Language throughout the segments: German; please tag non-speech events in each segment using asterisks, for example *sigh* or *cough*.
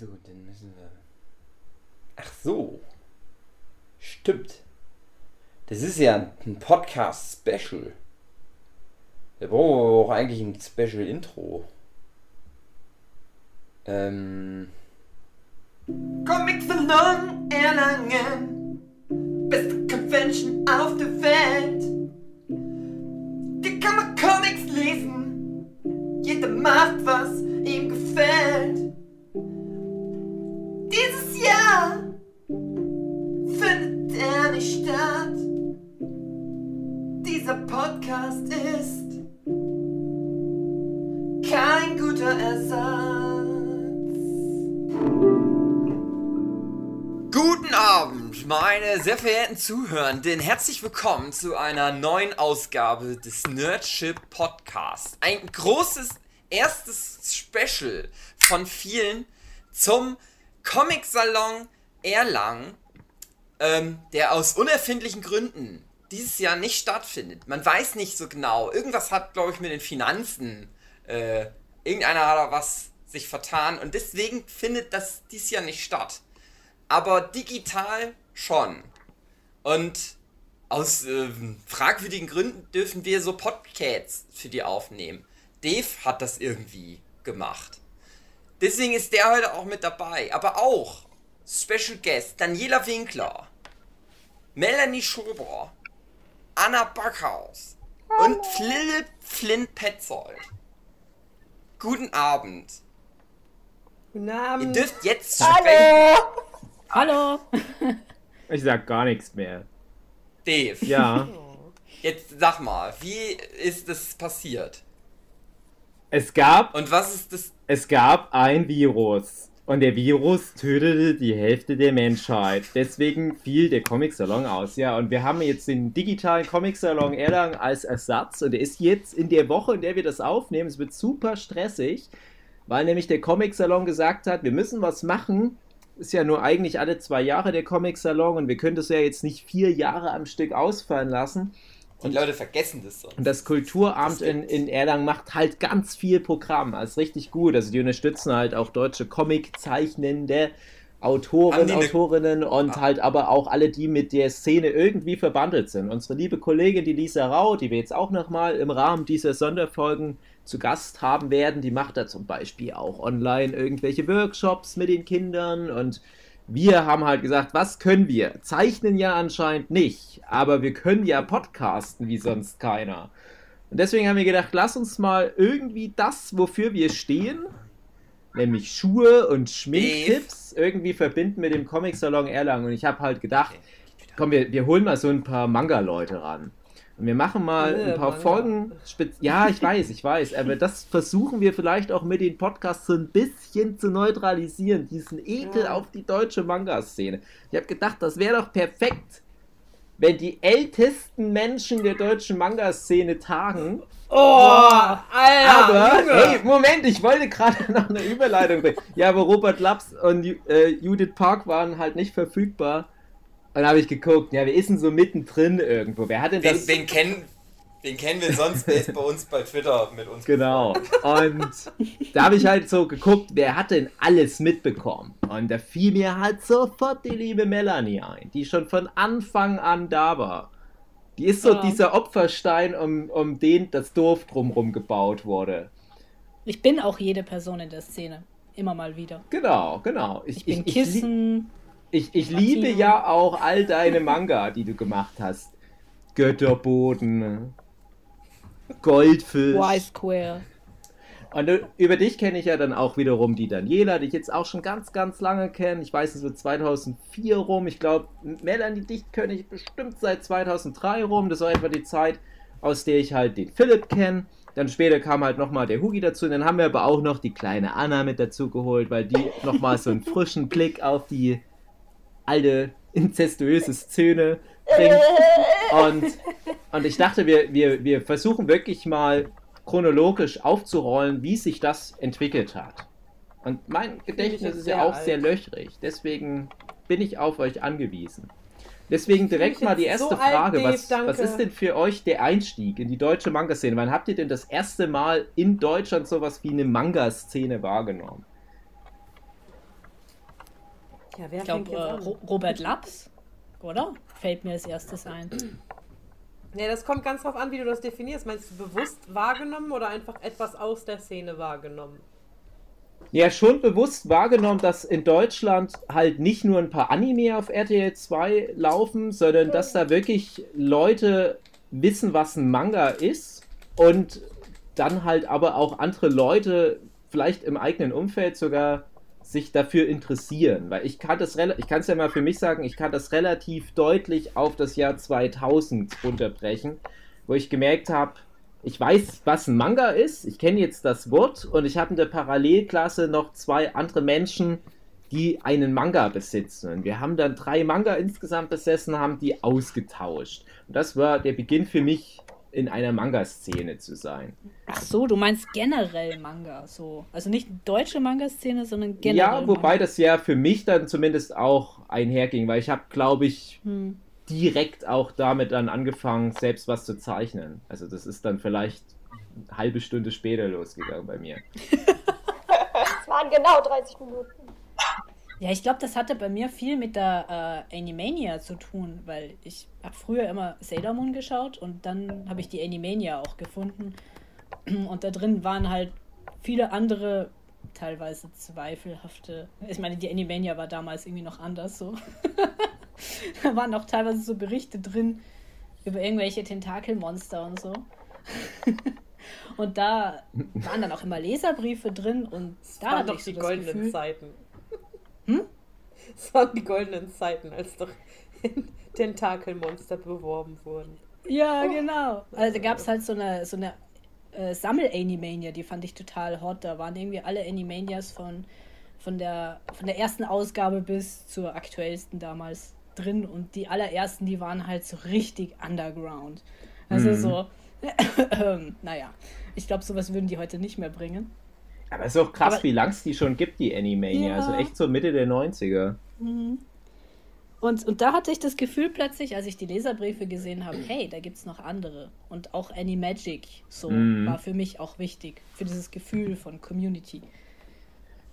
So, dann müssen wir. Ach so. Stimmt. Das ist ja ein Podcast-Special. Da brauchen wir auch eigentlich ein Special-Intro. Ähm. Comic Salon Erlangen. Beste Convention auf der Welt. Hier kann man Comics lesen. Jeder macht, was ihm gefällt. Podcast ist kein guter Ersatz. Guten Abend, meine sehr verehrten Zuhörenden. Herzlich willkommen zu einer neuen Ausgabe des Nerdship Podcasts. Ein großes erstes Special von vielen zum Comic-Salon Erlangen, ähm, der aus unerfindlichen Gründen dieses Jahr nicht stattfindet. Man weiß nicht so genau. Irgendwas hat, glaube ich, mit den Finanzen. Äh, irgendeiner hat da was sich vertan und deswegen findet das dieses Jahr nicht statt. Aber digital schon. Und aus ähm, fragwürdigen Gründen dürfen wir so Podcasts für die aufnehmen. Dave hat das irgendwie gemacht. Deswegen ist der heute auch mit dabei. Aber auch Special Guest Daniela Winkler, Melanie Schober, Anna Backhaus und Philipp Flint Petzold. Guten Abend. Guten Ihr Abend. dürft jetzt sprechen. Hallo. *laughs* Ich sag gar nichts mehr. Dave, Ja, *laughs* jetzt sag mal, wie ist das passiert? es gab, Und was ist das? es gab ein Virus. Und der Virus tötete die Hälfte der Menschheit. Deswegen fiel der Comic-Salon aus. Ja, und wir haben jetzt den digitalen Comic-Salon Erlangen als Ersatz. Und der ist jetzt in der Woche, in der wir das aufnehmen. Es wird super stressig, weil nämlich der Comic-Salon gesagt hat, wir müssen was machen. Ist ja nur eigentlich alle zwei Jahre der Comic-Salon und wir können das ja jetzt nicht vier Jahre am Stück ausfallen lassen. Die Leute vergessen das sonst. Und das Kulturamt in, in Erlangen macht halt ganz viel Programm. Das ist richtig gut. Also die unterstützen halt auch deutsche Comic-Zeichnende, Autoren, ne- Autorinnen und Ah. halt aber auch alle, die mit der Szene irgendwie verbandelt sind. Unsere liebe Kollegin, die Lisa Rau, die wir jetzt auch nochmal im Rahmen dieser Sonderfolgen zu Gast haben werden, die macht da zum Beispiel auch online irgendwelche Workshops mit den Kindern und wir haben halt gesagt, was können wir? Zeichnen ja anscheinend nicht, aber wir können ja podcasten wie sonst keiner. Und deswegen haben wir gedacht, lass uns mal irgendwie das, wofür wir stehen, nämlich Schuhe und Schminktipps, irgendwie verbinden mit dem Comic-Salon Erlangen. Und ich habe halt gedacht, komm, wir, wir holen mal so ein paar Manga-Leute ran. Und wir machen mal Äh, ein paar Manga. Folgen. Ja, ich *laughs* weiß, ich weiß. Aber das versuchen wir vielleicht auch mit den Podcasts so ein bisschen zu neutralisieren. Diesen Ekel Ja. auf die deutsche Manga-Szene. Ich habe gedacht, das wäre doch perfekt, wenn die ältesten Menschen der deutschen Manga-Szene tagen. Oh, Alter. Aber, Junge. hey, Moment, ich wollte gerade *laughs* noch eine Überleitung bringen. Ja, aber Robert Laps und äh, Judith Park waren halt nicht verfügbar. Und da habe ich geguckt, ja, wer ist denn so mittendrin irgendwo? Wer hat denn Wen, das? wen, kennen, wen kennen wir sonst? Wer ist bei uns bei Twitter mit uns? Genau. Und da habe ich halt so geguckt, wer hat denn alles mitbekommen? Und da fiel mir halt sofort die liebe Melanie ein, die schon von Anfang an da war. Die ist so Ja. dieser Opferstein, um, um den das Dorf drumherum gebaut wurde. Ich bin auch jede Person in der Szene. Immer mal wieder. Genau, genau. Ich bin ich, Kissen. Ich, ich liebe ja auch all deine Manga, die du gemacht hast. Götterboden, Goldfisch. Y-Square. Und über dich kenne ich ja dann auch wiederum die Daniela, die ich jetzt auch schon ganz, ganz lange kenne. Ich weiß, es wird 2004 rum. Ich glaube, Melanie, dich kenne ich bestimmt seit 2003 rum. Das war etwa die Zeit, aus der ich halt den Philipp kenne. Dann später kam halt nochmal der Hugi dazu. Und dann haben wir aber auch noch die kleine Anna mit dazu geholt, weil die nochmal so einen frischen Blick auf die alte inzestuöse Szene bringt. Und, und ich dachte, wir, wir, wir versuchen wirklich mal chronologisch aufzurollen, wie sich das entwickelt hat. Und mein Gedächtnis ist ja auch alt. sehr löchrig. Deswegen bin ich auf euch angewiesen. Deswegen direkt mal die erste so alt, Frage. Dave, was, was ist denn für euch der Einstieg in die deutsche Manga-Szene? Wann habt ihr denn das erste Mal in Deutschland sowas wie eine Manga-Szene wahrgenommen? Ja, wer Ich glaube, äh, Robert Laps, oder? Fällt mir als erstes ein. Ja, das kommt ganz drauf an, wie du das definierst. Meinst du bewusst wahrgenommen oder einfach etwas aus der Szene wahrgenommen? Ja, schon bewusst wahrgenommen, dass in Deutschland halt nicht nur ein paar Anime auf RTL 2 laufen, sondern dass da wirklich Leute wissen, was ein Manga ist und dann halt aber auch andere Leute vielleicht im eigenen Umfeld sogar sich dafür interessieren, weil ich kann das ich kann es ja mal für mich sagen, ich kann das relativ deutlich auf das Jahr 2000 runterbrechen, wo ich gemerkt habe, ich weiß, was ein Manga ist, ich kenne jetzt das Wort und ich habe in der Parallelklasse noch zwei andere Menschen, die einen Manga besitzen. Und wir haben dann drei Manga insgesamt besessen, haben die ausgetauscht. Und das war der Beginn für mich, in einer Manga-Szene zu sein. Ach so, du meinst generell Manga, so. Also nicht deutsche Manga-Szene, sondern generell. Ja, wobei das ja für mich dann zumindest auch einherging, weil ich habe, glaube ich, Hm. direkt auch damit dann angefangen, selbst was zu zeichnen. Also das ist dann vielleicht eine halbe Stunde später losgegangen bei mir. *laughs* Es waren genau 30 Minuten. Ja, ich glaube, das hatte bei mir viel mit der äh, Animania zu tun, weil ich habe früher immer Sailor Moon geschaut und dann habe ich die Animania auch gefunden. *clears throat* Und da drin waren halt viele andere, teilweise zweifelhafte. Ich meine, die Animania war damals irgendwie noch anders so. *laughs* da waren auch teilweise so Berichte drin über irgendwelche Tentakelmonster und so. *laughs* und da waren dann auch immer Leserbriefe drin und Das da waren hatte doch ich so die goldenen Gefühl, Zeiten. Hm? Das waren die goldenen Zeiten, als doch *laughs* Tentakelmonster beworben wurden. Ja, genau. Also da gab es halt so eine, so eine äh, Sammel-Animania, die fand ich total hot. Da waren irgendwie alle Animanias von, von, der, von der ersten Ausgabe bis zur aktuellsten damals drin. Und die allerersten, die waren halt so richtig underground. Also Mhm. so, *coughs* ähm, naja, ich glaube, sowas würden die heute nicht mehr bringen. Aber es ist auch krass, Aber- wie lang es die schon gibt, die Animania. Ja. Also echt so Mitte der 90er. Und, und da hatte ich das Gefühl plötzlich, als ich die Leserbriefe gesehen habe, hey, da gibt es noch andere. Und auch Animagic so Mhm. war für mich auch wichtig, für dieses Gefühl von Community.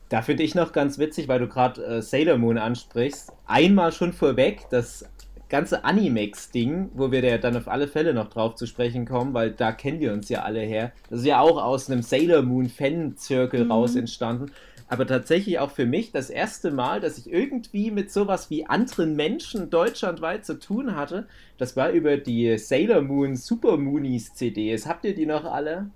Da finde ich noch ganz witzig, weil du gerade äh, Sailor Moon ansprichst. Einmal schon vorweg, das ganze Animex-Ding, wo wir da dann auf alle Fälle noch drauf zu sprechen kommen, weil da kennen wir uns ja alle her. Das ist ja auch aus einem Sailor Moon Fan-Zirkel raus entstanden. Aber tatsächlich auch für mich das erste Mal, dass ich irgendwie mit sowas wie anderen Menschen deutschlandweit zu tun hatte, das war über die Sailor Moon Super Moonies CDs. Habt ihr die noch alle?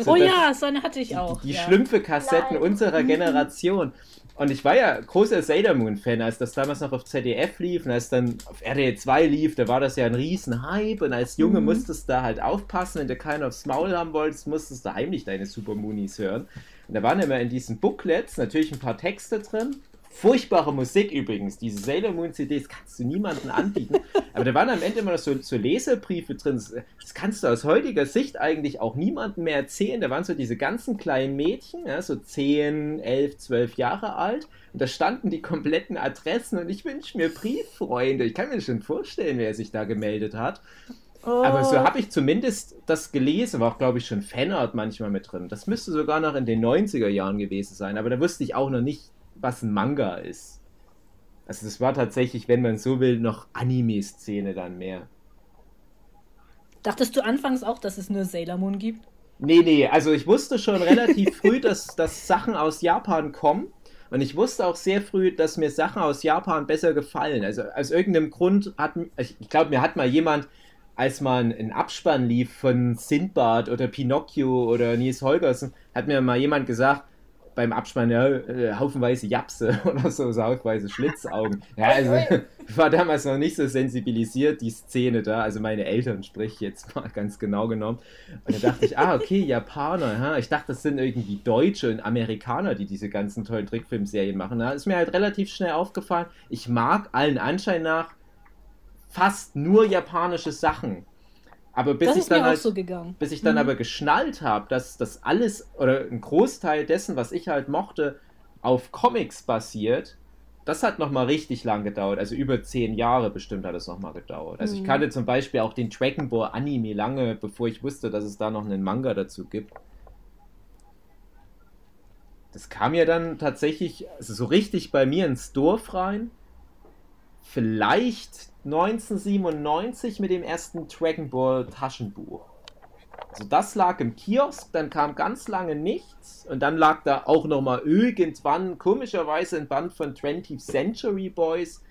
So oh ja, so eine hatte ich auch. die ja. Schlümpfe-Kassetten unserer *laughs* Generation. Und ich war ja großer Sailor Moon-Fan, als das damals noch auf ZDF lief und als dann auf RTL 2 lief, da war das ja ein Riesenhype und als Junge musstest du da halt aufpassen, wenn du keinen aufs Maul haben wolltest, musstest du heimlich deine Super Moonies hören. Und da waren immer in diesen Booklets natürlich ein paar Texte drin. Furchtbare Musik übrigens. Diese Sailor Moon CDs kannst du niemandem anbieten. *laughs* Aber da waren am Ende immer noch so, so Leserbriefe drin. Das, kannst du aus heutiger Sicht eigentlich auch niemandem mehr erzählen. Da waren so diese ganzen kleinen Mädchen, ja, so 10, 11, 12 Jahre alt. Und da standen die kompletten Adressen und ich wünsche mir Brieffreunde. Ich kann mir schon vorstellen, wer sich da gemeldet hat. Oh, Aber so habe ich zumindest das gelesen, war auch, glaube ich, schon Fanart manchmal mit drin. Das müsste sogar noch in den 90er Jahren gewesen sein, aber da wusste ich auch noch nicht, was ein Manga ist. Also das war tatsächlich, wenn man so will, noch Anime-Szene dann mehr. Dachtest du anfangs auch, dass es nur Sailor Moon gibt? Nee, nee, also ich wusste schon relativ früh, *laughs* dass, dass Sachen aus Japan kommen. Und ich wusste auch sehr früh, dass mir Sachen aus Japan besser gefallen. Also aus irgendeinem Grund hat, ich glaube, mir hat mal jemand, als man ein Abspann lief von Sindbad oder Pinocchio oder Nils Holgersen, hat mir mal jemand gesagt, beim Abspann, ja, äh, haufenweise Japse *laughs* oder so, so haufenweise Schlitzaugen. Ja, also ich *laughs* war damals noch nicht so sensibilisiert, die Szene da, also meine Eltern sprich ich jetzt mal ganz genau genommen. Und da dachte ich, ah, okay, Japaner, ha? ich dachte, das sind irgendwie Deutsche und Amerikaner, die diese ganzen tollen Trickfilmserien machen. Da ist mir halt relativ schnell aufgefallen, ich mag allen Anschein nach fast nur japanische Sachen. Aber bis das ich dann halt so bis ich dann Mhm. aber geschnallt habe, dass das alles oder ein Großteil dessen, was ich halt mochte, auf Comics basiert, das hat nochmal richtig lang gedauert. Also über zehn Jahre bestimmt hat es nochmal gedauert. Also ich Mhm. kannte zum Beispiel auch den Dragon Ball Anime lange, bevor ich wusste, dass es da noch einen Manga dazu gibt. das kam ja dann tatsächlich also so richtig bei mir ins Dorf rein. Vielleicht 1997 mit dem ersten Dragon Ball Taschenbuch. Also das lag im Kiosk, dann kam ganz lange nichts und dann lag da auch noch mal irgendwann komischerweise ein Band von 20th Century Boys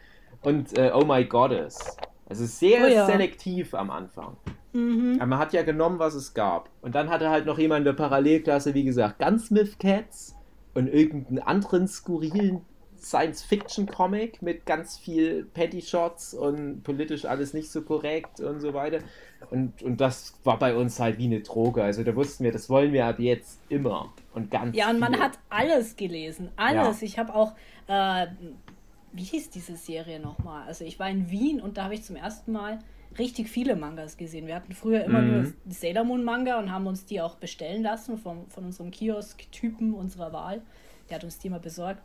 und äh, Oh My Goddess. Also sehr Oh ja. selektiv am Anfang. Mhm. Aber man hat ja genommen, was es gab. Und dann hatte halt noch jemand in der Parallelklasse, wie gesagt, Gunsmith Cats und irgendeinen anderen skurrilen Science-Fiction-Comic mit ganz viel Petty-Shots und politisch alles nicht so korrekt und so weiter. Und, und das war bei uns halt wie eine Droge. Also da wussten wir, das wollen wir ab jetzt immer. Und ganz Ja, und man viel. hat alles gelesen. Alles. Ich habe auch, äh, wie hieß diese Serie nochmal? Also ich war in Wien und da habe ich zum ersten Mal richtig viele Mangas gesehen. Wir hatten früher immer Mhm. nur Sailor Moon Manga und haben uns die auch bestellen lassen vom, von unserem Kiosk-Typen unserer Wahl. Der hat uns die mal besorgt.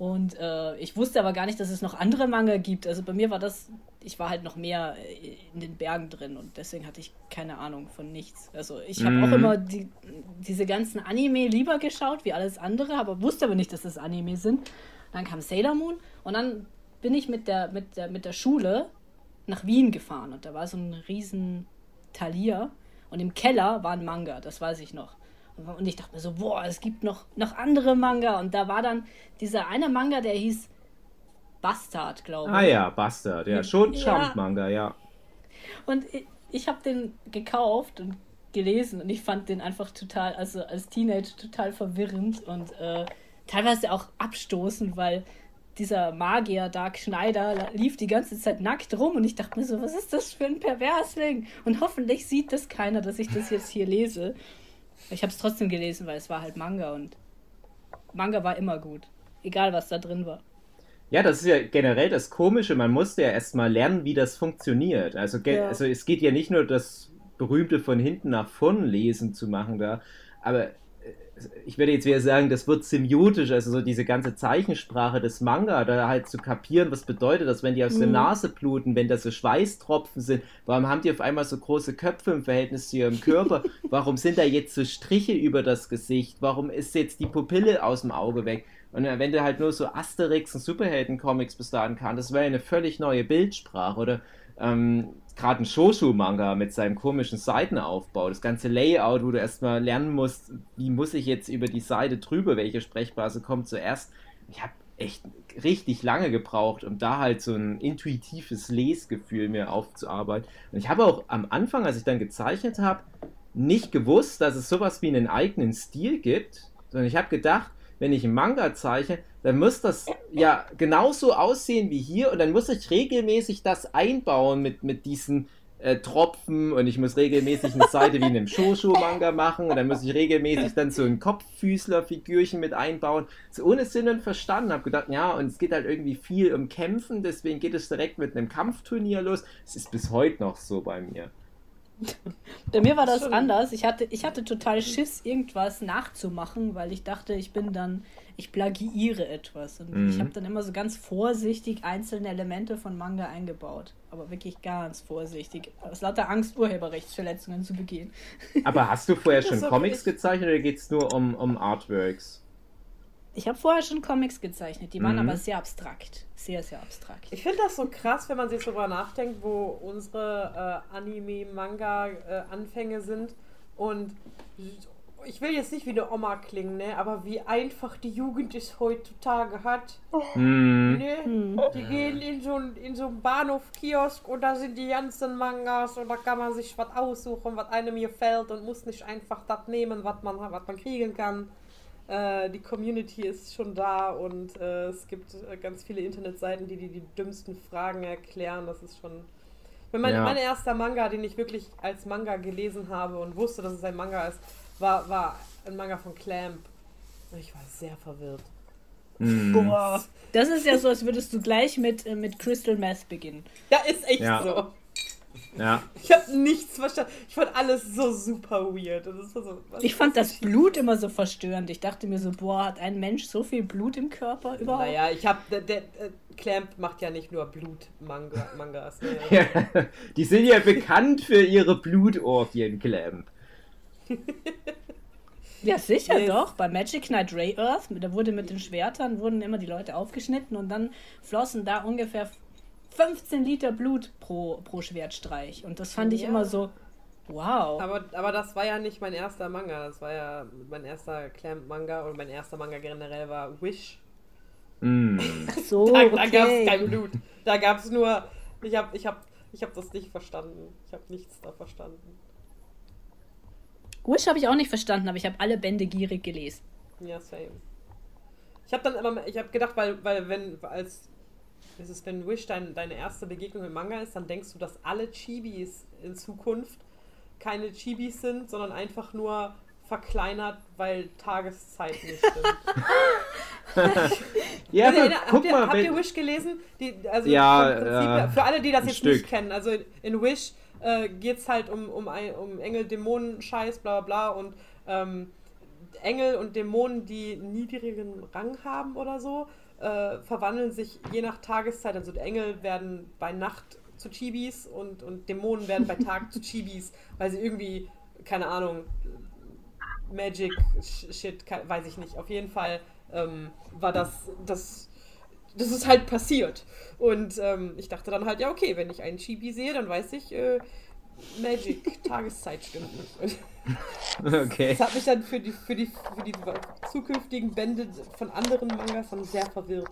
Und äh, ich wusste aber gar nicht, dass es noch andere Manga gibt. Also bei mir war das, ich war halt noch mehr äh, in den Bergen drin und deswegen hatte ich keine Ahnung von nichts. Also ich habe auch Mhm. immer die, diese ganzen Anime lieber geschaut wie alles andere, aber wusste aber nicht, dass das Anime sind. Dann kam Sailor Moon und dann bin ich mit der, mit der, mit der Schule nach Wien gefahren und da war so ein riesen Talier und im Keller war ein Manga, das weiß ich noch. Und ich dachte mir so, boah, es gibt noch, noch andere Manga. Und da war dann dieser eine Manga, der hieß Bastard, glaube ich. Ah ja, Bastard, ja. Schon Ja. Jump-Manga, ja. Und ich, ich habe den gekauft und gelesen und ich fand den einfach total, also als Teenager total verwirrend und äh, teilweise auch abstoßend, weil dieser Magier Dark Schneider lief die ganze Zeit nackt rum und ich dachte mir so, was ist das für ein Perversling? Und hoffentlich sieht das keiner, dass ich das jetzt hier lese. Ich habe es trotzdem gelesen, weil es war halt Manga und Manga war immer gut, egal was da drin war. Ja, das ist ja generell das Komische. Man musste ja erstmal lernen, wie das funktioniert. Also, Ja. also es geht ja nicht nur das berühmte von hinten nach vorn lesen zu machen da, aber ich würde jetzt wieder sagen, das wird semiotisch, also so diese ganze Zeichensprache des Manga, da halt zu kapieren, was bedeutet das, wenn die aus der Mhm. Nase bluten, wenn das so Schweißtropfen sind, warum haben die auf einmal so große Köpfe im Verhältnis zu ihrem Körper, *laughs* warum sind da jetzt so Striche über das Gesicht, warum ist jetzt die Pupille aus dem Auge weg? Und äh, wenn du halt nur so Asterix und Superhelden-Comics bis dahin kanntest, das wäre eine völlig neue Bildsprache oder ähm, gerade ein Shoshu-Manga mit seinem komischen Seitenaufbau, das ganze Layout, wo du erstmal lernen musst, wie muss ich jetzt über die Seite drüber, welche Sprechblase kommt zuerst. Ich habe echt richtig lange gebraucht, um da halt so ein intuitives Lesgefühl mir aufzuarbeiten. Und ich habe auch am Anfang, als ich dann gezeichnet habe, nicht gewusst, dass es sowas wie einen eigenen Stil gibt, sondern ich habe gedacht, wenn ich einen Manga zeichne, dann muss das ja genauso aussehen wie hier und dann muss ich regelmäßig das einbauen mit, mit diesen äh, Tropfen und ich muss regelmäßig eine Seite wie in einem Shoshu-Manga machen und dann muss ich regelmäßig dann so ein Kopffüßler-Figürchen mit einbauen. So ohne Sinn und Verstand. Hab gedacht, ja, und es geht halt irgendwie viel um Kämpfen, deswegen geht es direkt mit einem Kampfturnier los. Es ist bis heute noch so bei mir. Bei mir war das anders. Ich hatte, ich hatte total Schiss, irgendwas nachzumachen, weil ich dachte, ich bin dann, ich plagiiere etwas. Und Mhm. ich habe dann immer so ganz vorsichtig einzelne Elemente von Manga eingebaut. Aber wirklich ganz vorsichtig. Aus lauter Angst, Urheberrechtsverletzungen zu begehen. Aber hast du vorher schon Comics gezeichnet oder geht es nur um, um Artworks? Ich habe vorher schon Comics gezeichnet, die waren Mhm. aber sehr abstrakt. Sehr, sehr abstrakt. Ich finde das so krass, wenn man sich darüber nachdenkt, wo unsere äh, Anime-Manga-Anfänge sind. Und ich will jetzt nicht wie eine Oma klingen, ne? aber wie einfach die Jugend es heutzutage hat. Hm. Ne? Hm. Die gehen in so, ein- in so einen Bahnhof-Kiosk und da sind die ganzen Mangas und da kann man sich was aussuchen, was einem hier fällt und muss nicht einfach das nehmen, was man, was man kriegen kann. Äh, die Community ist schon da und äh, es gibt äh, ganz viele Internetseiten, die, die die dümmsten Fragen erklären. Das ist schon. Wenn mein, Ja. mein erster Manga, den ich wirklich als Manga gelesen habe und wusste, dass es ein Manga ist, war, war ein Manga von Clamp. Und Ich war sehr verwirrt. Hm. Boah. Das ist ja so, als würdest du gleich mit, äh, mit Crystal Meth beginnen. Ja, ist echt Ja. so. Ja. Ich habe nichts verstanden. Ich fand alles so super weird. Und das war so, was Ich fand das Blut immer so verstörend. Ich dachte mir so, boah, hat ein Mensch so viel Blut im Körper überhaupt? Naja, ich hab. Der, der äh, Clamp macht ja nicht nur Blut-Mangas. Mangas, ne? *laughs* Ja, die sind ja bekannt für ihre Blutorgien, Clamp. *laughs* Ja, sicher Yes. doch. Bei Magic Knight Ray Earth, da wurde mit den Schwertern, wurden immer die Leute aufgeschnitten und dann flossen da ungefähr 15 Liter Blut pro, pro Schwertstreich. Und das fand ich Ja. immer so, wow. Aber, aber das war ja nicht mein erster Manga. Das war ja mein erster Clamp-Manga und mein erster Manga generell war Wish. Mm. *laughs* so, Da, da gab es okay. kein Blut. Da gab es nur. Ich habe ich hab, ich hab das nicht verstanden. Ich habe nichts da verstanden. Wish habe ich auch nicht verstanden, aber ich habe alle Bände gierig gelesen. Ja, same. Ich habe dann immer, ich habe gedacht, weil, weil wenn, als, es ist, wenn Wish dein, deine erste Begegnung mit Manga ist, dann denkst du, dass alle Chibis in Zukunft keine Chibis sind, sondern einfach nur verkleinert, weil Tageszeit nicht stimmt. *laughs* Ja, Also, aber habt, guck ihr, mal, habt ihr Wish gelesen? Die, also Ja, Prinzip äh, für alle, die das jetzt Stück. nicht kennen, also in, Wish äh, geht es halt um, um, um Engel, Dämonen, Scheiß, bla bla bla und ähm, Engel und Dämonen, die niedrigen Rang haben oder so, äh, verwandeln sich je nach Tageszeit. Also die Engel werden bei Nacht zu Chibis und, und Dämonen werden bei Tag zu Chibis, *laughs* weil sie irgendwie, keine Ahnung, Magic Sh- Shit, weiß ich nicht. Auf jeden Fall ähm, war das, das, das ist halt passiert. Und ähm, ich dachte dann halt, ja, okay, wenn ich einen Chibi sehe, dann weiß ich, äh, Magic, Tageszeit stimmt nicht. Und *laughs* okay. das hat mich dann für die, für die, für die zukünftigen Bände von anderen Mangas dann sehr verwirrt.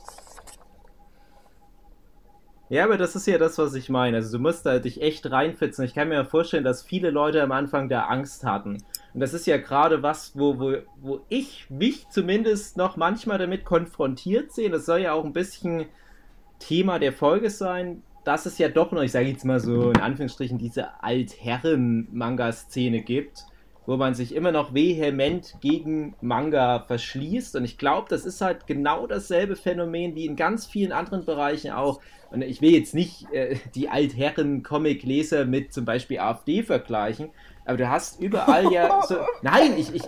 Ja, aber das ist ja das, was ich meine. Also du musst da dich echt reinfitzen. Ich kann mir vorstellen, dass viele Leute am Anfang da Angst hatten. Und das ist ja gerade was, wo, wo, wo ich mich zumindest noch manchmal damit konfrontiert sehe. Das soll ja auch ein bisschen Thema der Folge sein, dass es ja doch noch, ich sage jetzt mal so in Anführungsstrichen, diese Altherren-Manga-Szene gibt, wo man sich immer noch vehement gegen Manga verschließt. Und ich glaube, das ist halt genau dasselbe Phänomen wie in ganz vielen anderen Bereichen auch. Und ich will jetzt nicht äh, die Altherren-Comic-Leser mit zum Beispiel AfD vergleichen, aber du hast überall ja so. *laughs* Nein, ich, ich.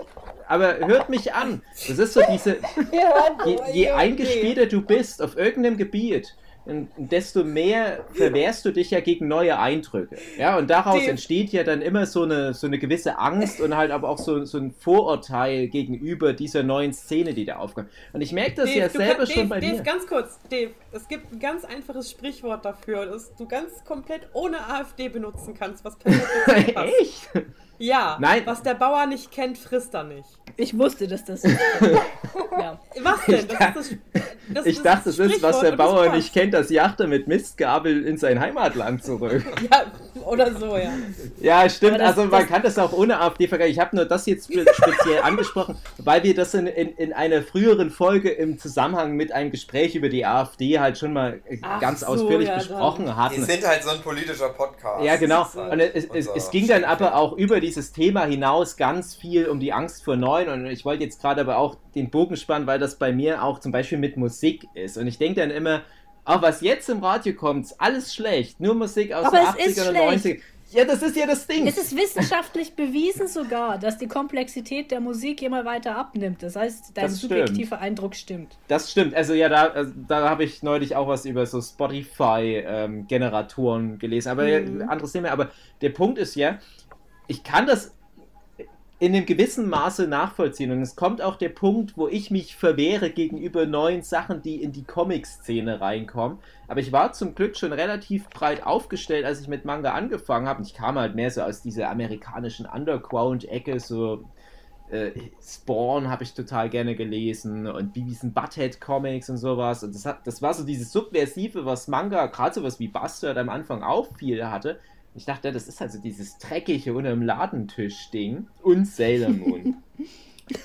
Aber hört mich an. Das ist so diese. *laughs* Je, je eingespielter du bist auf irgendeinem Gebiet, desto mehr verwehrst du dich ja gegen neue Eindrücke. Ja, und daraus Die- entsteht ja dann immer so eine, so eine gewisse Angst und halt aber auch so, so ein Vorurteil gegenüber dieser neuen Szene, die da aufkommt. Und ich merke das Dave, ja selber kann- schon Dave, bei Dave, mir. ganz kurz, Dave, es gibt ein ganz einfaches Sprichwort dafür, das du ganz komplett ohne AfD benutzen kannst, was perfekt. *laughs* Echt? Ja, Nein. was der Bauer nicht kennt, frisst er nicht. Ich wusste, dass das. *laughs* ja. Was denn? Das ist das, das Ich ist dachte, das es ist, was der Bauer nicht kennt, das Jachter mit Mistgabel in sein Heimatland zurück. *laughs* Ja, oder so, ja. Ja, stimmt. Also man das- kann das auch ohne AfD vergleichen. Ich habe nur das jetzt spe- speziell *laughs* angesprochen, weil wir das in, in, in einer früheren Folge im Zusammenhang mit einem Gespräch über die AfD halt schon mal äh, Ach ganz so, ausführlich ja, besprochen Wir hatten. sind halt so ein politischer Podcast. Ja, genau. Halt Und es, es, es ging dann aber auch über dieses Thema hinaus ganz viel um die Angst vor Neuen. Und ich wollte jetzt gerade aber auch den Bogen spannen, weil das bei mir auch zum Beispiel mit Musik ist. Und ich denke dann immer, auch was jetzt im Radio kommt, ist alles schlecht. Nur Musik aus Aber den es ist 80ern und schlecht. 90ern. Ja, das ist ja das Ding. Es ist wissenschaftlich *laughs* bewiesen sogar, dass die Komplexität der Musik immer weiter abnimmt. Das heißt, dein Das subjektiver Eindruck stimmt. Das stimmt. Also ja, da, also, da habe ich neulich auch was über so Spotify-Generatoren gelesen. Aber Mhm. anderes Thema. Aber der Punkt ist ja, ich kann das in einem gewissen Maße nachvollziehen. Und es kommt auch der Punkt, wo ich mich verwehre gegenüber neuen Sachen, die in die Comic-Szene reinkommen. Aber ich war zum Glück schon relativ breit aufgestellt, als ich mit Manga angefangen habe. Und ich kam halt mehr so aus dieser amerikanischen Underground-Ecke, so äh, Spawn habe ich total gerne gelesen und Beavis and Butthead Comics und sowas. Und das, hat, das war so dieses Subversive, was Manga, gerade sowas wie Bastard am Anfang auch viel hatte. Ich dachte, das ist also dieses dreckige unter dem Ladentisch-Ding und Sailor Moon. *laughs*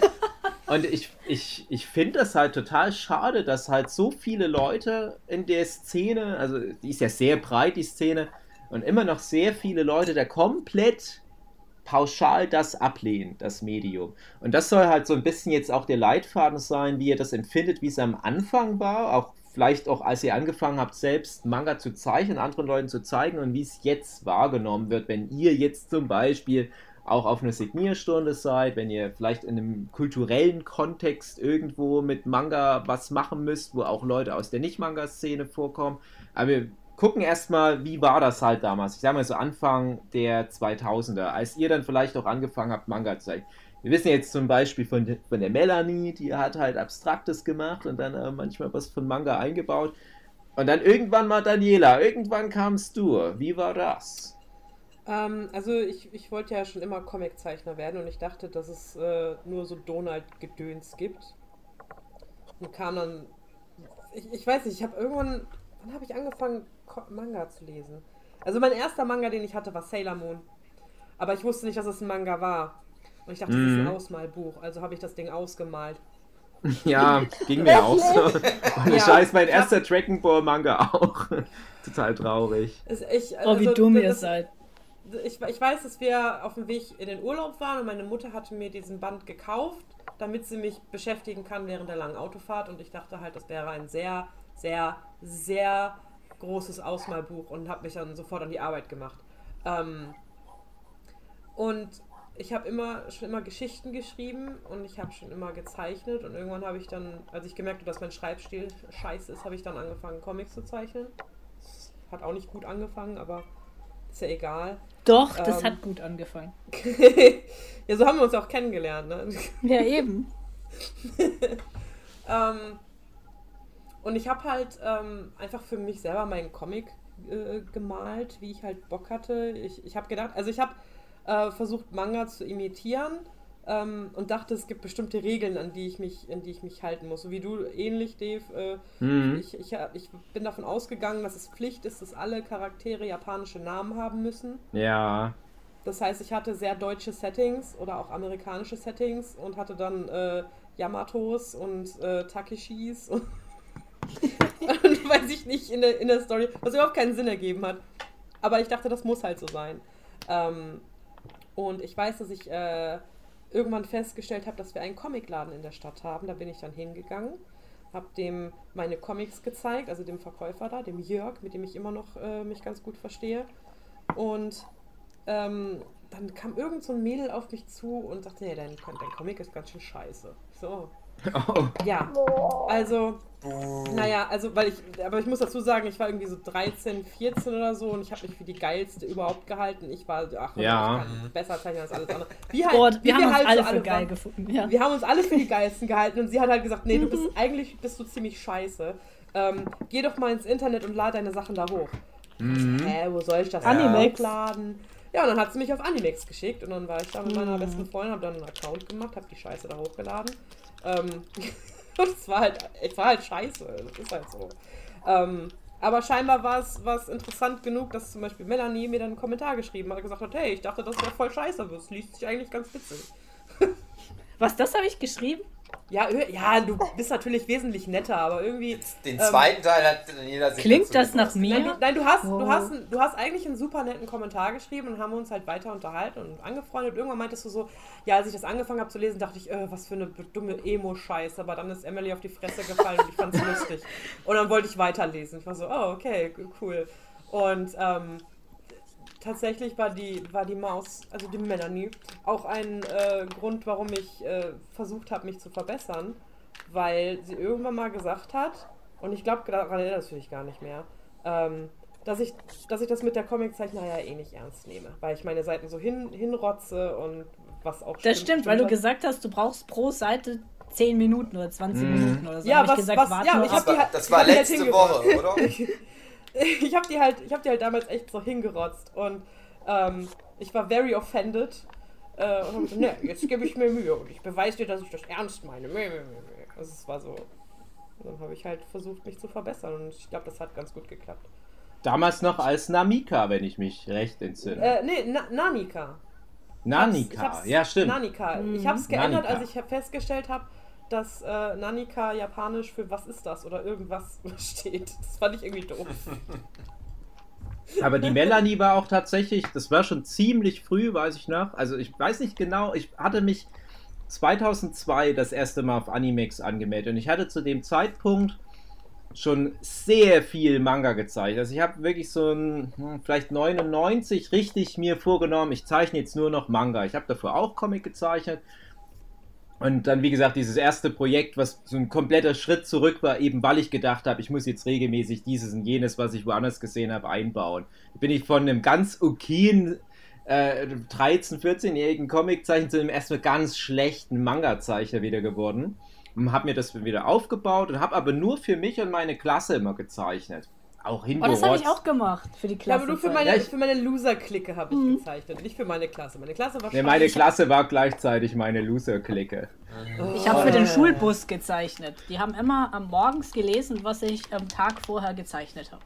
Und ich, ich, ich finde das halt total schade, dass halt so viele Leute in der Szene, also die ist ja sehr breit, die Szene, und immer noch sehr viele Leute da komplett pauschal das ablehnen, das Medium. Und das soll halt so ein bisschen jetzt auch der Leitfaden sein, wie ihr das empfindet, wie es am Anfang war, auch vielleicht auch als ihr angefangen habt, selbst Manga zu zeichnen, anderen Leuten zu zeigen und wie es jetzt wahrgenommen wird, wenn ihr jetzt zum Beispiel auch auf einer Signierstunde seid, wenn ihr vielleicht in einem kulturellen Kontext irgendwo mit Manga was machen müsst, wo auch Leute aus der Nicht-Manga-Szene vorkommen. Aber wir gucken erstmal, wie war das halt damals? Ich sag mal so Anfang der 2000er, als ihr dann vielleicht auch angefangen habt, Manga zu zeichnen. Wir wissen jetzt zum Beispiel von, der- von der Melanie, die hat halt Abstraktes gemacht und dann äh, manchmal was von Manga eingebaut. Und dann irgendwann mal Daniela, irgendwann kamst du. Wie war das? Ähm, also ich, ich wollte ja schon immer Comiczeichner werden und ich dachte, dass es äh, nur so Donald-Gedöns gibt. Und kam dann. Ich, ich weiß nicht, ich habe irgendwann. Wann habe ich angefangen, Manga zu lesen? Also mein erster Manga, den ich hatte, war Sailor Moon. Aber ich wusste nicht, dass es ein Manga war. Und ich dachte, das ist ein Mhm. Ausmalbuch. Also habe ich das Ding ausgemalt. *laughs* Ja, ging mir auch so. *laughs* Und Ja. Scheiß, mein erster Dragon Ball Manga auch. *laughs* Total traurig. Ich, Oh, wie also, dumm ihr seid. ich, ich weiß, dass wir auf dem Weg in den Urlaub waren und meine Mutter hatte mir diesen Band gekauft, damit sie mich beschäftigen kann während der langen Autofahrt. Und ich dachte halt, das wäre ein sehr, sehr, sehr großes Ausmalbuch und habe mich dann sofort an die Arbeit gemacht. Ähm, und ich habe immer schon immer Geschichten geschrieben und ich habe schon immer gezeichnet und irgendwann habe ich dann, als ich gemerkt habe, dass mein Schreibstil scheiße ist, habe ich dann angefangen Comics zu zeichnen. Hat auch nicht gut angefangen, aber ist ja egal. Doch, das Ähm. hat gut angefangen. *laughs* ja, so haben wir uns auch kennengelernt, ne? *laughs* Ja, eben. *laughs* ähm, und ich habe halt ähm, einfach für mich selber meinen Comic äh, gemalt, wie ich halt Bock hatte. Ich, ich habe gedacht, also ich habe äh, versucht, Manga zu imitieren ähm, und dachte, es gibt bestimmte Regeln, an die ich mich, an die ich mich halten muss. So wie du ähnlich, Dave. Äh, Mhm. ich, ich, ich bin davon ausgegangen, dass es Pflicht ist, dass alle Charaktere japanische Namen haben müssen. Ja. Das heißt, ich hatte sehr deutsche Settings oder auch amerikanische Settings und hatte dann äh, Yamatos und äh, Takeshis *laughs* und, und *laughs* weiß ich nicht in der, in der Story, was überhaupt keinen Sinn ergeben hat. Aber ich dachte, das muss halt so sein. Ähm, und ich weiß, dass ich äh, irgendwann festgestellt habe, dass wir einen Comicladen in der Stadt haben. Da bin ich dann hingegangen, habe dem meine Comics gezeigt, also dem Verkäufer da, dem Jörg, mit dem ich immer noch äh, mich ganz gut verstehe. Und ähm, dann kam irgend so ein Mädel auf mich zu und sagte, nee, dein, dein Comic ist ganz schön scheiße. So, Oh. *laughs* ja. Also, naja, also, weil ich, aber ich muss dazu sagen, ich war irgendwie so 13, 14 oder so und ich habe mich für die geilste überhaupt gehalten. Ich war, ach, Ja. ich kann besser zeichnen als alles andere. Wie halt, Boah, wie wir haben uns halt alle so für geil waren. gefunden. Ja. Wir haben uns alle für die geilsten gehalten und sie hat halt gesagt, nee, du bist Mhm. eigentlich bist du ziemlich scheiße. Ähm, geh doch mal ins Internet und lad deine Sachen da hoch. Mhm. Hä, wo soll ich das Animex. hochladen? Ja, und dann hat sie mich auf Animex geschickt und dann war ich da mit meiner Hm. besten Freundin, habe dann einen Account gemacht, habe die Scheiße da hochgeladen. Ähm, *laughs* und es war halt, es war halt scheiße, das ist halt so. Ähm, aber scheinbar war es, war es interessant genug, dass zum Beispiel Melanie mir dann einen Kommentar geschrieben hat und gesagt hat, hey, ich dachte, das wäre voll scheiße, aber es liest sich eigentlich ganz witzig. *laughs* Was, das habe ich geschrieben? Ja, ja, du bist natürlich wesentlich netter, aber irgendwie. Den ähm, zweiten Teil hat jeder sich Klingt das nach geäußert. Nein, mir? nein, du hast, Oh. du hast, du hast eigentlich einen super netten Kommentar geschrieben und haben uns halt weiter unterhalten und angefreundet. Irgendwann meintest du so, ja, als ich das angefangen habe zu lesen, dachte ich, äh, was für eine dumme Emo-Scheiße. Aber dann ist Emily auf die Fresse gefallen und ich fand es lustig. *laughs* Und dann wollte ich weiterlesen. Ich war so, oh, okay, cool. Und ähm, tatsächlich war die, war die Maus, also die Melanie, auch ein äh, Grund, warum ich äh, versucht habe, mich zu verbessern. Weil sie irgendwann mal gesagt hat, und ich glaube, daran erinnerst du dich gar nicht mehr, ähm, dass, ich, dass ich das mit der Comiczeichnerei ja eh nicht ernst nehme. Weil ich meine Seiten so hin, hinrotze und was auch Das stimmt, weil du gesagt hast, du brauchst pro Seite 10 Minuten oder 20 Mhm. Minuten oder so. Ja, Hab ich was- gesagt, was- ja, ich hab die war, halt- das ich war halt letzte. Woche, oder? *laughs* ich habe die halt, ich habe die halt damals echt so hingerotzt und ähm, ich war very offended äh, und hab gesagt, ne, jetzt gebe ich mir Mühe und ich beweise dir, dass ich das ernst meine. Also es war so. Dann habe ich halt versucht, mich zu verbessern und ich glaube, das hat ganz gut geklappt. Damals noch als Namika, wenn ich mich recht entsinne. Äh, nee, Na Nanika. Nanika, Ich hab's- ja stimmt. Nanika. Mhm. Ich habe es geändert, Nanika. als ich festgestellt habe, dass äh, Nanika japanisch für was ist das oder irgendwas *laughs* steht. Das fand ich irgendwie doof. Aber die *laughs* Melanie war auch tatsächlich, das war schon ziemlich früh, weiß ich noch. Also ich weiß nicht genau, ich hatte mich 2002 das erste Mal auf Animex angemeldet und ich hatte zu dem Zeitpunkt schon sehr viel Manga gezeichnet. Also ich habe wirklich so ein, hm, vielleicht 99 richtig mir vorgenommen, ich zeichne jetzt nur noch Manga. Ich habe davor auch Comic gezeichnet. Und dann, wie gesagt, dieses erste Projekt, was so ein kompletter Schritt zurück war, eben weil ich gedacht habe, ich muss jetzt regelmäßig dieses und jenes, was ich woanders gesehen habe, einbauen. Bin ich von einem ganz okayen äh, 13-, 14-jährigen Comiczeichner zu einem erstmal ganz schlechten Manga-Zeichner wieder geworden. Und habe mir das wieder aufgebaut und habe aber nur für mich und meine Klasse immer gezeichnet. Auch Oh, hingerotzt. das habe ich auch gemacht für die Ja, Klasse. aber nur für Ja, meine, ich- für meine Loser-Clique habe ich gezeichnet, nicht für meine Klasse. Meine Klasse war Nee, meine. Klasse war gleichzeitig meine Loser-Clique. Ich habe für den Schulbus gezeichnet. Die haben immer am Morgens gelesen, was ich am Tag vorher gezeichnet habe.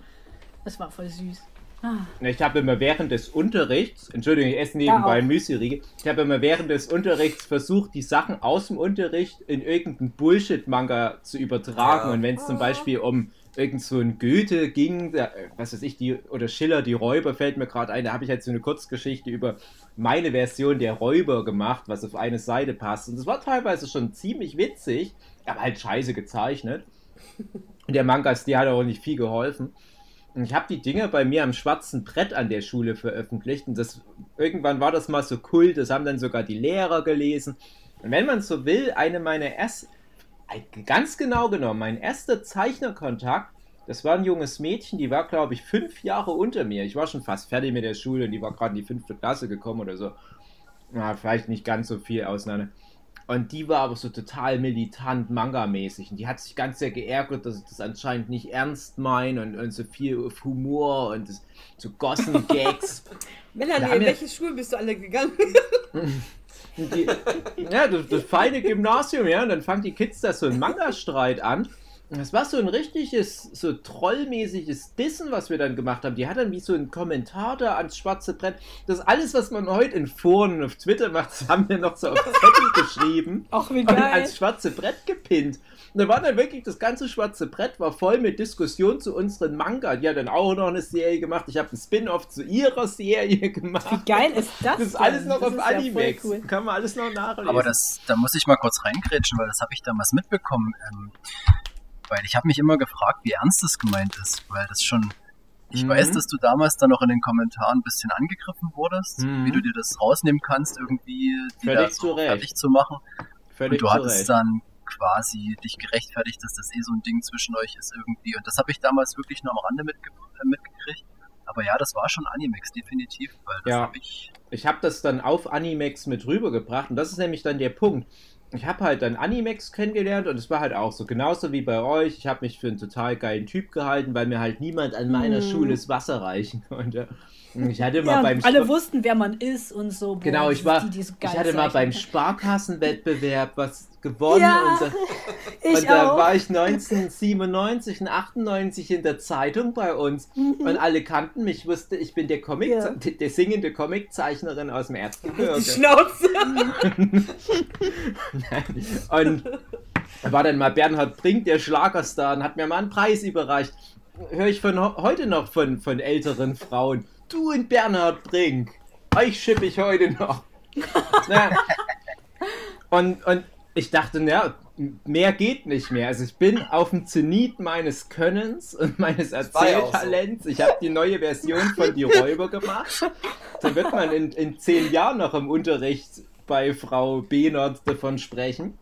Das war voll süß. Ah, Ich habe immer während des Unterrichts, Entschuldigung, ich esse Ja, nebenbei Müsli-Riegel, ich habe immer während des Unterrichts versucht, die Sachen aus dem Unterricht in irgendeinen Bullshit-Manga zu übertragen. Ja. Und wenn es zum Beispiel um irgend so ein Goethe ging, äh, was weiß ich, die, oder Schiller, die Räuber, fällt mir gerade ein, da habe ich halt so eine Kurzgeschichte über meine Version der Räuber gemacht, was auf eine Seite passt. Und das war teilweise schon ziemlich witzig, aber halt scheiße gezeichnet. Und der Manga-Stil hat auch nicht viel geholfen. Und ich habe die Dinger bei mir am schwarzen Brett an der Schule veröffentlicht. Und das, irgendwann war das mal so kult, das haben dann sogar die Lehrer gelesen. Und wenn man so will, eine meiner ersten, ganz genau genommen, mein erster Zeichnerkontakt, das war ein junges Mädchen, die war, glaube ich, fünf Jahre unter mir. Ich war schon fast fertig mit der Schule und die war gerade in die fünfte Klasse gekommen oder so. Ja, vielleicht nicht ganz so viel auseinander. Und die war aber so total militant Manga-mäßig. Und die hat sich ganz sehr geärgert, dass ich das anscheinend nicht ernst meine und, und so viel Humor und das, so Gossen-Gags. *laughs* Melanie, in welche Schulen bist du alle gegangen? *laughs* Und die, ja, das, das feine Gymnasium, ja. Und dann fangen die Kids da so einen Manga-Streit an. Und das war so ein richtiges, so trollmäßiges Dissen, was wir dann gemacht haben. Die hat dann wie so einen Kommentar da ans schwarze Brett. Das alles, was man heute in Foren und auf Twitter macht, das haben wir noch so auf Zettel geschrieben. Ach, wie und geil. ans schwarze Brett gepinnt. Und da war dann wirklich das ganze schwarze Brett war voll mit Diskussionen zu unseren Manga. Die hat dann auch noch eine Serie gemacht. Ich habe einen Spin-off zu ihrer Serie *laughs* gemacht. Wie geil ist das? Das ist alles denn? noch Das auf ist ja cool. Kann man alles noch nachlesen. Aber das, da muss ich mal kurz reingrätschen, weil das habe ich damals mitbekommen. Ähm, weil ich habe mich immer gefragt, wie ernst das gemeint ist, weil das schon. Ich Mhm. weiß, dass du damals dann noch in den Kommentaren ein bisschen angegriffen wurdest, Mhm. wie du dir das rausnehmen kannst, irgendwie die Völlig da so fertig zu machen. Völlig und du zu hattest Recht. dann quasi dich gerechtfertigt, dass das eh so ein Ding zwischen euch ist irgendwie. Und das habe ich damals wirklich nur am Rande mitge äh, mitgekriegt. Aber ja, das war schon Animex, definitiv, weil das Ja. habe ich. Ich habe das dann auf Animex mit rübergebracht und das ist nämlich dann der Punkt. Ich habe halt dann Animex kennengelernt und es war halt auch so, genauso wie bei euch. Ich habe mich für einen total geilen Typ gehalten, weil mir halt niemand an meiner Mhm. Schule das Wasser reichen *laughs* konnte. Ich hatte *laughs* mal Ja, beim alle Sp- wussten, wer man ist und so. Boah, Genau, ich war, die, die so ich hatte mal beim Sparkassenwettbewerb was gewonnen Ja, und, da, *laughs* und da war ich 1997 und 98 in der Zeitung bei uns und alle kannten mich, wusste, ich bin der Comic, Ja. der, der singende Comiczeichnerin aus dem Die Erzgebirge. Schnauze. *laughs* und da war dann mal Bernhard Brink, der Schlagerstar, und hat mir mal einen Preis überreicht. Höre ich von heute noch von, von älteren Frauen. Du und Bernhard Brink, euch schippe ich heute noch. *laughs* Na, und, und ich dachte, na, mehr geht nicht mehr. Also ich bin auf dem Zenit meines Könnens und meines ja auch so. Erzähltalents. Ich habe die neue Version von Die Räuber gemacht. Da wird man in, in zehn Jahren noch im Unterricht bei Frau Behnert davon sprechen.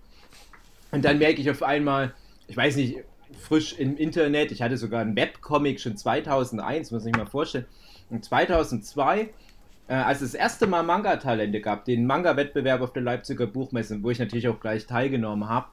Und dann merke ich auf einmal, ich weiß nicht, frisch im Internet, ich hatte sogar einen Webcomic schon 2001, muss ich mal vorstellen. Und 2002, äh, als es das erste Mal Manga-Talente gab, den Manga-Wettbewerb auf der Leipziger Buchmesse, wo ich natürlich auch gleich teilgenommen habe,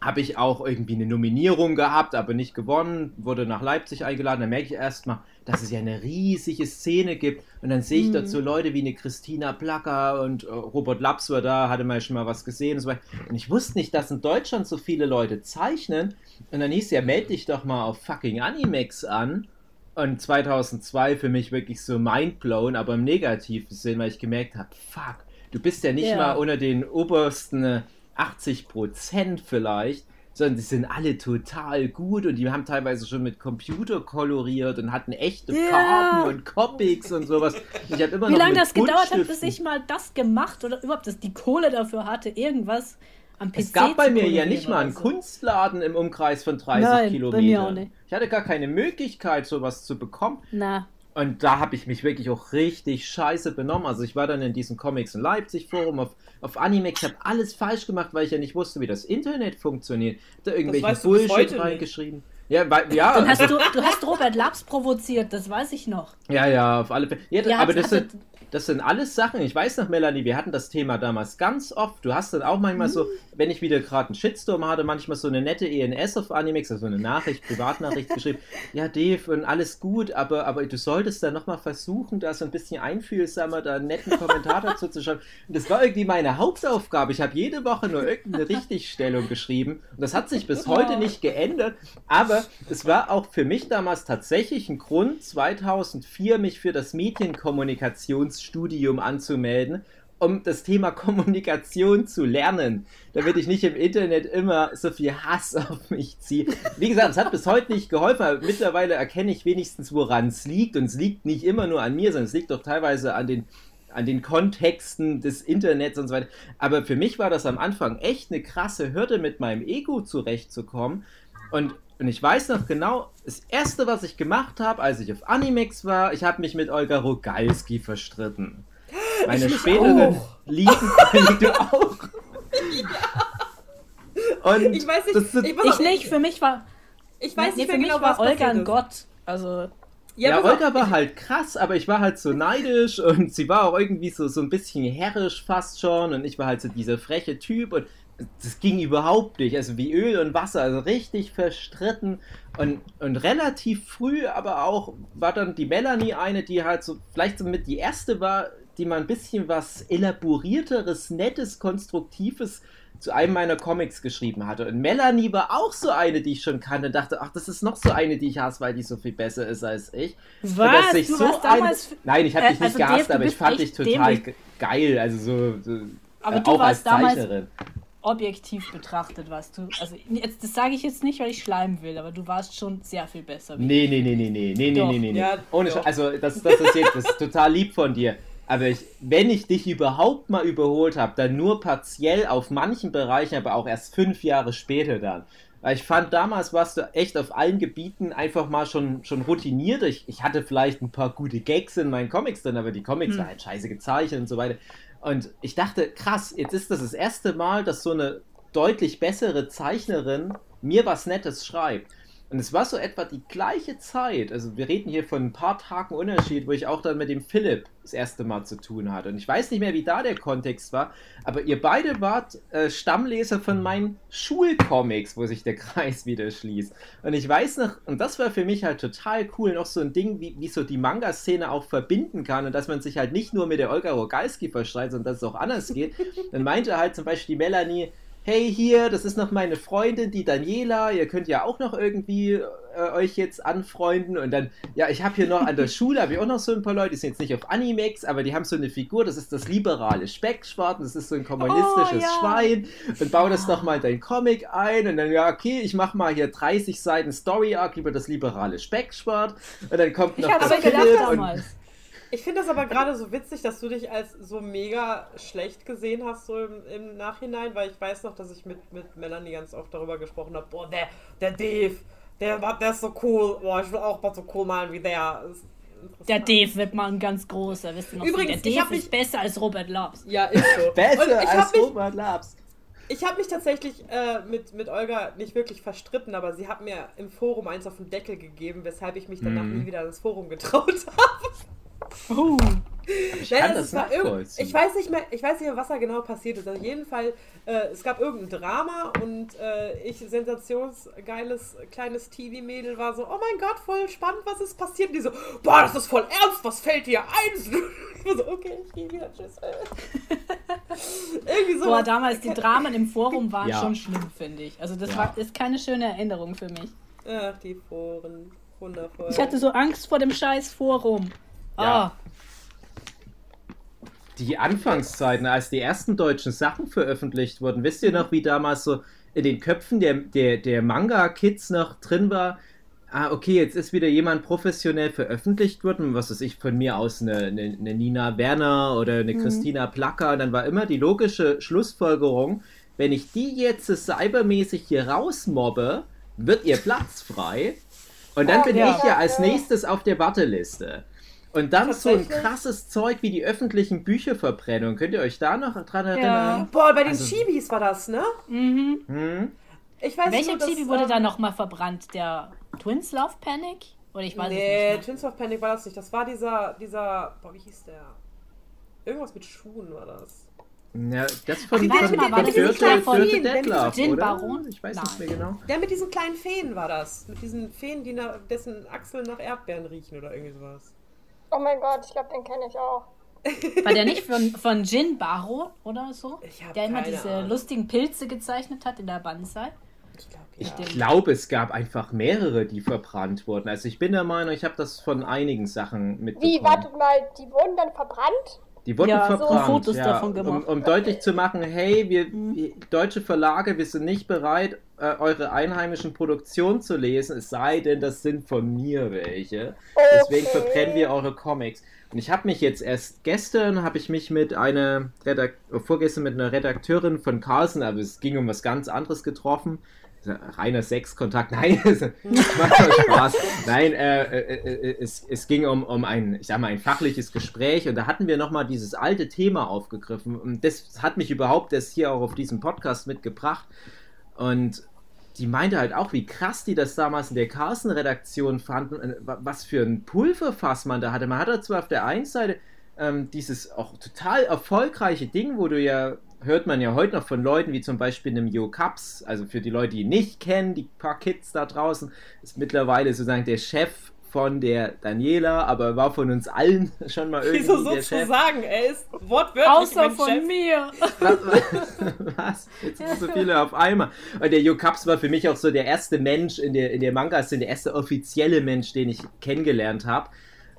habe ich auch irgendwie eine Nominierung gehabt, aber nicht gewonnen, wurde nach Leipzig eingeladen. Da merke ich erstmal, dass es ja eine riesige Szene gibt. Und dann sehe ich Mhm. dazu Leute wie eine Christina Placker und äh, Robert Laps war da, hatte mal schon mal was gesehen. Und, so weiter. und ich wusste nicht, dass in Deutschland so viele Leute zeichnen. Und dann hieß ja, melde dich doch mal auf fucking Animex an. Und 2002 für mich wirklich so mindblown, aber im negativen Sinn, weil ich gemerkt habe, fuck, du bist ja nicht Ja. mal unter den obersten äh, 80 Prozent vielleicht, sondern die sind alle total gut und die haben teilweise schon mit Computer koloriert und hatten echte Ja. Farben und Comics und sowas. Ich hab immer Wie lange das gedauert hat, bis ich mal das gemacht oder überhaupt das, die Kohle dafür hatte, irgendwas am PC Es gab bei mir ja nicht mal einen so. Kunstladen im Umkreis von 30 Nein, bei Kilometern. mir auch nicht. Ich hatte gar keine Möglichkeit, sowas zu bekommen. Na, Und da habe ich mich wirklich auch richtig scheiße benommen. Also ich war dann in diesem Comics in Leipzig Forum auf, auf Animex, habe alles falsch gemacht, weil ich ja nicht wusste, wie das Internet funktioniert. Da irgendwelche weißt du bis Bullshit heute nicht. reingeschrieben. Ja, weil, ja, dann hast also, du, du hast Robert Labs provoziert, das weiß ich noch. ja, ja, auf alle Fälle. Ja, Ja, aber das sind, das sind alles Sachen. Ich weiß noch, Melanie, wir hatten das Thema damals ganz oft. Du hast dann auch manchmal so, wenn ich wieder gerade einen Shitstorm hatte, manchmal so eine nette ENS auf Animex, also eine Nachricht, Privatnachricht *laughs* geschrieben. Ja, Dave, und alles gut, aber, aber du solltest da nochmal versuchen, da so ein bisschen einfühlsamer da einen netten Kommentar dazu *laughs* zu schreiben. Und das war irgendwie meine Hauptaufgabe. Ich habe jede Woche nur irgendeine Richtigstellung geschrieben. Und das hat sich bis heute nicht geändert. Aber es war auch für mich damals tatsächlich ein Grund, 2004 mich für das Medienkommunikationsstudium anzumelden, um das Thema *laughs* Kommunikation zu lernen, damit ich nicht im Internet immer so viel Hass *laughs* auf mich ziehe. Wie gesagt, es hat bis heute nicht geholfen, aber mittlerweile erkenne ich wenigstens, woran es liegt. Und es liegt nicht immer nur an mir, sondern es liegt doch teilweise an den an den Kontexten des Internets und so weiter. Aber für mich war das am Anfang echt eine krasse Hürde, mit meinem Ego zurechtzukommen. Und, und ich weiß noch genau, das erste, was ich gemacht habe, als ich auf Animex war, ich habe mich mit Olga Rogalski verstritten. Meine späteren lieben du auch. Und Ich weiß nicht, das sind- ich, Ich nicht, für mich war. Ich weiß nee, nicht für mehr mich genau, war was Olga ein ist. Gott. Also. Ja, auf, Olga war halt krass, aber ich war halt so neidisch und sie war auch irgendwie so, so ein bisschen herrisch fast schon und ich war halt so dieser freche Typ und das ging überhaupt nicht. Also wie Öl und Wasser, also richtig verstritten und, und relativ früh aber auch war dann die Melanie eine, die halt so vielleicht so mit die erste war, die mal ein bisschen was elaborierteres, nettes, konstruktives zu einem meiner Comics geschrieben hatte. Und Melanie war auch so eine, die ich schon kannte und dachte, ach, das ist noch so eine, die ich hasse, weil die so viel besser ist als ich. Was? sich Du so warst damals. ein... Nein, ich habe Äh, dich nicht also gehasst, aber ich fand dich total dämlich. ge- geil. Also so, so Aber äh, du auch warst als damals- Zeichnerin. Objektiv betrachtet warst du. Also jetzt, das sage ich jetzt nicht, weil ich schleimen will, aber du warst schon sehr viel besser. Nee, nee, nee, nee, nee, nee, nee, nee, nee, nee. Ja, Ohne. Sch- also das, das ist jetzt das ist total lieb von dir. Aber ich, wenn ich dich überhaupt mal überholt habe, dann nur partiell auf manchen Bereichen, aber auch erst fünf Jahre später dann. Weil ich fand, damals warst du echt auf allen Gebieten einfach mal schon, schon routiniert. Ich, ich hatte vielleicht ein paar gute Gags in meinen Comics drin, aber die Comics Hm. waren halt scheiße gezeichnet und so weiter. Und ich dachte, krass, jetzt ist das das erste Mal, dass so eine deutlich bessere Zeichnerin mir was Nettes schreibt. Und es war so etwa die gleiche Zeit, also wir reden hier von ein paar Tagen Unterschied, wo ich auch dann mit dem Philipp das erste Mal zu tun hatte. Und ich weiß nicht mehr, wie da der Kontext war, aber ihr beide wart äh, Stammleser von meinen Schulcomics, wo sich der *laughs* Kreis wieder schließt. Und ich weiß noch, und das war für mich halt total cool, noch so ein Ding, wie, wie so die Manga-Szene auch verbinden kann und dass man sich halt nicht nur mit der Olga Rogalski verstreitet, sondern dass es auch anders geht. Dann meinte halt zum Beispiel die Melanie, hey hier, das ist noch meine Freundin, die Daniela, ihr könnt ja auch noch irgendwie äh, euch jetzt anfreunden. Und dann, ja, ich habe hier noch an der *laughs* Schule, habe ich auch noch so ein paar Leute, die sind jetzt nicht auf Animex, aber die haben so eine Figur, das ist das liberale Speckschwarten, das ist so ein kommunistisches Oh, ja. Schwein. Und bau das doch mal in dein Comic ein. Und dann, ja, okay, ich mach mal hier 30 Seiten Story-Arc über das liberale Speckschwart und dann kommt Ich noch gedacht Philipp und damals. Ich finde das aber gerade so witzig, dass du dich als so mega schlecht gesehen hast, so im, im Nachhinein, weil ich weiß noch, dass ich mit, mit Melanie ganz oft darüber gesprochen habe, boah, der, der Dave, der, der ist so cool, boah, ich will auch mal so cool malen wie der. Der. Dave wird mal ein ganz großer, wisst ihr noch? Übrigens, der ich hab Dave mich- ist besser als Robert Lobbs. Ja, ist so. *laughs* Besser ich als habe mich, Robert Labs. ich hab mich tatsächlich äh, mit, mit Olga nicht wirklich verstritten, aber sie hat mir im Forum eins auf den Deckel gegeben, weshalb ich mich danach Mhm. nie wieder ins Forum getraut *laughs* habe. Uh, Ich Nein, das irgend- nachvollziehen. Ich weiß nicht mehr, ich weiß nicht mehr, was da genau passiert ist. Auf jeden Fall, äh, es gab irgendein Drama und äh, ich, sensationsgeiles kleines TV-Mädel, war so, oh mein Gott, voll spannend, was ist passiert? Und die so, boah, das ist voll ernst, was fällt dir ein? *laughs* Ich war so, okay, ich gehe wieder, tschüss. *laughs* Irgendwie so. boah, damals die Dramen im Forum waren Ja. schon schlimm, finde ich. Also das Ja. war, ist keine schöne Erinnerung für mich. Ach, die Foren, wundervoll. Ich hatte so Angst vor dem scheiß Forum. Ja. die Anfangszeiten, als die ersten deutschen Sachen veröffentlicht wurden, wisst ihr noch, wie damals so in den Köpfen der, der, der Manga-Kids noch drin war? Ah, okay, jetzt ist wieder jemand professionell veröffentlicht worden, was weiß ich, von mir aus eine, eine, eine Nina Werner oder eine Christina Placker, und dann war immer die logische Schlussfolgerung, wenn ich die jetzt cybermäßig hier rausmobbe, wird ihr Platz frei und dann Oh, bin ja. ich ja als nächstes auf der Warteliste. Und dann so ein krasses Zeug wie die öffentlichen Bücherverbrennung. Könnt ihr euch da noch dran Ja. erinnern? Boah, bei den Also- Chibis war das, ne? mhm. Hm? Ich weiß Welcher nur, Chibi wurde ähm, da nochmal verbrannt? Der Twins Love Panic? Oder ich weiß nee, es nicht. Twins of Panic war das nicht. Das war dieser, dieser, boah, wie hieß der? Irgendwas mit Schuhen war das. Ja, das von, Ach, von, von von Dörte Gin Detlef, oder? Baron? Ich weiß Nein. nicht mehr genau. Der mit diesen kleinen Feen war das. Mit diesen Feen, die nach, dessen Achseln nach Erdbeeren riechen oder irgendwie sowas. Oh mein Gott, ich glaube, den kenne ich auch. War der nicht von, von Jin Baro oder so? Ich der immer diese Ahnung. lustigen Pilze gezeichnet hat in der Banzai. Ich glaube, Ich ja. glaube, es gab einfach mehrere, die verbrannt wurden. Also ich bin der Meinung, ich habe das von einigen Sachen mitbekommen. Wie, wartet mal, die wurden dann verbrannt? Die wurden Ja, so verbrannt, Fotos ja, davon um, gemacht. um deutlich zu machen, hey, wir wir- deutsche Verlage, wir sind nicht bereit, äh, eure einheimischen Produktionen zu lesen, es sei denn, das sind von mir welche. Deswegen Okay. verbrennen wir eure Comics. Und ich habe mich jetzt erst gestern, habe ich mich mit einer Redak äh, vorgestern mit einer Redakteurin von Carlsen, aber es ging um was ganz anderes getroffen. Reiner Sexkontakt, *laughs* nein, es macht doch Spaß. Nein, äh, äh, äh, es, es ging um, um ein, ich sag mal, ein fachliches Gespräch und da hatten wir nochmal dieses alte Thema aufgegriffen und das hat mich überhaupt erst hier auch auf diesem Podcast mitgebracht und die meinte halt auch, wie krass die das damals in der Carlsen-Redaktion fanden, äh, wa- was für ein Pulverfass man da hatte. Man hatte zwar auf der einen Seite ähm, dieses auch total erfolgreiche Ding, wo du ja, hört man ja heute noch von Leuten wie zum Beispiel einem Jo Kaps, also für die Leute, die ihn nicht kennen, die paar Kids da draußen, ist mittlerweile sozusagen der Chef von der Daniela, aber war von uns allen *laughs* schon mal irgendwie Wieso so der zu Chef. sagen? Er ist wortwörtlich Außer mein von Chef. mir. *laughs* Was? Jetzt sind so viele auf einmal. Und der Jo Kaps war für mich auch so der erste Mensch in der, in der Manga-Szene, der erste offizielle Mensch, den ich kennengelernt habe.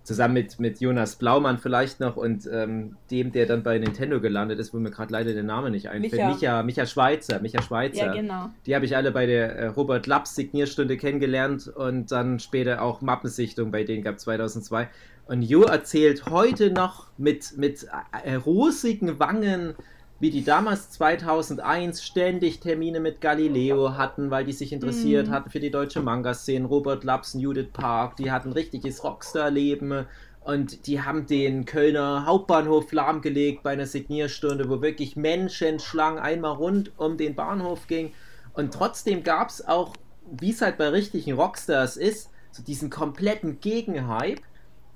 Zusammen mit, mit Jonas Blaumann vielleicht noch und ähm, dem, der dann bei Nintendo gelandet ist, wo mir gerade leider der Name nicht einfällt. Micha. Micha, Micha Schweizer. Micha Schweizer. Ja, genau. Die habe ich alle bei der äh, Robert Laps Signierstunde kennengelernt und dann später auch Mappensichtung bei denen gab 2002. Und Jo erzählt heute noch mit, mit äh, rosigen Wangen, wie die damals 2001 ständig Termine mit Galileo hatten, weil die sich interessiert hatten für die deutsche Manga-Szene. Robert Laps und Judith Park, die hatten richtiges Rockstar-Leben. Und die haben den Kölner Hauptbahnhof lahmgelegt bei einer Signierstunde, wo wirklich Menschenschlangen einmal rund um den Bahnhof ging. Und trotzdem gab es auch, wie es halt bei richtigen Rockstars ist, so diesen kompletten Gegenhype.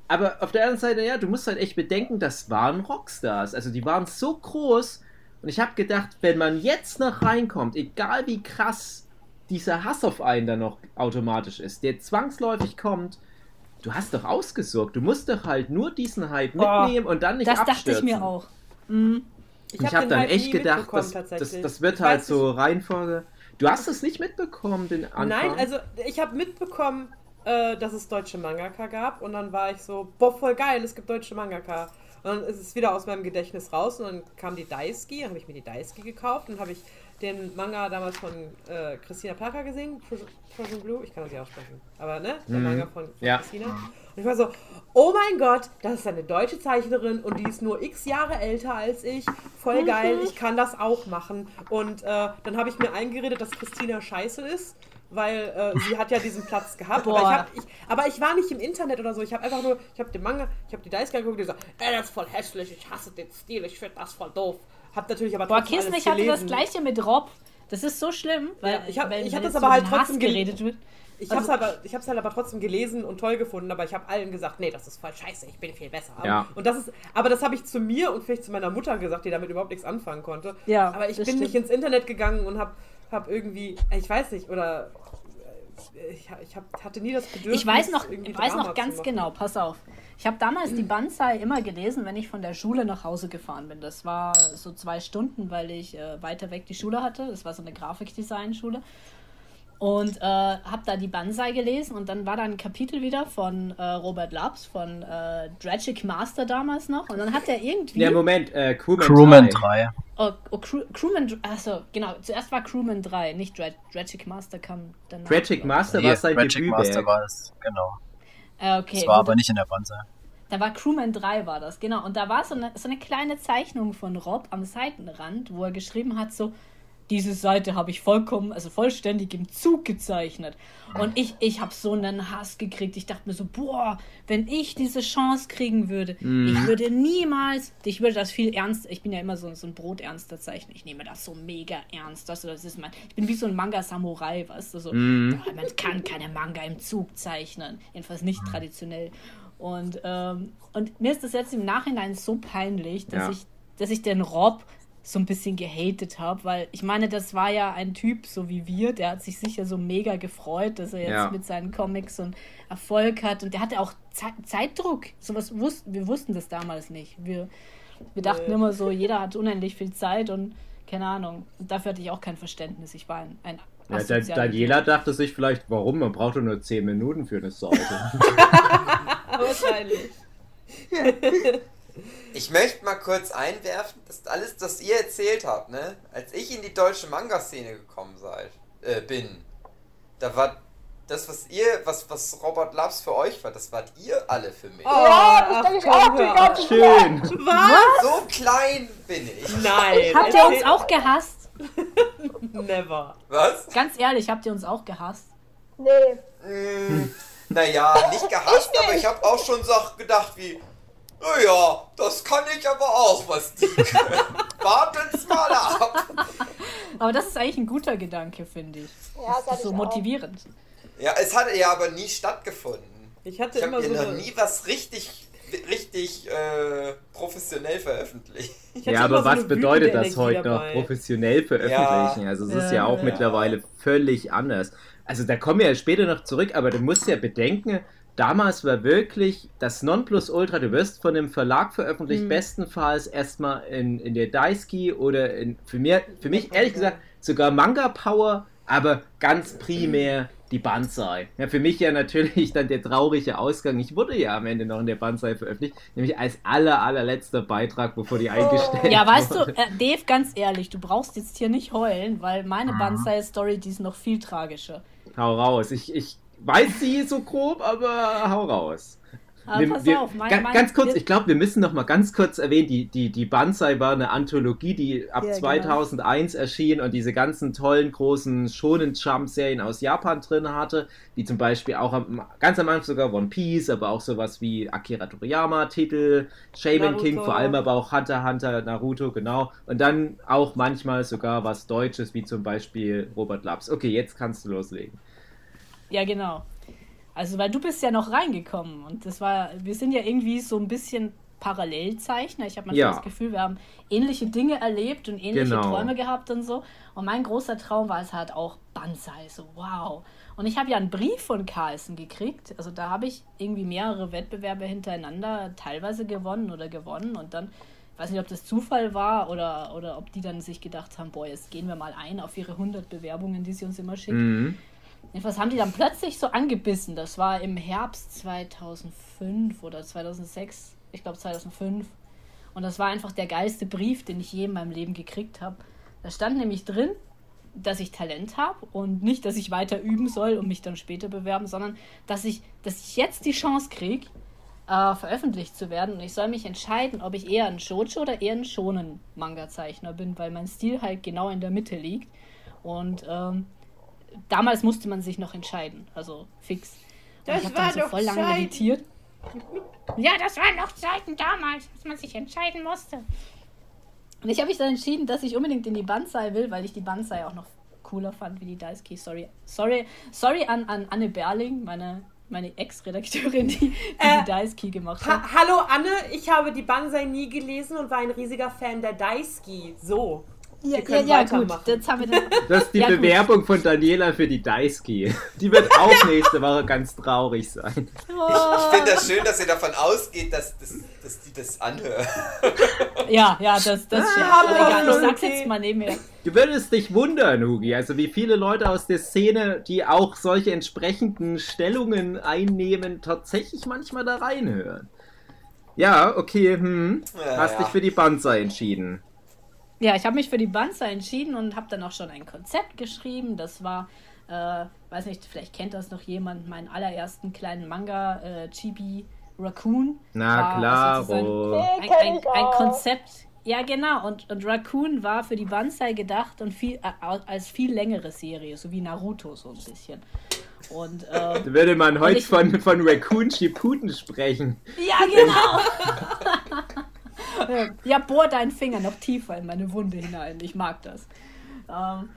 Aber auf der anderen Seite, ja, du musst halt echt bedenken, das waren Rockstars. Also die waren so groß. Und ich habe gedacht, wenn man jetzt noch reinkommt, egal wie krass dieser Hass auf einen dann noch automatisch ist, der zwangsläufig kommt, du hast doch ausgesorgt. Du musst doch halt nur diesen Hype Oh, mitnehmen und dann nicht Das abstürzen. dachte ich mir auch. Mhm. Ich habe den dann Hype echt gedacht, das, das, das wird Ich halt so Reihenfolge. Du hast es nicht mitbekommen, den Anfang? Nein, also ich habe mitbekommen, äh, dass es deutsche Mangaka gab und dann war ich so, boah, voll geil, es gibt deutsche Mangaka. Und dann ist es wieder aus meinem Gedächtnis raus und dann kam die Daisuke, dann habe ich mir die Daisuke gekauft und habe ich den Manga damals von äh, Christina Parker gesehen, Trojan Blue, ich kann das nicht aussprechen, aber ne, der Mhm. Manga von, von Ja. Christina. Und ich war so, oh mein Gott, das ist eine deutsche Zeichnerin und die ist nur x Jahre älter als ich, voll geil, ich kann das auch machen. Und äh, dann habe ich mir eingeredet, dass Christina scheiße ist weil äh, sie hat ja diesen Platz gehabt. Aber ich, Boah. hab, ich, aber ich war nicht im Internet oder so. Ich habe einfach nur, ich habe den Manga, ich habe die Dice geguckt und gesagt, ey, das ist voll hässlich, ich hasse den Stil, ich finde das voll doof. Hab natürlich aber Boah, trotzdem Kissen, alles ich hatte das gleiche mit Rob. Das ist so schlimm, weil Ja, ich hab- wenn- ich wenn hab das aber halt trotzdem geredet wird. Ich hab's, Also- aber, ich hab's halt aber trotzdem gelesen und toll gefunden, aber ich habe allen gesagt, nee, das ist voll scheiße, ich bin viel besser. Ja. Und das ist, aber das habe ich zu mir und vielleicht zu meiner Mutter gesagt, die damit überhaupt nichts anfangen konnte. Ja, aber ich bin stimmt. nicht ins Internet gegangen und habe hab irgendwie, ich weiß nicht, oder äh, ich, ich hab, hatte nie das Bedürfnis. Ich weiß noch, ich weiß Drama noch ganz genau, pass auf. Ich habe damals die *clears throat* Banzai immer gelesen, wenn ich von der Schule nach Hause gefahren bin. Das war so zwei Stunden, weil ich äh, weiter weg die Schule hatte. Das war so eine Grafikdesign-Schule. Und äh, habe da die Banzai gelesen und dann war da ein Kapitel wieder von äh, Robert Labs, von äh, Dragic Master damals noch. Und dann hat er irgendwie. Ja, Moment, äh, Crewman, Crewman 3. 3. Oh, oh, Crew, Crewman, achso, genau. Zuerst war Crewman 3, nicht Dra Dragic Master kam glaub ich. Master war sein Magic Master war es, genau. Äh, okay, Das war aber nicht in der Banzai. Da war Crewman 3 war das, genau. Und da war so eine, so eine kleine Zeichnung von Rob am Seitenrand, wo er geschrieben hat, so, diese Seite habe ich vollkommen, also vollständig im Zug gezeichnet. Und ich, ich habe so einen Hass gekriegt. Ich dachte mir so, boah, wenn ich diese Chance kriegen würde, ich würde niemals, ich würde das viel ernst, ich bin ja immer so, so ein broternster Zeichner, ich nehme das so mega ernst. Das, das ist mein, ich bin wie so ein Manga-Samurai, weißt du, so, boah, man kann keine Manga im Zug zeichnen, jedenfalls nicht traditionell. Und, ähm, und mir ist das jetzt im Nachhinein so peinlich, dass, Ja. ich, dass ich den Rob so ein bisschen gehatet habe, weil ich meine, das war ja ein Typ so wie wir, der hat sich sicher so mega gefreut, dass er jetzt Ja. mit seinen Comics so einen Erfolg hat und der hatte auch Ze Zeitdruck. Sowas wussten wir wussten das damals nicht. Wir, wir dachten Nee. immer so, jeder hat unendlich viel Zeit und keine Ahnung. Und dafür hatte ich auch kein Verständnis. Ich war ein, ein Ja, Dan- Daniela dachte sich vielleicht, warum? Man braucht doch nur 10 Minuten für eine Seite. *laughs* *laughs* Wahrscheinlich. *laughs* Ich möchte mal kurz einwerfen, dass alles, das ihr erzählt habt, ne? Als ich in die deutsche Manga-Szene gekommen seid, äh, bin, da war das, was ihr, was, was Robert Labs für euch war, das wart ihr alle für mich. Oh, Ja, das denke ich auch die ganze. Schön. Was? So klein bin ich. Nein. Habt ihr uns auch gehasst? *laughs* Never. Was? Ganz ehrlich, habt ihr uns auch gehasst? Nee. Hm, naja, nicht gehasst, aber ich habe auch schon Sachen gedacht wie, naja, das kann ich aber auch, was die *laughs* können. Wartet's mal ab. Aber das ist eigentlich ein guter Gedanke, finde ich. Ja, das ist so ich auch. motivierend. Ja, es hatte ja aber nie stattgefunden. Ich hatte Ich habe immer so noch nie was richtig, richtig äh, professionell veröffentlicht. Ja, aber so was bedeutet das heute Energie noch? dabei. Professionell veröffentlichen. Also es ist ja Ja, auch ja. mittlerweile völlig anders. Also da kommen wir ja später noch zurück, aber du musst ja bedenken, damals war wirklich das Nonplusultra, du wirst von dem Verlag veröffentlicht, Mhm. bestenfalls erstmal in, in der Daisuke oder in, für, mir, für mich ehrlich gesagt sogar Manga Power, aber ganz primär die Banzai. Ja, für mich ja natürlich dann der traurige Ausgang. Ich wurde ja am Ende noch in der Banzai veröffentlicht, nämlich als aller, allerletzter Beitrag, bevor die eingestellt Ja, weißt du, wurde. äh, Dave, ganz ehrlich, du brauchst jetzt hier nicht heulen, weil meine Mhm. Banzai-Story, die ist noch viel tragischer. Hau raus. Ich, ich weiß sie so grob, aber hau raus. Aber Wir- pass wir, auf, mein, ga- mein, ganz kurz, ich glaube, wir müssen noch mal ganz kurz erwähnen, die, die, die Banzai war eine Anthologie, die ab Ja, genau. 2001 erschien und diese ganzen tollen, großen Shonen Jump Serien aus Japan drin hatte, wie zum Beispiel auch am, ganz am Anfang sogar One Piece, aber auch sowas wie Akira Toriyama Titel, Shaman. King, vor allem aber auch Hunter Hunter, Naruto, genau. Und dann auch manchmal sogar was Deutsches, wie zum Beispiel Robert Laps. Okay, jetzt kannst du loslegen. Ja, genau. Also, weil du bist ja noch reingekommen und das war, wir sind ja irgendwie so ein bisschen Parallelzeichner. Ich habe manchmal Ja. das Gefühl, wir haben ähnliche Dinge erlebt und ähnliche Genau. Träume gehabt und so. Und mein großer Traum war es halt auch Banzai, so wow. Und ich habe ja einen Brief von Carlsen gekriegt. Also da habe ich irgendwie mehrere Wettbewerbe hintereinander teilweise gewonnen oder gewonnen und dann ich weiß nicht, ob das Zufall war oder, oder ob die dann sich gedacht haben, boah, jetzt gehen wir mal ein auf ihre 100 Bewerbungen, die sie uns immer schicken. Mhm. Jedenfalls haben die dann plötzlich so angebissen. Das war im Herbst 2005 oder 2006. Ich glaube 2005. Und das war einfach der geilste Brief, den ich je in meinem Leben gekriegt habe. Da stand nämlich drin, dass ich Talent habe und nicht, dass ich weiter üben soll und mich dann später bewerben, sondern dass ich, dass ich jetzt die Chance kriege, äh, veröffentlicht zu werden. Und ich soll mich entscheiden, ob ich eher ein Shoujo oder eher ein Shonen-Manga-Zeichner bin, weil mein Stil halt genau in der Mitte liegt. Und ähm, damals musste man sich noch entscheiden, also fix. Und Das ich war dann so doch voll lange Zeiten. meditiert. Ja, das waren noch Zeiten damals, dass man sich entscheiden musste. Und ich habe mich dann entschieden, dass ich unbedingt in die Banzai will, weil ich die Banzai auch noch cooler fand wie die Daisuke. Sorry, sorry, sorry an, an Anne Berling, meine, meine Ex-Redakteurin, die, die, Äh, die Daisuke gemacht hat. Ha Hallo Anne, ich habe die Banzai nie gelesen und war ein riesiger Fan der Daisuke. So. Ja, ja, ja gut, jetzt haben wir *laughs* den, Das ist die Ja, gut. Bewerbung von Daniela für die Daisuke. Die wird auch nächste Woche ganz traurig sein. Ich finde das schön, dass ihr davon ausgeht, dass, dass, dass die das anhören. Ja, ja, das, das stimmt. Ah, Aber egal, ich sag's jetzt mal nebenher. Du würdest dich wundern, Hugi, also wie viele Leute aus der Szene, die auch solche entsprechenden Stellungen einnehmen, tatsächlich manchmal da reinhören. Ja, okay, hm. Ja, Hast ja. dich für die Banzai entschieden. Ja, ich habe mich für die Banzai entschieden und habe dann auch schon ein Konzept geschrieben. Das war, äh, weiß nicht, vielleicht kennt das noch jemand, meinen allerersten kleinen Manga, äh, Chibi Raccoon. Na sozusagen Nee, Ein, ein, ein. Konzept. Ja, genau. Und, und Raccoon war für die Banzai gedacht und viel, äh, als viel längere Serie, so wie Naruto so ein bisschen. Und äh, Da würde man heute ich- von, von Raccoon Shippuden sprechen. Ja, genau. *laughs* *laughs* ja, bohr deinen Finger noch tiefer in meine Wunde hinein. Ich mag das. Ähm,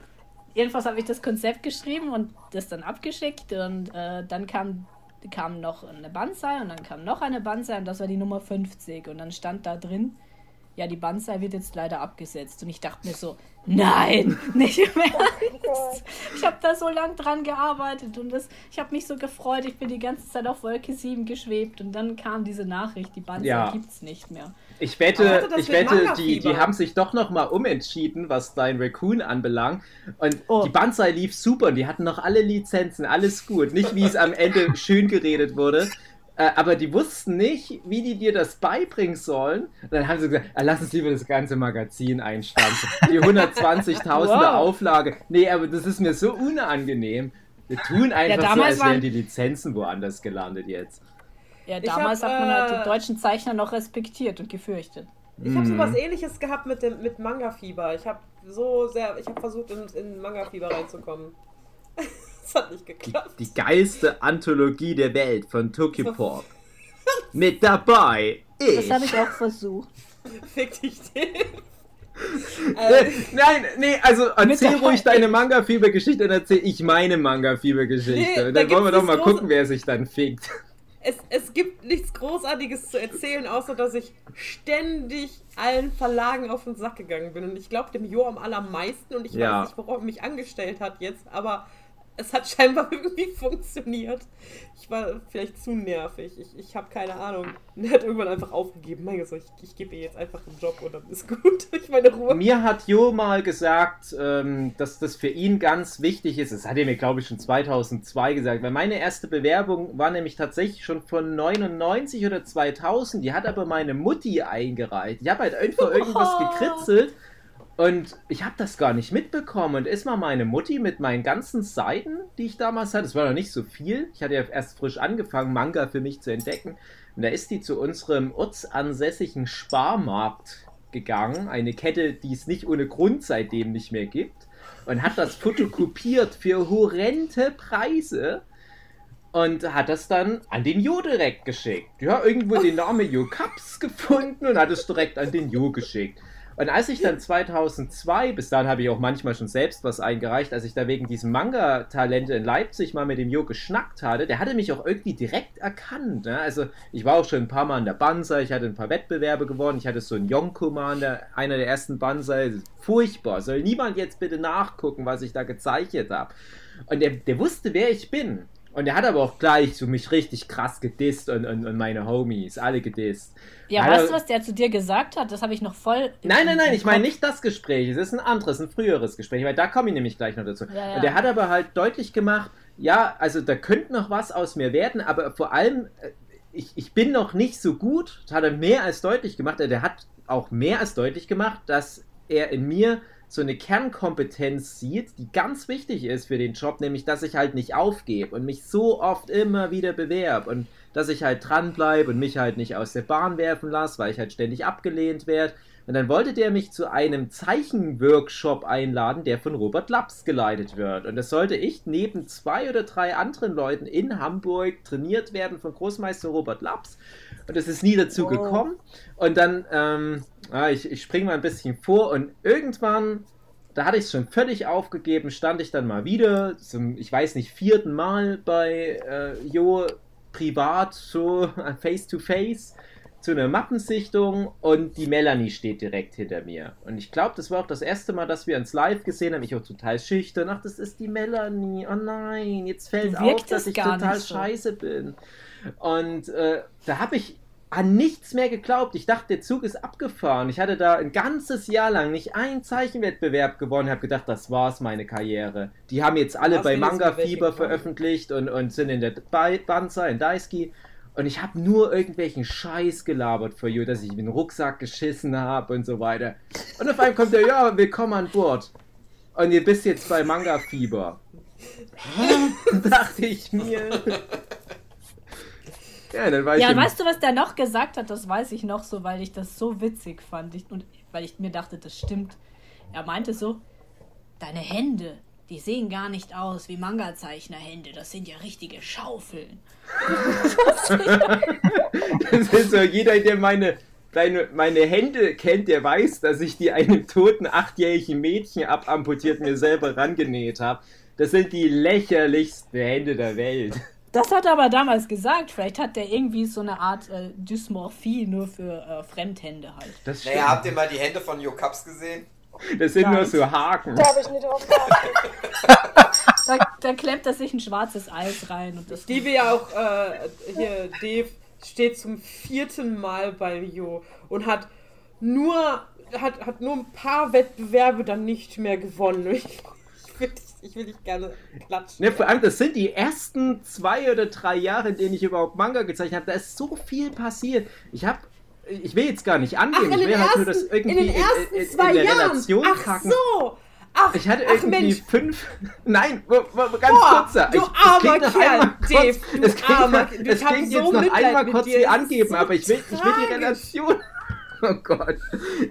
jedenfalls habe ich das Konzept geschrieben und das dann abgeschickt und äh, dann kam kam noch eine Banzai und dann kam noch eine Banzai und das war die Nummer 50. Und dann stand da drin, ja, die Banzai wird jetzt leider abgesetzt. Und ich dachte mir so, nein, *laughs* nicht im Ernst. Ich habe da so lang dran gearbeitet und das, ich habe mich so gefreut. Ich bin die ganze Zeit auf Wolke 7 geschwebt und dann kam diese Nachricht, die Banzai Ja. gibt's nicht mehr. Ich wette, ich wette, die, die haben sich doch noch mal umentschieden, was dein Raccoon anbelangt. Und Oh. die Banzai lief super und die hatten noch alle Lizenzen, alles gut. Nicht wie es am Ende schön geredet wurde. Äh, aber die wussten nicht, wie die dir das beibringen sollen. Und dann haben sie gesagt, ah, lass uns lieber das ganze Magazin einstampfen. Die 120.000er Wow. Auflage. Nee, aber das ist mir so unangenehm. Wir tun einfach so, damals als wären die Lizenzen woanders gelandet jetzt. Ja, damals hab, hat man halt äh, die deutschen Zeichner noch respektiert und gefürchtet. Ich habe sowas ähnliches gehabt mit dem mit Manga-Fieber. Ich habe so sehr, ich habe versucht, in, in Manga-Fieber reinzukommen. *laughs* Es hat nicht Die, geklappt. die geilste Anthologie der Welt von Tokyopop. *laughs* Mit dabei ich. Das habe ich auch versucht. *laughs* Fick dich *laughs* den. Äh, Nein, nee, also erzähl ruhig deine Manga-Fieber-Geschichte und erzähl ich meine Manga-Fieber-Geschichte. Nee, und da dann wollen wir doch mal das gucken, wer sich dann fickt. es, es gibt nichts Großartiges zu erzählen, außer dass ich ständig allen Verlagen auf den Sack gegangen bin. Und ich glaube dem Jo am allermeisten und ich Ja. weiß nicht, worauf er mich angestellt hat jetzt, aber es hat scheinbar *laughs* irgendwie funktioniert. Ich war vielleicht zu nervig. Ich, ich habe keine Ahnung. Und er hat irgendwann einfach aufgegeben. Mein Gott, ich, ich gebe ihr jetzt einfach einen Job und dann ist gut. *laughs* Ich meine Ruhe. Mir hat Jo mal gesagt, ähm, dass das für ihn ganz wichtig ist. Das hat er mir, glaube ich, schon 2002 gesagt. Weil meine erste Bewerbung war nämlich tatsächlich schon von 99 oder 2000. Die hat aber meine Mutti eingereicht. Ich habe halt einfach irgendwas *laughs* gekritzelt. Und ich habe das gar nicht mitbekommen. Und ist mal meine Mutti mit meinen ganzen Seiten, die ich damals hatte, es war noch nicht so viel. Ich hatte ja erst frisch angefangen, Manga für mich zu entdecken. Und da ist die zu unserem ortsansässigen Sparmarkt gegangen. Eine Kette, die es nicht ohne Grund seitdem nicht mehr gibt. Und hat das fotokopiert für horrende Preise. Und hat das dann an den Jo direkt geschickt. Ja, irgendwo den Namen Jo Cups gefunden und hat es direkt an den Jo geschickt. Und als ich dann 2002, bis dahin habe ich auch manchmal schon selbst was eingereicht, als ich da wegen diesem Manga-Talente in Leipzig mal mit dem Jo geschnackt hatte, der hatte mich auch irgendwie direkt erkannt. Ne? Also ich war auch schon ein paar Mal in der Banzai, ich hatte ein paar Wettbewerbe gewonnen, ich hatte so einen Yonko-Man, einer der ersten Banzai, furchtbar. Soll niemand jetzt bitte nachgucken, was ich da gezeichnet habe. Und der, der wusste, wer ich bin. Und der hat aber auch gleich so mich richtig krass gedisst und, und, und meine Homies, alle gedisst. Ja, Alter- weißt du, was der zu dir gesagt hat? Das habe ich noch voll. Nein, nein, nein, ich meine nicht das Gespräch. Es ist ein anderes, ein früheres Gespräch, weil da komme ich nämlich gleich noch dazu. Ja, ja. Und der hat aber halt deutlich gemacht, ja, also da könnte noch was aus mir werden, aber vor allem, äh, ich, ich bin noch nicht so gut. Das hat er mehr als deutlich gemacht. Der hat auch mehr als deutlich gemacht, dass er in mir so eine Kernkompetenz sieht, die ganz wichtig ist für den Job, nämlich dass ich halt nicht aufgebe und mich so oft immer wieder bewerbe und dass ich halt dranbleibe und mich halt nicht aus der Bahn werfen lasse, weil ich halt ständig abgelehnt werde. Und dann wollte der mich zu einem Zeichenworkshop einladen, der von Robert Laps geleitet wird. Und das sollte ich neben zwei oder drei anderen Leuten in Hamburg trainiert werden von Großmeister Robert Laps. Und es ist nie dazu Oh. gekommen. Und dann, ähm, ah, ich, ich springe mal ein bisschen vor und irgendwann, da hatte ich es schon völlig aufgegeben, stand ich dann mal wieder zum, ich weiß nicht, vierten Mal bei äh, Jo privat, so *laughs* face to face zu einer Mappensichtung und die Melanie steht direkt hinter mir. Und ich glaube, das war auch das erste Mal, dass wir uns live gesehen haben. Ich auch total schüchtern. Ach, das ist die Melanie. Oh nein, jetzt fällt auf, dass ich total so. scheiße bin. Und äh, da habe ich an nichts mehr geglaubt. Ich dachte, der Zug ist abgefahren. Ich hatte da ein ganzes Jahr lang nicht einen Zeichenwettbewerb gewonnen. Ich habe gedacht, das war's, meine Karriere. Die haben jetzt alle Hast bei Manga Fieber veröffentlicht und, und sind in der Ba- Banzai, in Daisuke. Und ich habe nur irgendwelchen Scheiß gelabert für you, dass ich in den Rucksack geschissen habe und so weiter. Und auf einmal kommt der, ja, willkommen an Bord. Und ihr bist jetzt bei Manga Fieber. *laughs* Dachte ich mir. *laughs* Ja, dann war ich Ja, weißt du, was der noch gesagt hat? Das weiß ich noch so, weil ich das so witzig fand. Ich, und weil ich mir dachte, das stimmt. Er meinte so, deine Hände, die sehen gar nicht aus wie Manga-Zeichnerhände. Das sind ja richtige Schaufeln. *laughs* Das ist so, jeder, der meine, deine, meine Hände kennt, der weiß, dass ich die einem toten achtjährigen Mädchen abamputiert mir selber rangenäht habe. Das sind die lächerlichsten Hände der Welt. Das hat er aber damals gesagt. Vielleicht hat der irgendwie so eine Art äh, Dysmorphie nur für äh, Fremdhände halt. Das stimmt. Naja, habt ihr mal die Hände von Jo Kaps gesehen? das sind nur Nein. so Haken. Da habe ich nicht drauf. *laughs* Da, da klemmt er sich ein schwarzes Eis rein und das. Ich liebe ja auch, äh, hier, Dave steht zum vierten Mal bei Jo und hat nur, hat, hat nur ein paar Wettbewerbe dann nicht mehr gewonnen. *laughs* Ich, ich, dich- ich will dich gerne klatschen. Ne, vor allem, das sind die ersten zwei oder drei Jahre, in denen ich überhaupt Manga gezeichnet habe. Da ist so viel passiert. Ich habe, ich will jetzt gar nicht Ach, angehen. in ich will halt nur ersten, das irgendwie in den ersten in, in, zwei in der Jahren. Relation Ach kacken. so. Ach, Ich hatte ach irgendwie Mensch, fünf. *laughs* Nein, ganz Boah, kurz. da. du ich, armer es klingt noch Kerl, einmal kurz, Dave, es klingt, armer- noch- du- es ich hab klingt so jetzt noch einmal kurz wie es angeben, so aber ich will, ich will die. Relation. *laughs* Oh Gott.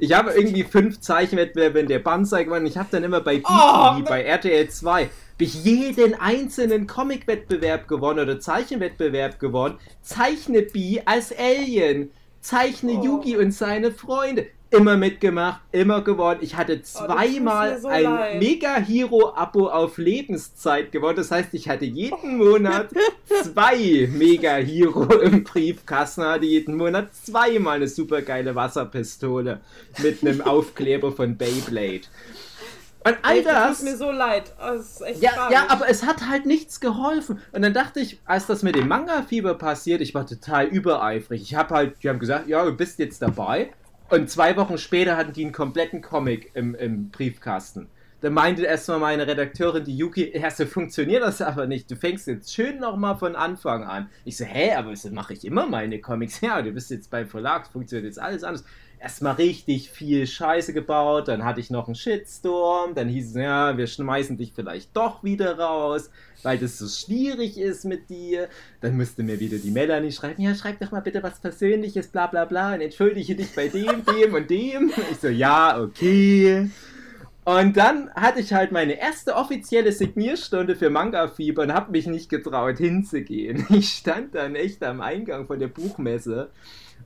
Ich habe irgendwie fünf Zeichenwettbewerbe in der Banzai gewonnen. Ich habe dann immer bei BTV, Oh, bei RTL 2, hab ich jeden einzelnen Comic-Wettbewerb gewonnen oder Zeichenwettbewerb gewonnen. Zeichne Bi als Alien. Zeichne Oh. Yugi und seine Freunde. Immer mitgemacht, immer gewonnen. Ich hatte Oh, das zweimal mir so ein leid. Mega-Hero-Abo auf Lebenszeit gewonnen. Das heißt, ich hatte jeden Monat *laughs* zwei Mega-Hero im Briefkasten, hatte jeden Monat zweimal eine supergeile Wasserpistole mit einem *laughs* Aufkleber von Beyblade. Und all Dave, das. tut mir so leid. Oh, das Ja, ja, aber es hat halt nichts geholfen. Und dann dachte ich, als das mit dem Manga-Fieber passiert, ich war total übereifrig. Ich habe halt, die haben gesagt, ja, du bist jetzt dabei. Und zwei Wochen später hatten die einen kompletten Comic im, im Briefkasten. Da meinte erstmal meine Redakteurin, die Yuki, so funktioniert das aber nicht. Du fängst jetzt schön nochmal von Anfang an. Ich so, hä, aber so mache ich immer meine Comics. *laughs* Ja, du bist jetzt beim Verlag, funktioniert jetzt alles anders. Erstmal richtig viel Scheiße gebaut, dann hatte ich noch einen Shitstorm, dann hieß es, ja, wir schmeißen dich vielleicht doch wieder raus, weil das so schwierig ist mit dir. Dann müsste mir wieder die Melanie schreiben, ja, schreib doch mal bitte was Persönliches, bla bla bla, und entschuldige dich bei dem, *laughs* dem und dem. Ich so, ja, okay. Und dann hatte ich halt meine erste offizielle Signierstunde für Manga Fieber und habe mich nicht getraut hinzugehen. Ich stand dann echt am Eingang von der Buchmesse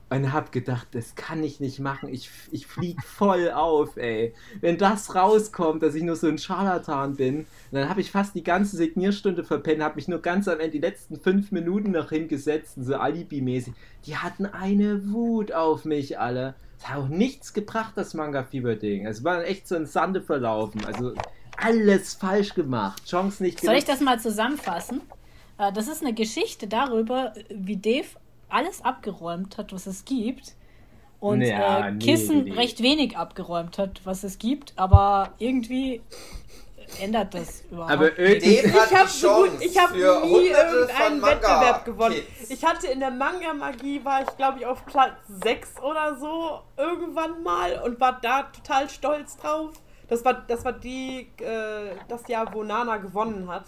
und habe gedacht, das kann ich nicht machen. Ich, ich flieg voll auf, ey. Wenn das rauskommt, dass ich nur so ein Scharlatan bin, dann habe ich fast die ganze Signierstunde verpennt, habe mich nur ganz am Ende die letzten fünf Minuten noch hingesetzt, und so Alibi-mäßig. Die hatten eine Wut auf mich alle. Es hat auch nichts gebracht, das Manga-Fieber-Ding. Es war echt so ein Sande verlaufen. Also alles falsch gemacht. Chance nicht Soll ich das mal zusammenfassen? Äh, das ist eine Geschichte darüber, wie Dave alles abgeräumt hat, was es gibt. Und Ja, äh, nee, Kissen nee. recht wenig abgeräumt hat, was es gibt. Aber irgendwie ändert das *laughs* überhaupt Aber nichts. irgendwie. Ich habe so gut, ich habe nie irgendeinen Wettbewerb gewonnen. Manga-Kids. Ich hatte in der Manga-Magie, war ich glaube ich auf Platz 6 oder so irgendwann mal und war da total stolz drauf. Das war, das war die, äh, das Jahr, wo Nana gewonnen hat.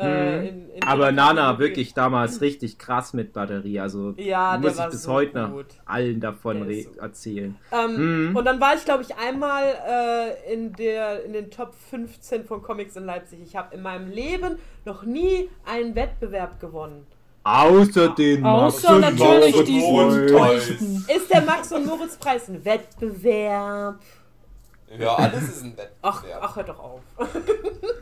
Äh, in- in Mhm. Aber Nana wirklich damals richtig krass mit Batterie. Also Ja, muss ich bis so heute noch gut. allen davon so- erzählen. Ähm, Mhm. Und dann war ich, glaube ich, einmal äh, in, der, in den Top 15 von Comics in Leipzig. Ich habe in meinem Leben noch nie einen Wettbewerb gewonnen. Außer den Außer Max und natürlich Moritz diesen Preis. Tollsten. Ist der Max und Moritz Preis ein Wettbewerb? Ja, alles ist ein Ach, Wettbewerb. ach hör doch auf. *laughs*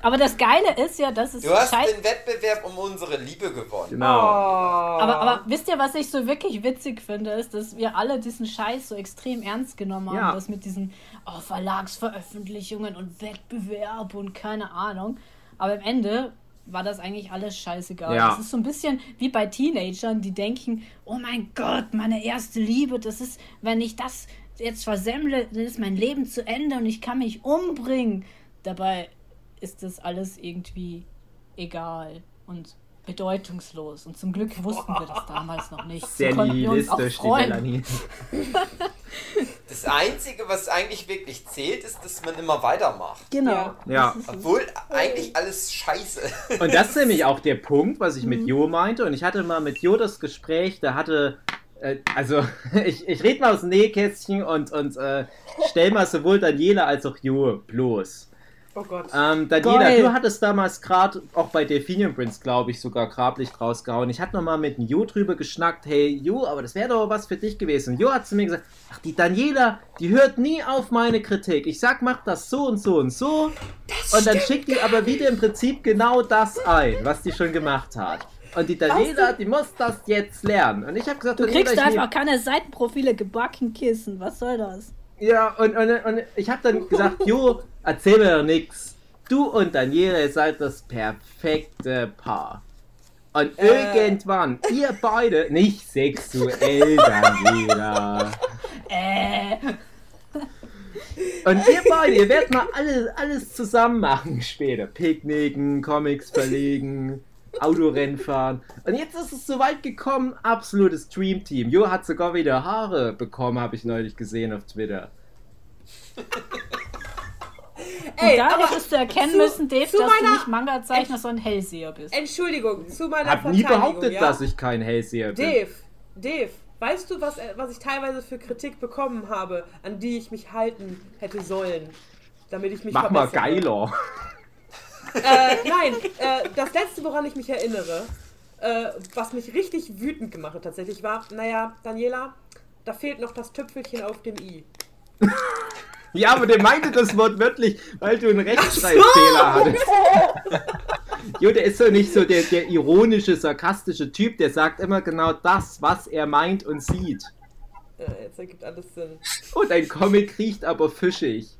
Aber das Geile ist ja, dass es Du hast scheiß- den Wettbewerb um unsere Liebe gewonnen. Genau. Aber, aber wisst ihr, was ich so wirklich witzig finde, ist, dass wir alle diesen Scheiß so extrem ernst genommen haben. Ja. Das mit diesen oh, Verlagsveröffentlichungen und Wettbewerb und keine Ahnung. Aber am Ende war das eigentlich alles scheißegal. Ja. Das ist so ein bisschen wie bei Teenagern, die denken, oh mein Gott, meine erste Liebe, das ist, wenn ich das jetzt versemmle, dann ist mein Leben zu Ende und ich kann mich umbringen. Dabei ist das alles irgendwie egal und bedeutungslos. Und zum Glück wussten wir das damals noch nicht. Sehr nihilistisch, die. Melanie. Das Einzige, was eigentlich wirklich zählt, ist, dass man immer weitermacht. Genau. Ja. Obwohl eigentlich alles scheiße. Und das ist nämlich auch der Punkt, was ich mit Mhm. Jo meinte. Und ich hatte mal mit Jo das Gespräch, da hatte, also *laughs* ich, ich rede mal aus dem Nähkästchen und, und äh, stell mal sowohl Daniela als auch Jo bloß. Oh Gott. Ähm, Daniela, Geil. du hattest damals gerade auch bei Delphinium Prince, glaube ich, sogar Grablicht rausgehauen. Ich hatte nochmal mit dem Jo drüber geschnackt, hey Jo, aber das wäre doch was für dich gewesen. Und Jo hat zu mir gesagt, ach, die Daniela, die hört nie auf meine Kritik. Ich sag, mach das so und so und so. und dann schickt die aber wieder im Prinzip genau das ein, was die schon gemacht hat. Und die Daniela, die muss das jetzt lernen. Und ich habe gesagt, Du kriegst einfach keine Seitenprofile gebacken Kissen. Was soll das? Ja, und, und, und ich habe dann gesagt, *laughs* Jo, erzähl mir doch nix. Du und Daniela seid das perfekte Paar. Und irgendwann, ihr beide, nicht sexuell, *laughs* Daniela. Äh. Und ihr beide, ihr werdet *laughs* mal alles, alles zusammen machen später. Picknicken, Comics verlegen, Autorennen fahren. Und jetzt ist es soweit gekommen, absolutes Dreamteam. Jo hat sogar wieder Haare bekommen, habe ich neulich gesehen auf Twitter. Ey, da aber hättest du erkennen zu- müssen, Dave, dass du meiner- nicht Manga-Zeichner, sondern Hellseher bist. Entschuldigung, zu meiner Hab nie behauptet, ja? dass ich kein Hellseher bin. Dave, Dave, weißt du, was, äh, was ich teilweise für Kritik bekommen habe, an die ich mich halten hätte sollen, damit ich mich Mach mal geiler. Äh, nein, äh, das letzte, woran ich mich erinnere, äh, was mich richtig wütend gemacht hat tatsächlich, war, naja, Daniela, da fehlt noch das Tüpfelchen auf dem i. *laughs* Ja, aber der meinte das Wort wörtlich, weil du einen Rechtschreibfehler hattest. *laughs* Jo, der ist so nicht so der, der ironische, sarkastische Typ, der sagt immer genau das, was er meint und sieht. Äh, jetzt ergibt alles Sinn. Oh, dein Comic riecht aber fischig.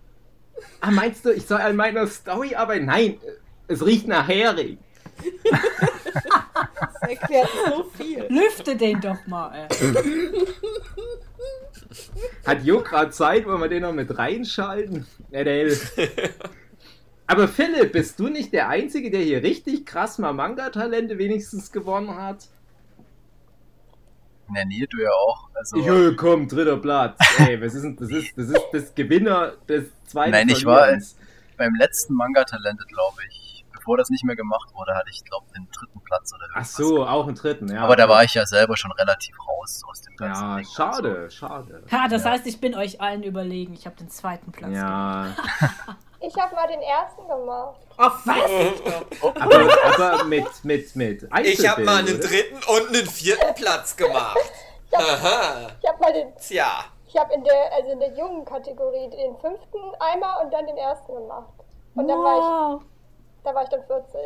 Ah, meinst du, ich soll an meiner Story arbeiten? Nein, es riecht nach Hering. Das erklärt so viel. Lüfte den doch mal, ey. Hat Jo gerade Zeit, wollen wir den noch mit reinschalten? Ja, der hilft. Aber Philipp, bist du nicht der Einzige, der hier richtig krass mal Manga-Talente wenigstens gewonnen hat? Ja, nee, du ja auch. Also, Jo, komm, dritter Platz. Ey, was ist denn, das ist, das ist das Gewinner des zweiten Nein, ich war- Verlierens. beim letzten Manga-Talente, glaube ich, bevor das nicht mehr gemacht wurde, hatte ich, glaube den dritten Platz oder Ach so, auch einen dritten, ja. Aber da war ich ja selber schon relativ raus aus dem ganzen Ja, Ding. Also, schade, schade. Ha, das Ja. heißt, ich bin euch allen überlegen. Ich habe den zweiten Platz. Ja, *laughs* Ich habe mal den ersten gemacht. Oh, was? *laughs* aber, aber mit, mit, mit Ich habe mal einen oder? dritten und einen vierten Platz gemacht. Aha. Ich habe mal den, Tja. ich habe in der, also in der jungen Kategorie den fünften einmal und dann den ersten gemacht. Und dann war Wow. ich, da war ich dann 14.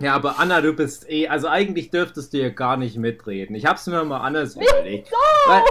Ja, aber Anna, du bist eh, also eigentlich dürftest du ja gar nicht mitreden. Ich hab's mir mal anders überlegt. Weil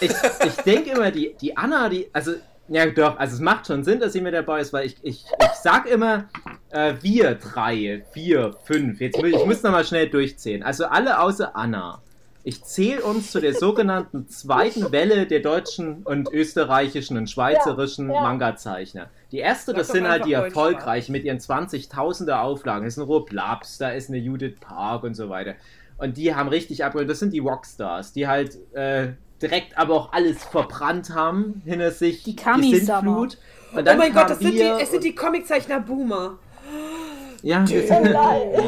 ich, ich denke immer, die, die Anna, die, also, ja doch, also es macht schon Sinn, dass sie mit dabei ist, weil ich, ich, ich sag immer, äh, wir drei, vier, fünf, jetzt muss ich, muss nochmal schnell durchzählen. Also alle außer Anna. Ich zähle uns zu der sogenannten zweiten Welle der deutschen und österreichischen und schweizerischen Ja, ja. Manga-Zeichner. Die erste, das doch sind halt die erfolgreichen mit ihren 20.000er Auflagen. Das ist ein Rob Laps, da ist eine Judith Park und so weiter. Und die haben richtig abgeholt. Das sind die Rockstars, die halt äh, direkt aber auch alles verbrannt haben hinter sich. Die Kami-Sama. Sintflut. Und Oh mein Gott, das sind die, es sind die Comiczeichner Boomer. Ja, das,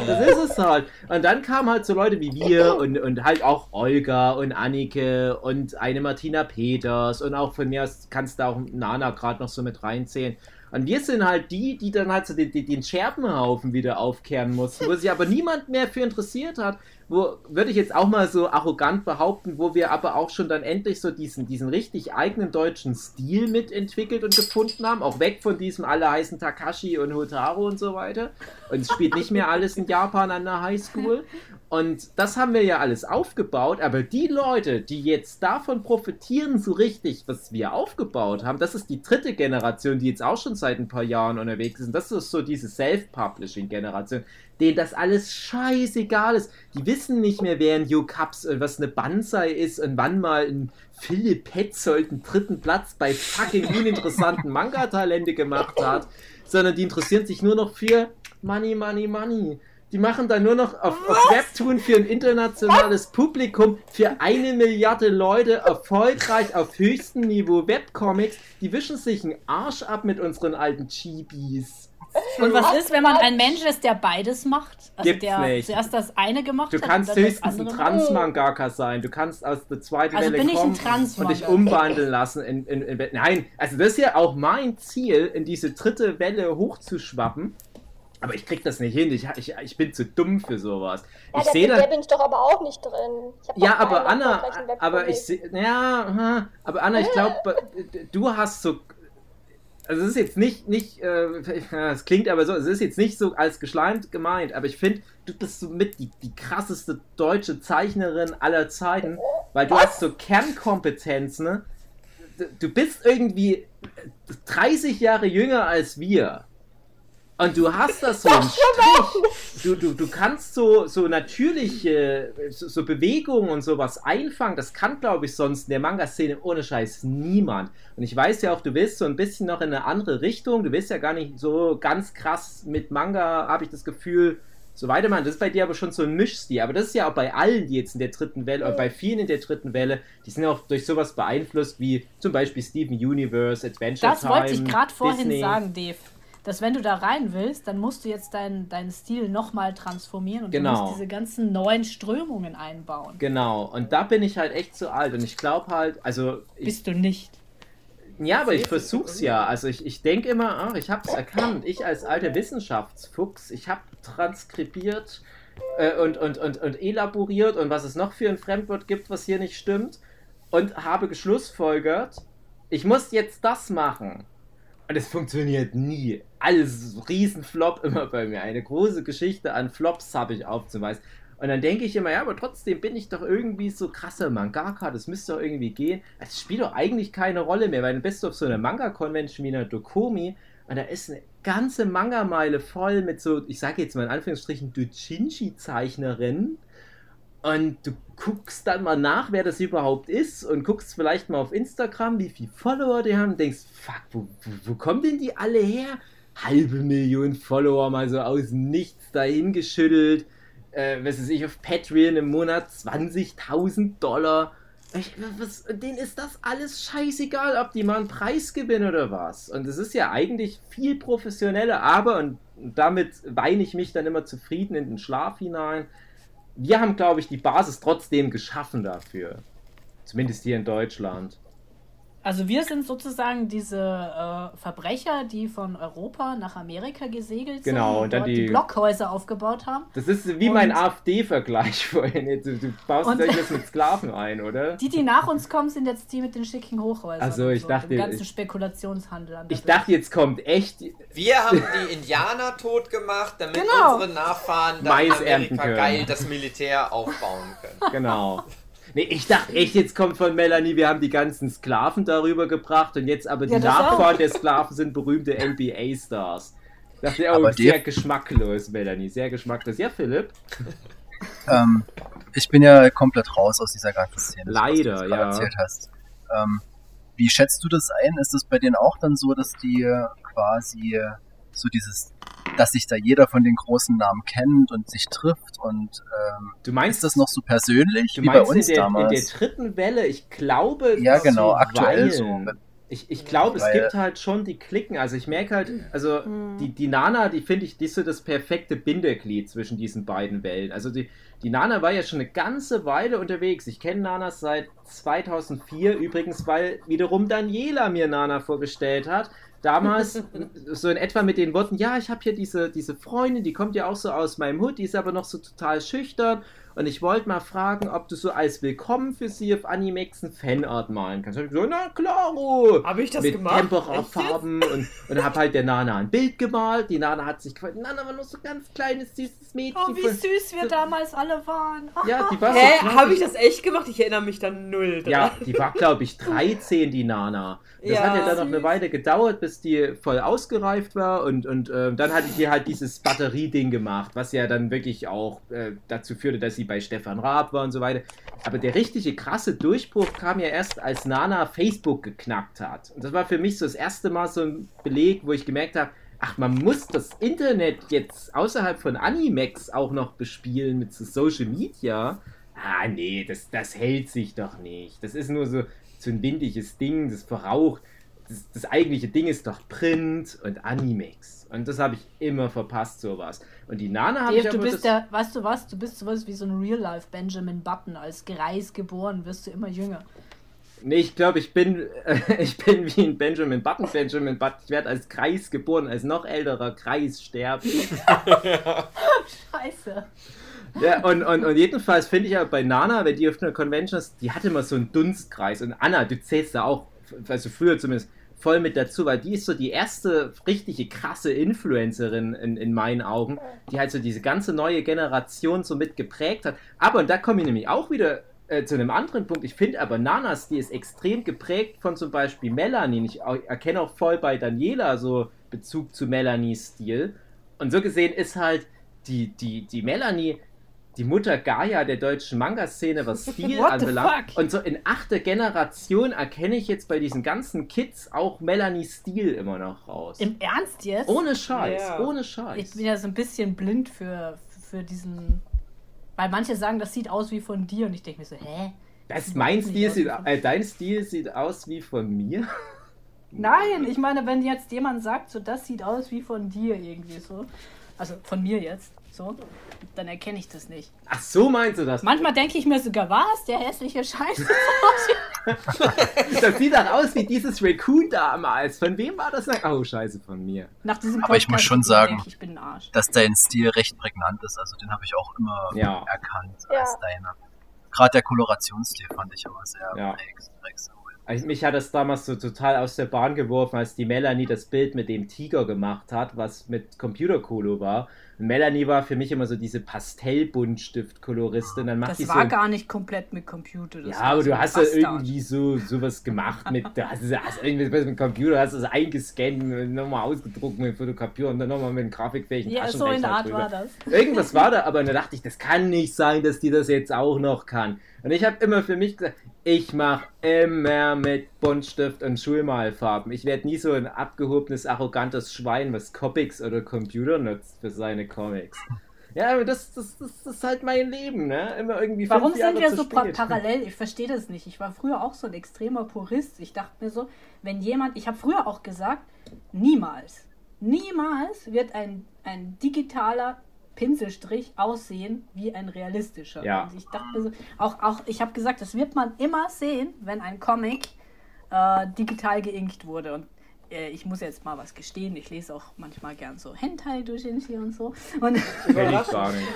das ist es halt. Und dann kamen halt so Leute wie wir und, und halt auch Olga und Annike und eine Martina Peters und auch von mir aus kannst du auch Nana gerade noch so mit reinzählen. Und wir sind halt die, die dann halt so den, den den Scherbenhaufen wieder aufkehren mussten, wo sich aber niemand mehr für interessiert hat. Wo, würde ich jetzt auch mal so arrogant behaupten, wo wir aber auch schon dann endlich so diesen, diesen richtig eigenen deutschen Stil mitentwickelt und gefunden haben. Auch weg von diesem alle heißen Takashi und Hotaru und so weiter. Und es spielt nicht mehr alles in Japan an der Highschool. Und das haben wir ja alles aufgebaut, aber die Leute, die jetzt davon profitieren, so richtig, was wir aufgebaut haben, das ist die dritte Generation, die jetzt auch schon seit ein paar Jahren unterwegs ist. Und das ist so diese Self-Publishing-Generation, denen das alles scheißegal ist. Die wissen nicht mehr, wer ein Yukaps und was eine Banzai ist und wann mal ein Philipp Petzold einen dritten Platz bei fucking uninteressanten Manga-Talente gemacht hat, sondern die interessieren sich nur noch für Money, Money, Money. Die machen da nur noch auf, auf Webtoon für ein internationales Publikum, für eine Milliarde Leute erfolgreich auf höchstem Niveau Webcomics. Die wischen sich einen Arsch ab mit unseren alten Chibis. Und was ist, wenn man ein Mensch ist, der beides macht? Also Gibt's der nicht. zuerst das eine gemacht Du hat kannst und dann das höchstens ein Transmangaka sein. Du kannst aus der zweiten Also Welle bin ich ein kommen Transmangaka. und dich umwandeln lassen. In, in, in, nein, also das ist ja auch mein Ziel, in diese dritte Welle hochzuschwappen. Aber ich krieg das nicht hin. Ich, ich, ich bin zu dumm für sowas. Ja, ich da, sehe da bin ich doch aber auch nicht drin. Ich hab ja, aber Anna, aber ich sehe, ja, aber Anna, ich glaube, du hast so, also es ist jetzt nicht, nicht, äh, *laughs* es klingt aber so, es ist jetzt nicht so als geschleimt gemeint, aber ich finde, du bist so mit die, die krasseste deutsche Zeichnerin aller Zeiten, weil du hast so Kernkompetenz, ne? Du bist irgendwie 30 Jahre jünger als wir. Und du hast das so im Strich. Du, du, du kannst so, so natürliche so, so Bewegungen und sowas einfangen. Das kann, glaube ich, sonst in der Manga-Szene ohne Scheiß niemand. Und ich weiß ja auch, du willst so ein bisschen noch in eine andere Richtung. Du willst ja gar nicht so ganz krass mit Manga, habe ich das Gefühl, so weitermachen. Das ist bei dir aber schon so ein Mischstil. Aber das ist ja auch bei allen, die jetzt in der dritten Welle, oder bei vielen in der dritten Welle, die sind ja auch durch sowas beeinflusst, wie zum Beispiel Steven Universe, Adventure Das Time, wollte ich gerade vorhin sagen, Dave. Dass wenn du da rein willst, dann musst du jetzt deinen deinen Stil nochmal transformieren und du Genau. musst diese ganzen neuen Strömungen einbauen. Genau, und da bin ich halt echt zu alt. Und ich glaube halt, also ich, Bist du nicht. Ja, aber ich versuch's ja. Also ich, ich denke immer, ach, ich hab's erkannt. Ich als alter Wissenschaftsfuchs, ich hab transkribiert äh, und, und, und, und elaboriert und was es noch für ein Fremdwort gibt, was hier nicht stimmt. Und habe geschlussfolgert, ich muss jetzt das machen. Und es funktioniert nie. Alles Riesenflop *laughs* immer bei mir. Eine große Geschichte an Flops habe ich aufzuweisen. Und dann denke ich immer, ja, aber trotzdem bin ich doch irgendwie so krasser Mangaka, das müsste doch irgendwie gehen. Es spielt doch eigentlich keine Rolle mehr, weil dann bist du auf so einer Manga-Convention wie einer Dokomi und da ist eine ganze Manga-Meile voll mit so, ich sage jetzt mal in Anführungsstrichen, Doujinshi-Zeichnerinnen. Und du guckst dann mal nach, wer das überhaupt ist und guckst vielleicht mal auf Instagram, wie viele Follower die haben und denkst, fuck, wo, wo, wo kommen denn die alle her? Halbe Million Follower mal so aus nichts dahingeschüttelt. Äh, was weiß ich, auf Patreon im Monat 20.000 Dollar. Ich, was, denen ist das alles scheißegal, ob die mal einen Preis gewinnen oder was. Und es ist ja eigentlich viel professioneller, aber, und damit weine ich mich dann immer zufrieden in den Schlaf hinein, wir haben, glaube ich, die Basis trotzdem geschaffen dafür. Zumindest hier in Deutschland. Also wir sind sozusagen diese äh, Verbrecher, die von Europa nach Amerika gesegelt Genau, sind und dann die- die Blockhäuser aufgebaut haben. Das ist wie mein Und- AfD-Vergleich *laughs* vorhin. Du, du baust Und- jetzt mit Sklaven ein, oder? *laughs* Die, die nach uns kommen, sind jetzt die mit den schicken Hochhäusern. So, und ich dachte, Dem ganzen ich- Spekulationshandel an der Ich dachte, jetzt kommt echt. Wir haben *laughs* die Indianer tot gemacht, damit Genau. unsere Nachfahren dann Mais Amerika geil das Militär aufbauen können. Genau. Nee, ich dachte echt, jetzt kommt von Melanie, wir haben die ganzen Sklaven darüber gebracht und jetzt aber die Ja, Nachfahren auch. der Sklaven sind berühmte NBA-Stars. Dachte ich, oh, Aber sehr geschmacklos, Melanie, sehr geschmacklos. Ja, Philipp? Ähm, ich bin ja komplett raus aus dieser ganzen Szene. was Leider, du jetzt gerade ja. erzählt hast. Ähm, wie schätzt du das ein? Ist es bei denen auch dann so, dass die quasi so dieses, dass sich da jeder von den großen Namen kennt und sich trifft und ähm, Du meinst ist das noch so persönlich Du wie bei meinst uns in, der, in der damals? dritten Welle, ich glaube. Ja, genau, zuweilen. aktuell so. Ich, ich glaube, es gibt halt schon die Klicken. Also ich merke halt, also die, die Nana, die finde ich, die ist so das perfekte Bindeglied zwischen diesen beiden Wellen. Also die, die Nana war ja schon eine ganze Weile unterwegs. Ich kenne Nana seit 2004 übrigens, weil wiederum Daniela mir Nana vorgestellt hat. Damals *laughs* so in etwa mit den Worten, ja, ich habe hier diese, diese Freundin, die kommt ja auch so aus meinem Hut, die ist aber noch so total schüchtern und ich wollte mal fragen, ob du so als Willkommen für sie auf Animex ein Fanart malen kannst. Hab ich so, na klaro! Habe ich das mit gemacht? Tempera-Farben und, und hab halt der Nana ein Bild gemalt. Die Nana hat sich gefreut. Nana war nur so ganz kleines, süßes Mädchen. Oh, wie süß wir damals alle waren. Ja, die war so Hä, knackig. habe ich das echt gemacht? Ich erinnere mich dann null dran. Ja, die war, glaube ich, 13, die Nana. Das Ja. hat ja dann noch eine Weile gedauert, bis die voll ausgereift war und, und ähm, dann hatte die halt dieses Batterieding gemacht, was ja dann wirklich auch äh, dazu führte, dass sie bei Stefan Raab war und so weiter. Aber der richtige krasse Durchbruch kam ja erst, als Nana Facebook geknackt hat. Und das war für mich so das erste Mal so ein Beleg, wo ich gemerkt habe, ach, man muss das Internet jetzt außerhalb von Animex auch noch bespielen mit so Social Media. Ah, nee, das, das hält sich doch nicht. Das ist nur so, so ein windiges Ding, das verraucht. Das, das eigentliche Ding ist doch Print und Animex. Und das habe ich immer verpasst, sowas. Und die Nana habe ich aber du bist ja, weißt du was, du bist sowas wie so ein Real-Life Benjamin Button. Als Greis geboren wirst du immer jünger. Nee, ich glaube, ich bin, äh, *laughs* ich bin wie ein Benjamin Button. Benjamin Button. Ich werde als Kreis geboren, als noch älterer Kreis sterben. *laughs* Scheiße. Ja, und, und, und jedenfalls finde ich aber bei Nana, wenn die auf einer Convention ist, die hatte immer so einen Dunstkreis. Und Anna, du zählst da auch, also früher zumindest, voll mit dazu, weil die ist so die erste richtige krasse Influencerin in, in meinen Augen, die halt so diese ganze neue Generation so mit geprägt hat. Aber, und da komme ich nämlich auch wieder äh, zu einem anderen Punkt, ich finde aber Nanas, die ist extrem geprägt von zum Beispiel Melanie. Ich erkenne auch voll bei Daniela so Bezug zu Melanies Stil. Und so gesehen ist halt die, die, die Melanie die Mutter Gaia der deutschen Manga-Szene, was *laughs* Stil anbelangt. fuck? Und so in achter Generation erkenne ich jetzt bei diesen ganzen Kids auch Melanie Stil immer noch raus. Im Ernst jetzt? ohne Scheiß, Ja. ohne Ich Scheiß. bin ja so ein bisschen blind für, für diesen. Weil manche sagen, das sieht aus wie von dir und ich denke mir so, hä? Das, sieht mein Stil sieht, äh, dein Stil sieht aus wie von mir. *laughs* Nein, ich meine, wenn jetzt jemand sagt, so das sieht aus wie von dir irgendwie so, also von mir jetzt, so, dann erkenne ich das nicht. Ach so meinst du das? Manchmal denke ich mir sogar, was, der hässliche Scheiß. *laughs* Das sieht dann aus wie dieses Raccoon damals. Von wem war das? Oh, scheiße, von mir. Nach diesem Aber ich muss schon sagen- ich, ich bin ein Arsch. Dass dein Stil recht prägnant ist. Also den habe ich auch immer Ja. erkannt Ja. als deiner. Gerade der Kolorationsstil fand ich immer sehr Ja. Also mich hat das damals so total aus der Bahn geworfen, als die Melanie das Bild mit dem Tiger gemacht hat, was mit Computerkolo war. Und Melanie war für mich immer so diese Pastellbuntstift-Koloristin. Dann macht Das die war so gar nicht komplett mit Computer. Ja, aber so du hast ja irgendwie so sowas gemacht mit, du hast, hast irgendwas mit dem Computer, hast es eingescannt nochmal ausgedruckt mit dem Fotokopier und dann nochmal mit einem grafikfähigen Ja, so in der Art drüber. war das. Irgendwas war da, aber dann dachte ich, das kann nicht sein, dass die das jetzt auch noch kann. Und ich habe immer für mich gesagt, ich mache immer mit Buntstift und Schulmalfarben. Ich werde nie so ein abgehobenes, arrogantes Schwein, was Comics oder Computer nutzt für seine Comics. Ja, aber das, das, das, das ist halt mein Leben, ne? Immer irgendwie Warum fünf Jahre sind wir so spät. parallel? Ich verstehe das nicht. Ich war früher auch so ein extremer Purist. Ich dachte mir so, wenn jemand, ich habe früher auch gesagt, niemals, niemals wird ein, ein digitaler Pinselstrich aussehen wie ein realistischer. Ja. Und ich dachte so, auch, auch ich habe gesagt, das wird man immer sehen, wenn ein Comic äh, digital geinkt wurde. Und äh, ich muss jetzt mal was gestehen, ich lese auch manchmal gern so Hentai durch hier und so. Und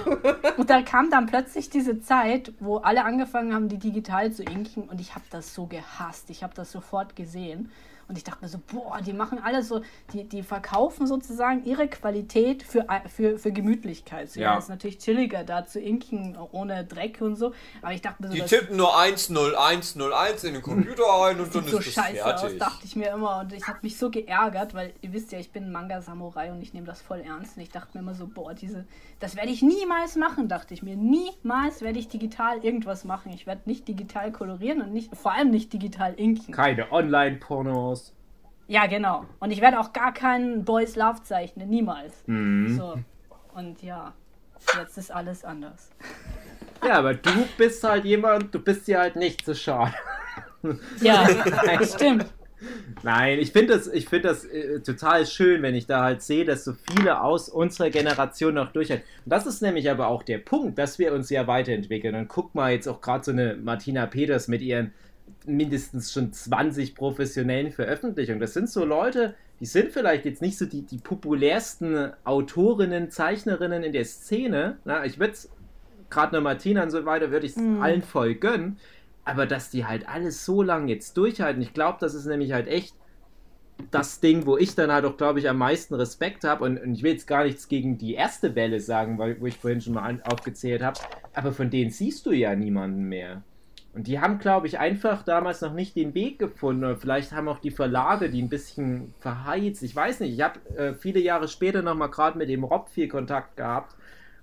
*laughs* und da kam dann plötzlich diese Zeit, wo alle angefangen haben, die digital zu inken und ich habe das so gehasst. Ich habe das sofort gesehen und ich dachte mir so, boah, die machen alle so, die, die verkaufen sozusagen ihre Qualität für, für, für Gemütlichkeit. So, ja. Ja. ist natürlich chilliger da zu inken, ohne Dreck und so. Aber ich dachte mir so, Die tippen nur 10101 in den Computer ein und dann sieht so ist das scheiße aus, fertig. dachte ich mir immer. Und ich habe mich so geärgert, weil ihr wisst ja, ich bin ein Manga-Samurai und ich nehme das voll ernst. Und ich dachte mir immer so, boah, diese, das werde ich niemals machen, dachte ich mir. Niemals werde ich digital irgendwas machen. Ich werde nicht digital kolorieren und nicht, vor allem nicht digital inken. Keine Online-Pornos. Ja, genau. Und ich werde auch gar keinen Boys Love zeichnen, niemals. Mhm. So. Und ja, jetzt ist alles anders. *laughs* Ja, aber du bist halt jemand, du bist dir halt nicht so schade. *laughs* Ja, *laughs* stimmt. Nein, ich finde das, ich find das äh, total schön, wenn ich da halt sehe, dass so viele aus unserer Generation noch durchhalten. Und das ist nämlich aber auch der Punkt, dass wir uns ja weiterentwickeln. Und guck mal jetzt auch gerade so eine Martina Peters mit ihren mindestens schon 20 professionellen Veröffentlichungen. Das sind so Leute, die sind vielleicht jetzt nicht so die, die populärsten Autorinnen, Zeichnerinnen in der Szene. Na, ich würde es gerade eine Martina und so weiter, würde ich es Mhm. allen voll gönnen. Aber dass die halt alles so lange jetzt durchhalten, ich glaube, das ist nämlich halt echt das Ding, wo ich dann halt auch, glaube ich, am meisten Respekt habe. Und, und ich will jetzt gar nichts gegen die erste Welle sagen, weil, wo ich vorhin schon mal an, aufgezählt habe. Aber von denen siehst du ja niemanden mehr. Und die haben, glaube ich, einfach damals noch nicht den Weg gefunden. Oder vielleicht haben auch die Verlage die ein bisschen verheizt. Ich weiß nicht. Ich habe äh, viele Jahre später nochmal gerade mit dem Rob viel Kontakt gehabt.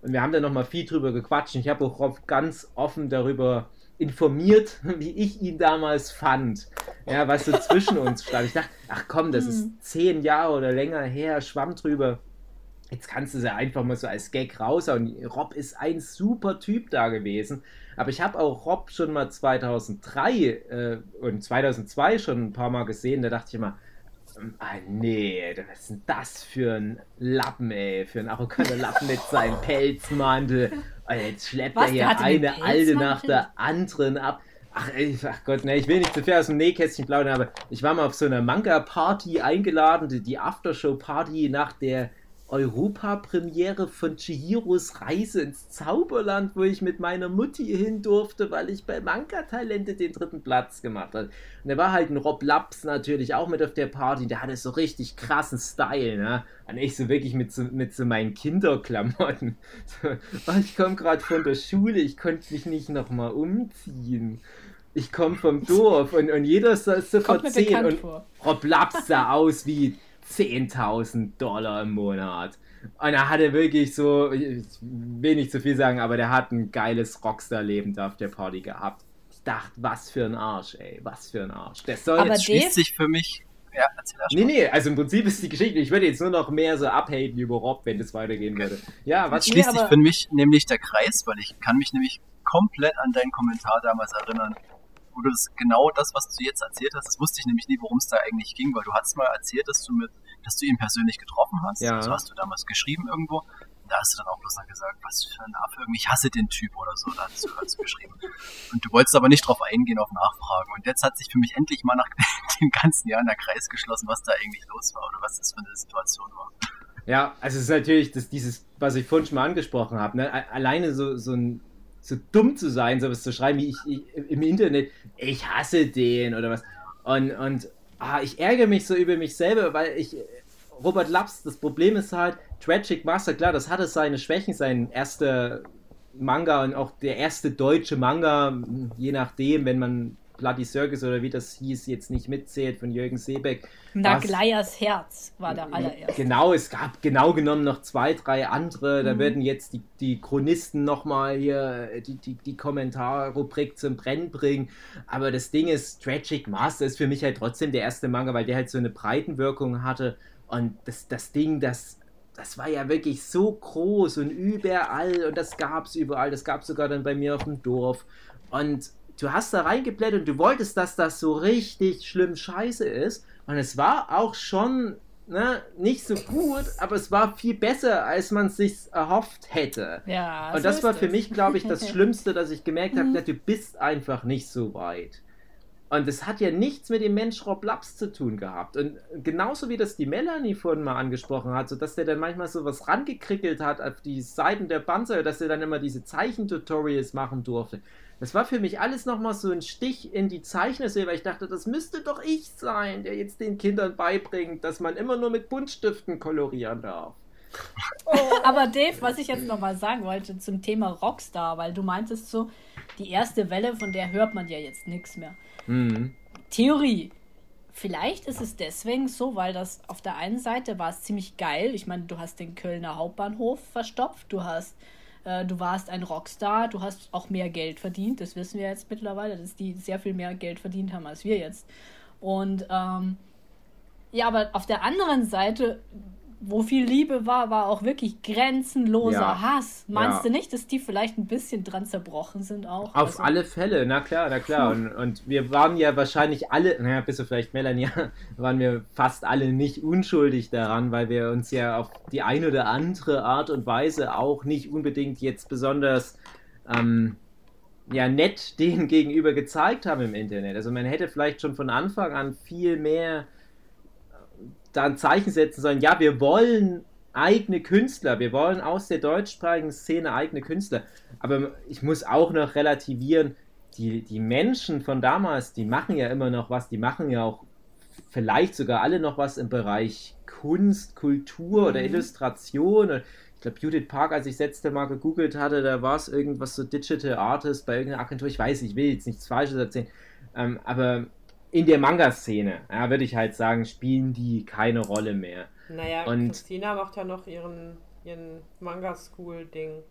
Und wir haben da nochmal viel drüber gequatscht. Und ich habe auch Rob ganz offen darüber informiert, *laughs* wie ich ihn damals fand. Ja, was so zwischen *laughs* uns stand. Ich dachte, ach komm, das ist zehn Jahre oder länger her, schwamm drüber. Jetzt kannst du sie einfach mal so als Gag raushauen. Rob ist ein super Typ da gewesen. Aber ich habe auch Rob schon mal 2003 äh, und 2002 schon ein paar Mal gesehen. Da dachte ich immer, ah nee, was ist denn das für ein Lappen, ey? Für ein arroganter Lappen mit seinem *laughs* Pelzmantel. Und jetzt schleppt Was, er hier eine alte nach der anderen ab. Ach, ey, ach Gott, ne, ich will nicht zu viel aus dem Nähkästchen plaudern, aber ich war mal auf so einer Manga-Party eingeladen, die, die Aftershow-Party nach der Europapremiere von Chihiros Reise ins Zauberland, wo ich mit meiner Mutti hin durfte, weil ich bei Manga-Talente den dritten Platz gemacht habe. Und da war halt ein Rob Laps natürlich auch mit auf der Party, der hatte so richtig krassen Style, ne? Und ich so wirklich mit so, mit so meinen Kinderklamotten. *laughs* So, oh, ich komme gerade von der Schule, ich konnte mich nicht nochmal umziehen. Ich komme vom *laughs* Dorf und, und jeder sah so Kommt mir 10 bekannt und. Rob Laps sah aus wie 10.000 Dollar im Monat. Und er hatte wirklich so, ich will nicht zu viel sagen, aber der hat ein geiles Rockstar-Leben da auf der Party gehabt. Ich dachte, was für ein Arsch, ey, was für ein Arsch. Der soll Aber jetzt. Schließt sich für mich. Ja, Nee, nee, also im Prinzip ist die Geschichte, ich würde jetzt nur noch mehr so abhaten über Rob, wenn das weitergehen würde. Ja, was? Schließt Nee, sich für mich nämlich der Kreis, weil ich kann mich nämlich komplett an deinen Kommentar damals erinnern, wo du das genau das, was du jetzt erzählt hast, das wusste ich nämlich nie, worum es da eigentlich ging, weil du hast mal erzählt, dass du mit, dass du ihn persönlich getroffen hast. Ja. So hast du damals geschrieben irgendwo. Und da hast du dann auch bloß noch gesagt, was für ein Affe, ich hasse den Typ oder so, da hast du, hast du geschrieben. Und du wolltest aber nicht drauf eingehen, auf Nachfragen. Und jetzt hat sich für mich endlich mal nach *laughs* den ganzen Jahren der Kreis geschlossen, was da eigentlich los war oder was das für eine Situation war. Ja, also es ist natürlich das, dieses, was ich vorhin schon mal angesprochen habe, ne? Alleine so, so ein so dumm zu sein, sowas zu schreiben wie ich, ich im Internet, ich hasse den oder was. Und, und ah, ich ärgere mich so über mich selber, weil ich Robert Laps, das Problem ist halt, Tragic Master, klar, das hatte seine Schwächen, sein erster Manga und auch der erste deutsche Manga, je nachdem, wenn man Bloody Circus oder wie das hieß, jetzt nicht mitzählt von Jürgen Seebeck. Naglayas Herz war der allererste. Genau, es gab genau genommen noch zwei, drei andere. Da werden jetzt die, die Chronisten nochmal hier die, die, die Kommentarrubrik zum Brennen bringen. Aber das Ding ist, Tragic Master ist für mich halt trotzdem der erste Manga, weil der halt so eine Breitenwirkung hatte. Und das, das Ding, das, das war ja wirklich so groß und überall und das gab es überall. Das gab es sogar dann bei mir auf dem Dorf. Und du hast da reingeblättert und du wolltest, dass das so richtig schlimm scheiße ist. Und es war auch schon ne, nicht so gut, aber es war viel besser, als man es sich erhofft hätte. Ja, und so das war für es. mich, glaube ich, das *laughs* Schlimmste, dass ich gemerkt habe, Mhm. na, du bist einfach nicht so weit. Und das hat ja nichts mit dem Mensch Rob Laps zu tun gehabt. Und genauso wie das die Melanie vorhin mal angesprochen hat, so dass der dann manchmal so was rangekrickelt hat auf die Seiten der Panzer, dass er dann immer diese Zeichentutorials machen durfte. Das war für mich alles nochmal so ein Stich in die Zeichnerseele, weil ich dachte, das müsste doch ich sein, der jetzt den Kindern beibringt, dass man immer nur mit Buntstiften kolorieren darf. *laughs* Aber Dave, was ich jetzt nochmal sagen wollte zum Thema Rockstar, weil du meintest so, die erste Welle, von der hört man ja jetzt nichts mehr. Mhm. Theorie. Vielleicht ist es deswegen so, weil das auf der einen Seite war es ziemlich geil. Ich meine, du hast den Kölner Hauptbahnhof verstopft, du hast, äh, du warst ein Rockstar, du hast auch mehr Geld verdient. Das wissen wir jetzt mittlerweile, dass die sehr viel mehr Geld verdient haben als wir jetzt. Und ähm, ja, aber auf der anderen Seite, wo viel Liebe war, war auch wirklich grenzenloser Ja. Hass. Meinst Ja. du nicht, dass die vielleicht ein bisschen dran zerbrochen sind auch? Auf Also- alle Fälle, na klar, na klar. *laughs* Und, und wir waren ja wahrscheinlich alle, naja, bis auf vielleicht Melanie, *laughs* waren wir fast alle nicht unschuldig daran, weil wir uns ja auf die eine oder andere Art und Weise auch nicht unbedingt jetzt besonders ähm, ja, nett *laughs* denen gegenüber gezeigt haben im Internet. Also man hätte vielleicht schon von Anfang an viel mehr da ein Zeichen setzen sollen, ja, wir wollen eigene Künstler, wir wollen aus der deutschsprachigen Szene eigene Künstler. Aber ich muss auch noch relativieren, die, die Menschen von damals, die machen ja immer noch was, die machen ja auch vielleicht sogar alle noch was im Bereich Kunst, Kultur oder Mhm. Illustration. Und Ich glaube, Judith Park, als ich das letzte Mal gegoogelt hatte, da war es irgendwas so Digital Artist bei irgendeiner Agentur. Ich weiß, ich will jetzt nichts Falsches erzählen. Ähm, aber in der Manga-Szene, ja, würde ich halt sagen, spielen die keine Rolle mehr. Naja, Und- Christina macht ja noch ihren, ihren Manga-School-Ding.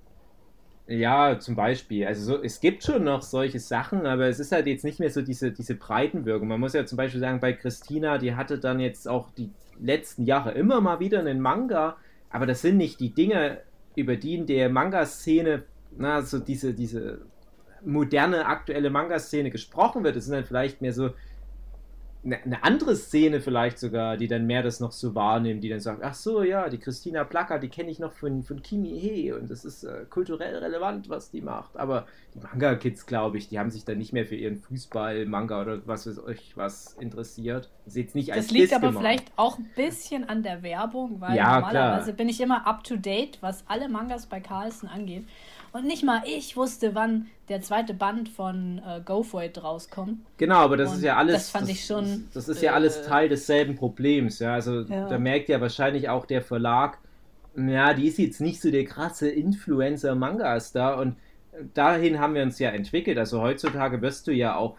Ja, zum Beispiel. Also so, es gibt schon noch solche Sachen, aber es ist halt jetzt nicht mehr so diese, diese Breitenwirkung. Man muss ja zum Beispiel sagen, bei Christina, die hatte dann jetzt auch die letzten Jahre immer mal wieder einen Manga, aber das sind nicht die Dinge, über die in der Manga-Szene, na, so diese, diese moderne, aktuelle Manga-Szene gesprochen wird. Das sind dann vielleicht mehr so eine, eine andere Szene vielleicht sogar, die dann mehr das noch so wahrnimmt, die dann sagt, ach so, ja, die Christina Placker, die kenne ich noch von, von Kimi He und das ist äh, kulturell relevant, was die macht. Aber die Manga-Kids, glaube ich, die haben sich dann nicht mehr für ihren Fußball, Manga oder was weiß euch was interessiert. Jetzt nicht als Das liegt Diss aber gemeint. vielleicht auch ein bisschen an der Werbung, weil Ja, normalerweise klar. bin ich immer up to date, was alle Mangas bei Carlsen angeht. Und nicht mal ich wusste, wann der zweite Band von äh, Go For It rauskommt. Genau, aber das Und ist ja alles. das fand ich schon, Das, das ist ja alles äh, Teil desselben Problems, ja. Also Ja. da merkt ja wahrscheinlich auch der Verlag, ja, die ist jetzt nicht so der krasse Influencer-Manga-Star und dahin haben wir uns ja entwickelt. Also heutzutage wirst du ja auch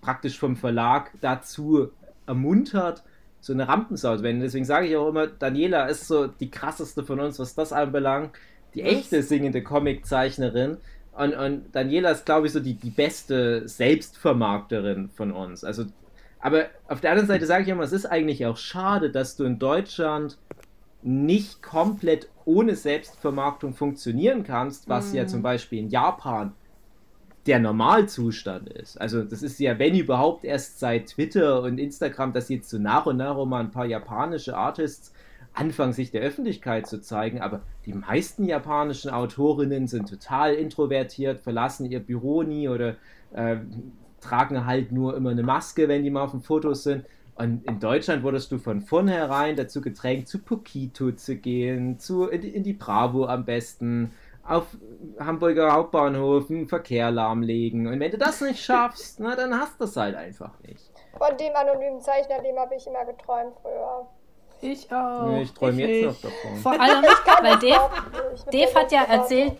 praktisch vom Verlag dazu ermuntert, so eine Rampensau zu werden. Deswegen sage ich auch immer, Daniela ist so die krasseste von uns, was das anbelangt. Die echte singende Comiczeichnerin. Und, und Daniela ist, glaube ich, so die, die beste Selbstvermarkterin von uns. Also, aber auf der anderen Seite sage ich immer, es ist eigentlich auch schade, dass du in Deutschland nicht komplett ohne Selbstvermarktung funktionieren kannst, was ja zum Beispiel in Japan der Normalzustand ist. Also das ist ja, wenn überhaupt, erst seit Twitter und Instagram, dass jetzt so nach und nach auch mal ein paar japanische Artists anfangen, sich der Öffentlichkeit zu zeigen. Aber die meisten japanischen Autorinnen sind total introvertiert, verlassen ihr Büro nie oder äh, tragen halt nur immer eine Maske, wenn die mal auf den Fotos sind. Und in Deutschland wurdest du von vornherein dazu gedrängt, zu Pokito zu gehen, zu, in, die, in die Bravo am besten, auf Hamburger Hauptbahnhof einen Verkehr lahmlegen. Und wenn du das nicht schaffst, na, dann hast du es halt einfach nicht. Von dem anonymen Zeichnerleben habe ich immer geträumt früher. Ich auch. ich träume jetzt noch davon. Vor allem, weil Dave, Dave hat ja erzählt,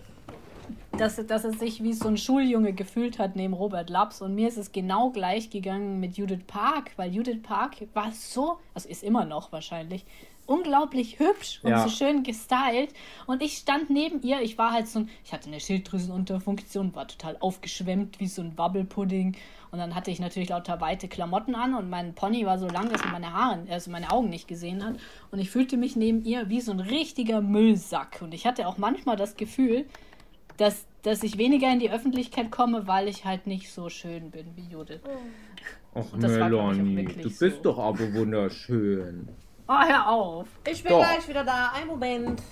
dass, dass er sich wie so ein Schuljunge gefühlt hat neben Robert Laps. Und mir ist es genau gleich gegangen mit Judith Park, weil Judith Park war so, also ist immer noch wahrscheinlich, unglaublich hübsch und Ja. so schön gestylt. Und ich stand neben ihr, ich war halt so ein, ich hatte eine Schilddrüsenunterfunktion, war total aufgeschwemmt wie so ein Wabbelpudding. Und dann hatte ich natürlich lauter weite Klamotten an und mein Pony war so lang, dass man meine Haare, also meine Augen nicht gesehen hat. Und ich fühlte mich neben ihr wie so ein richtiger Müllsack. Und ich hatte auch manchmal das Gefühl, dass, dass ich weniger in die Öffentlichkeit komme, weil ich halt nicht so schön bin wie Judith. Ach, auch Melanie, wirklich du bist so. doch aber wunderschön. Oh, hör auf. Ich bin Doch. gleich wieder da. Ein Moment.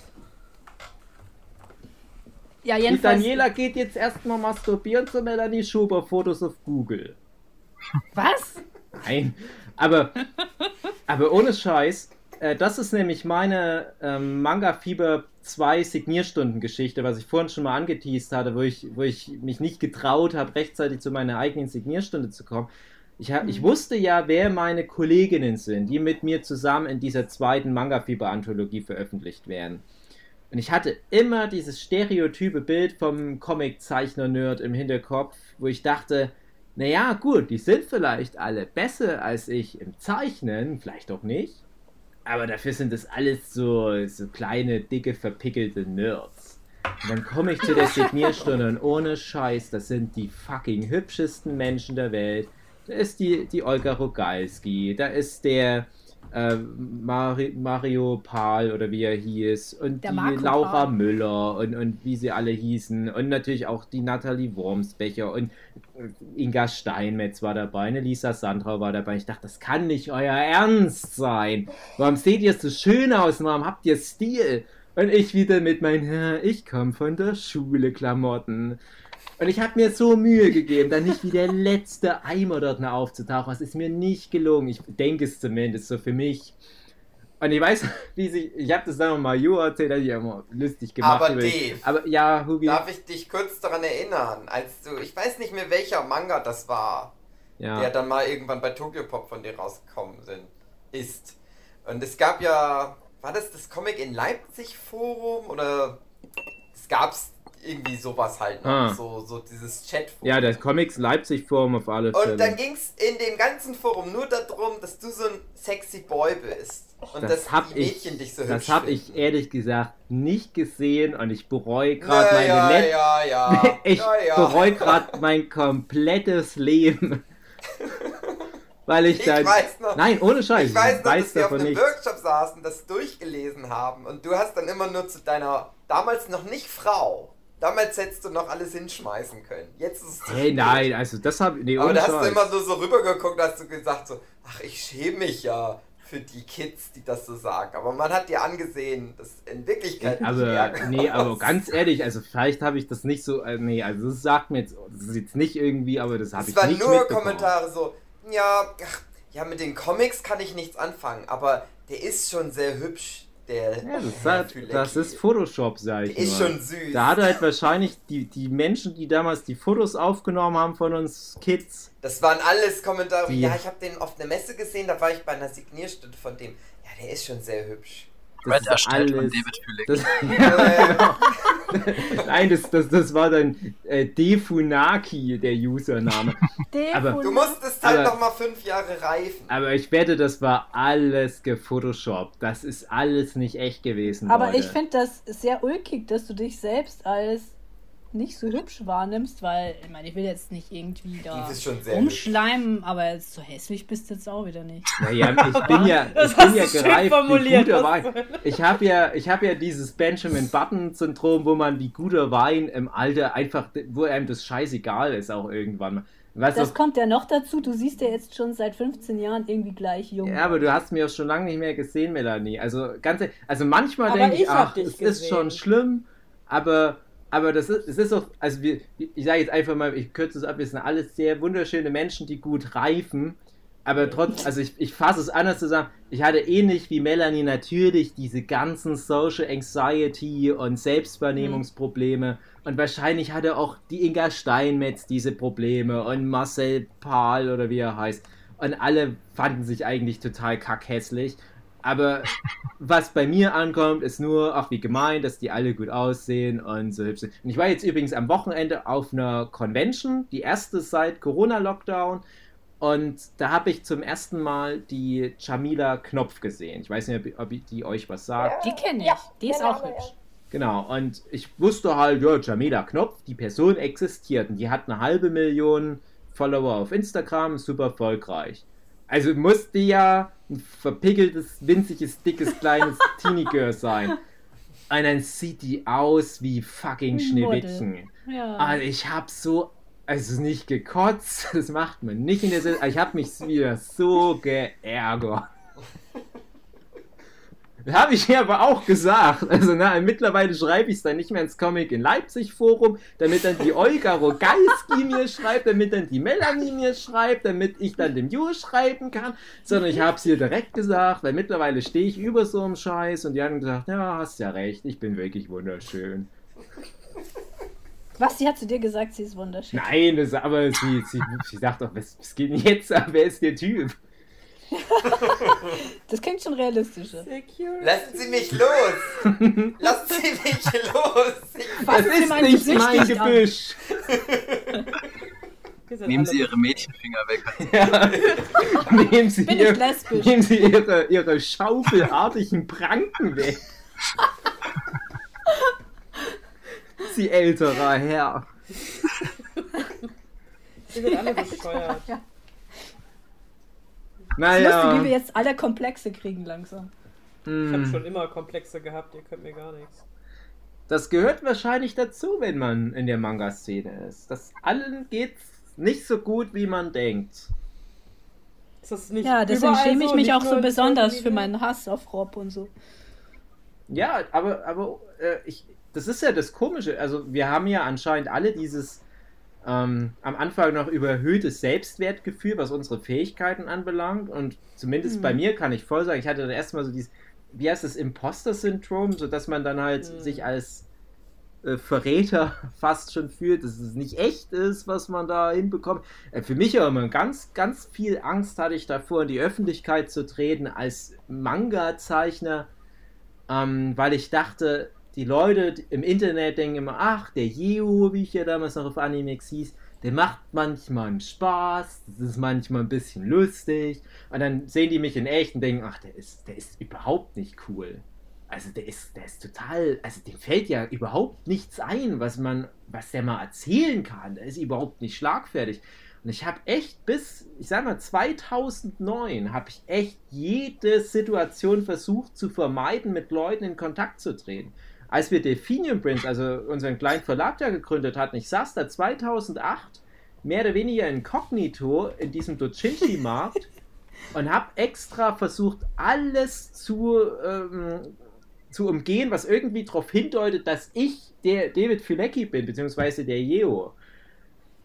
Ja, Die jedenfalls. Daniela geht jetzt erstmal masturbieren zu Melanie Schuber Fotos auf Google. Was? Nein, aber, aber ohne Scheiß, äh, das ist nämlich meine ähm, Manga Fieber 2 Signierstundengeschichte, was ich vorhin schon mal angeteased hatte, wo ich, wo ich mich nicht getraut habe, rechtzeitig zu meiner eigenen Signierstunde zu kommen. Ich, hab, ich wusste ja, wer meine Kolleginnen sind, die mit mir zusammen in dieser zweiten Manga Fieber Anthologie veröffentlicht werden. Und ich hatte immer dieses stereotype Bild vom Comiczeichner-Nerd im Hinterkopf, wo ich dachte, naja, gut, die sind vielleicht alle besser als ich im Zeichnen, vielleicht auch nicht. Aber dafür sind das alles so, so kleine, dicke, verpickelte Nerds. Und dann komme ich zu der Signierstunde und ohne Scheiß, das sind die fucking hübschesten Menschen der Welt. Da ist die, die Olga Rogalski, da ist der äh, Mari Mario Pahl oder wie er hieß und Der die Marco Laura Pahl. Müller und, und wie sie alle hießen und natürlich auch die Nathalie Wormsbecher und äh, Inga Steinmetz war dabei, eine Lisa Sandra war dabei. Ich dachte, das kann nicht euer Ernst sein. Warum seht ihr so schön aus? Warum habt ihr Stil? Und ich wieder mit meinen, "Ja, ich komme von der Schule Klamotten. Und ich habe mir so Mühe gegeben, dann nicht wie der letzte Eimer dort noch aufzutauchen. Es ist mir nicht gelungen. Ich denke es zumindest so für mich. Und ich weiß, *laughs* wie sich, ich habe das dann mal Ju erzählt, hat ich immer lustig gemacht. Aber Dave, aber ja, Hubi. Darf ich dich kurz daran erinnern, als du, ich weiß nicht mehr welcher Manga das war, ja. der dann mal irgendwann bei Tokyo Pop von dir rausgekommen sind, ist. Und es gab ja, war das das Comic in Leipzig Forum oder es gab's irgendwie sowas halt noch, Ah. so, so dieses Chatforum. ja, das Comics Leipzig Forum auf alle Fälle. Und dann ging's in dem ganzen Forum nur darum, dass du so ein sexy Boy bist. Und das dass hab die ich, Mädchen dich so das hübsch hab finden. ich ehrlich gesagt nicht gesehen und ich bereue gerade meine ja, Let- ja, ja, *laughs* ich ja, bereue gerade mein komplettes Leben. *laughs* Weil ich, Ich dann. weiß noch. Nein, ohne Scheiß. Ich weiß noch, dass wir auf einem nichts. Workshop saßen, das durchgelesen haben und du hast dann immer nur zu deiner damals noch nicht Frau Damals hättest du noch alles hinschmeißen können. Jetzt ist es Hey, nein, also das habe nee, Aber da hast du immer nur so rübergeguckt, hast du gesagt so, ach, ich schäme mich ja für die Kids, die das so sagen. Aber man hat dir angesehen, dass in Wirklichkeit aber nee, aber ganz ehrlich, also vielleicht habe ich das nicht so, äh, nee, also das sagt mir jetzt, das ist jetzt nicht irgendwie, aber das habe Es ich waren nicht nur mitbekommen. Kommentare so, ja, ach, ja, mit den Comics kann ich nichts anfangen, aber der ist schon sehr hübsch, der Ja, das, Fülecki. das ist Photoshop, sag ich Der ist nur. schon süß. Da hat halt wahrscheinlich die, die Menschen, die damals die Fotos aufgenommen haben von uns Kids, Das waren alles Kommentare Die- ja, ich habe den auf einer Messe gesehen, da war ich bei einer Signierstunde von dem. Ja, der ist schon sehr hübsch. Das Red ist erstellt von alles. David Fühlig. Das, Äh, *laughs* *laughs* nein, das, das, das war dann äh, Defunaki, der Username. *laughs* Aber- du musstest halt Aber- noch mal fünf Jahre reifen. Aber ich wette, das war alles gefotoshoppt. Das ist alles nicht echt gewesen. Aber Leute. ich finde das sehr ulkig, dass du dich selbst als nicht so hübsch wahrnimmst, weil, ich meine, ich will jetzt nicht irgendwie da Die ist schon sehr umschleimen, aber jetzt so hässlich bist du jetzt auch wieder nicht. Naja, ich bin ja, ich bin ja *laughs* gereift wie formuliert, guter Wein. Ich habe ja, ich habe ja dieses Benjamin Button-Syndrom, wo man wie guter Wein im Alter einfach, wo einem das scheißegal ist auch irgendwann. Weißt Das du, kommt ja noch dazu, du siehst ja jetzt schon seit 15 Jahren irgendwie gleich jung. ja, aber du hast mir auch schon lange nicht mehr gesehen, Melanie. Also ganz, e- also manchmal Aber denke ich, hab ach, dich es ist gesehen. schon schlimm, aber aber das ist, es ist auch, also wir, ich sage jetzt einfach mal, ich kürze es ab, wir sind alles sehr wunderschöne Menschen, die gut reifen. Aber trotz, also ich, ich fasse es anders zusammen. Ich hatte ähnlich wie Melanie natürlich diese ganzen Social Anxiety und Selbstwahrnehmungsprobleme. Und wahrscheinlich hatte auch die Inga Steinmetz diese Probleme und Marcel Pahl oder wie er heißt. Und alle fanden sich eigentlich total kackhässlich. Aber was bei mir ankommt, ist nur, ach wie gemein, dass die alle gut aussehen und so hübsch sind. Und ich war jetzt übrigens am Wochenende auf einer Convention, die erste seit Corona-Lockdown. Und da habe ich zum ersten Mal die Jamila Knopf gesehen. Ich weiß nicht, ob, die euch was sagt. Die kenne ich, Ja, die ist auch hübsch. Genau, und ich wusste halt, ja, Jamila Knopf, die Person existiert und die hat eine halbe Million Follower auf Instagram, super erfolgreich. Also musste ja ein verpickeltes, winziges, dickes, kleines *laughs* Teenie-Girl sein. Und dann sieht die aus wie fucking. Schneewittchen. Ja. Also ich hab so, also nicht gekotzt, *laughs* das macht man nicht in der Sinn. Ich hab mich wieder so geärgert. Habe ich mir aber auch gesagt. Also na, mittlerweile schreibe ich es dann nicht mehr ins Comic in Leipzig Forum, damit dann die Olga Rogalski *laughs* mir schreibt, damit dann die Melanie mir schreibt, damit ich dann dem Ju schreiben kann, sondern ich habe es ihr direkt gesagt, weil mittlerweile stehe ich über so einem Scheiß und die haben gesagt, ja, hast ja recht, ich bin wirklich wunderschön. Was, sie hat zu dir gesagt, sie ist wunderschön. Nein, das, aber sie, sie, sie sagt doch, was, was geht denn jetzt ab? Wer ist der Typ? *laughs* Das klingt schon realistischer. Security. Lassen Sie mich los! Lassen Sie mich los! Ich Das Fassen Sie ist mein nicht Gesicht mein. Gebüsch. Nehmen Sie Ihre Mädchenfinger weg. Ja. Nehmen Sie, Bin ihr, ich lesbisch? nehmen Sie ihre, ihre schaufelartigen Pranken weg. Sie älterer Herr. Wir sind alle bescheuert. Es ist lustig, wie wir Naja. jetzt alle Komplexe kriegen langsam. Ich habe hm. schon immer Komplexe gehabt, ihr könnt mir gar nichts. Das gehört wahrscheinlich dazu, wenn man in der Manga-Szene ist. Das allen geht's nicht so gut, wie man denkt. Ist das nicht Ja, deswegen schäme ich so, mich auch so besonders für meinen Hass auf Rob und so. Ja, aber, aber äh, ich, das ist ja das Komische. Also wir haben ja anscheinend alle dieses ähm, am Anfang noch überhöhtes Selbstwertgefühl, was unsere Fähigkeiten anbelangt. Und zumindest Mhm. bei mir kann ich voll sagen, ich hatte dann erstmal so dieses, wie heißt das, Imposter-Syndrom, sodass man dann halt Mhm. sich als äh, Verräter *laughs* fast schon fühlt, dass es nicht echt ist, was man da hinbekommt. Äh, für mich aber immer ganz, ganz viel Angst hatte ich davor, in die Öffentlichkeit zu treten als Manga-Zeichner, ähm, weil ich dachte, die Leute im Internet denken immer, ach, der Yeo, wie ich ja damals noch auf Animex hieß, der macht manchmal einen Spaß, das ist manchmal ein bisschen lustig. Und dann sehen die mich in echt und denken, ach, der ist, der ist überhaupt nicht cool. Also der ist, der ist total, also dem fällt ja überhaupt nichts ein, was man, was der mal erzählen kann. Der ist überhaupt nicht schlagfertig. Und ich habe echt bis, ich sag mal, 2009 habe ich echt jede Situation versucht zu vermeiden, mit Leuten in Kontakt zu treten. Als wir Delphinium Prince, also unseren kleinen Verlag da gegründet hatten, ich saß da 2008 mehr oder weniger inkognito in diesem Docinci-Markt *laughs* und habe extra versucht, alles zu, ähm, zu umgehen, was irgendwie darauf hindeutet, dass ich der David Filecki bin, beziehungsweise der Jeo.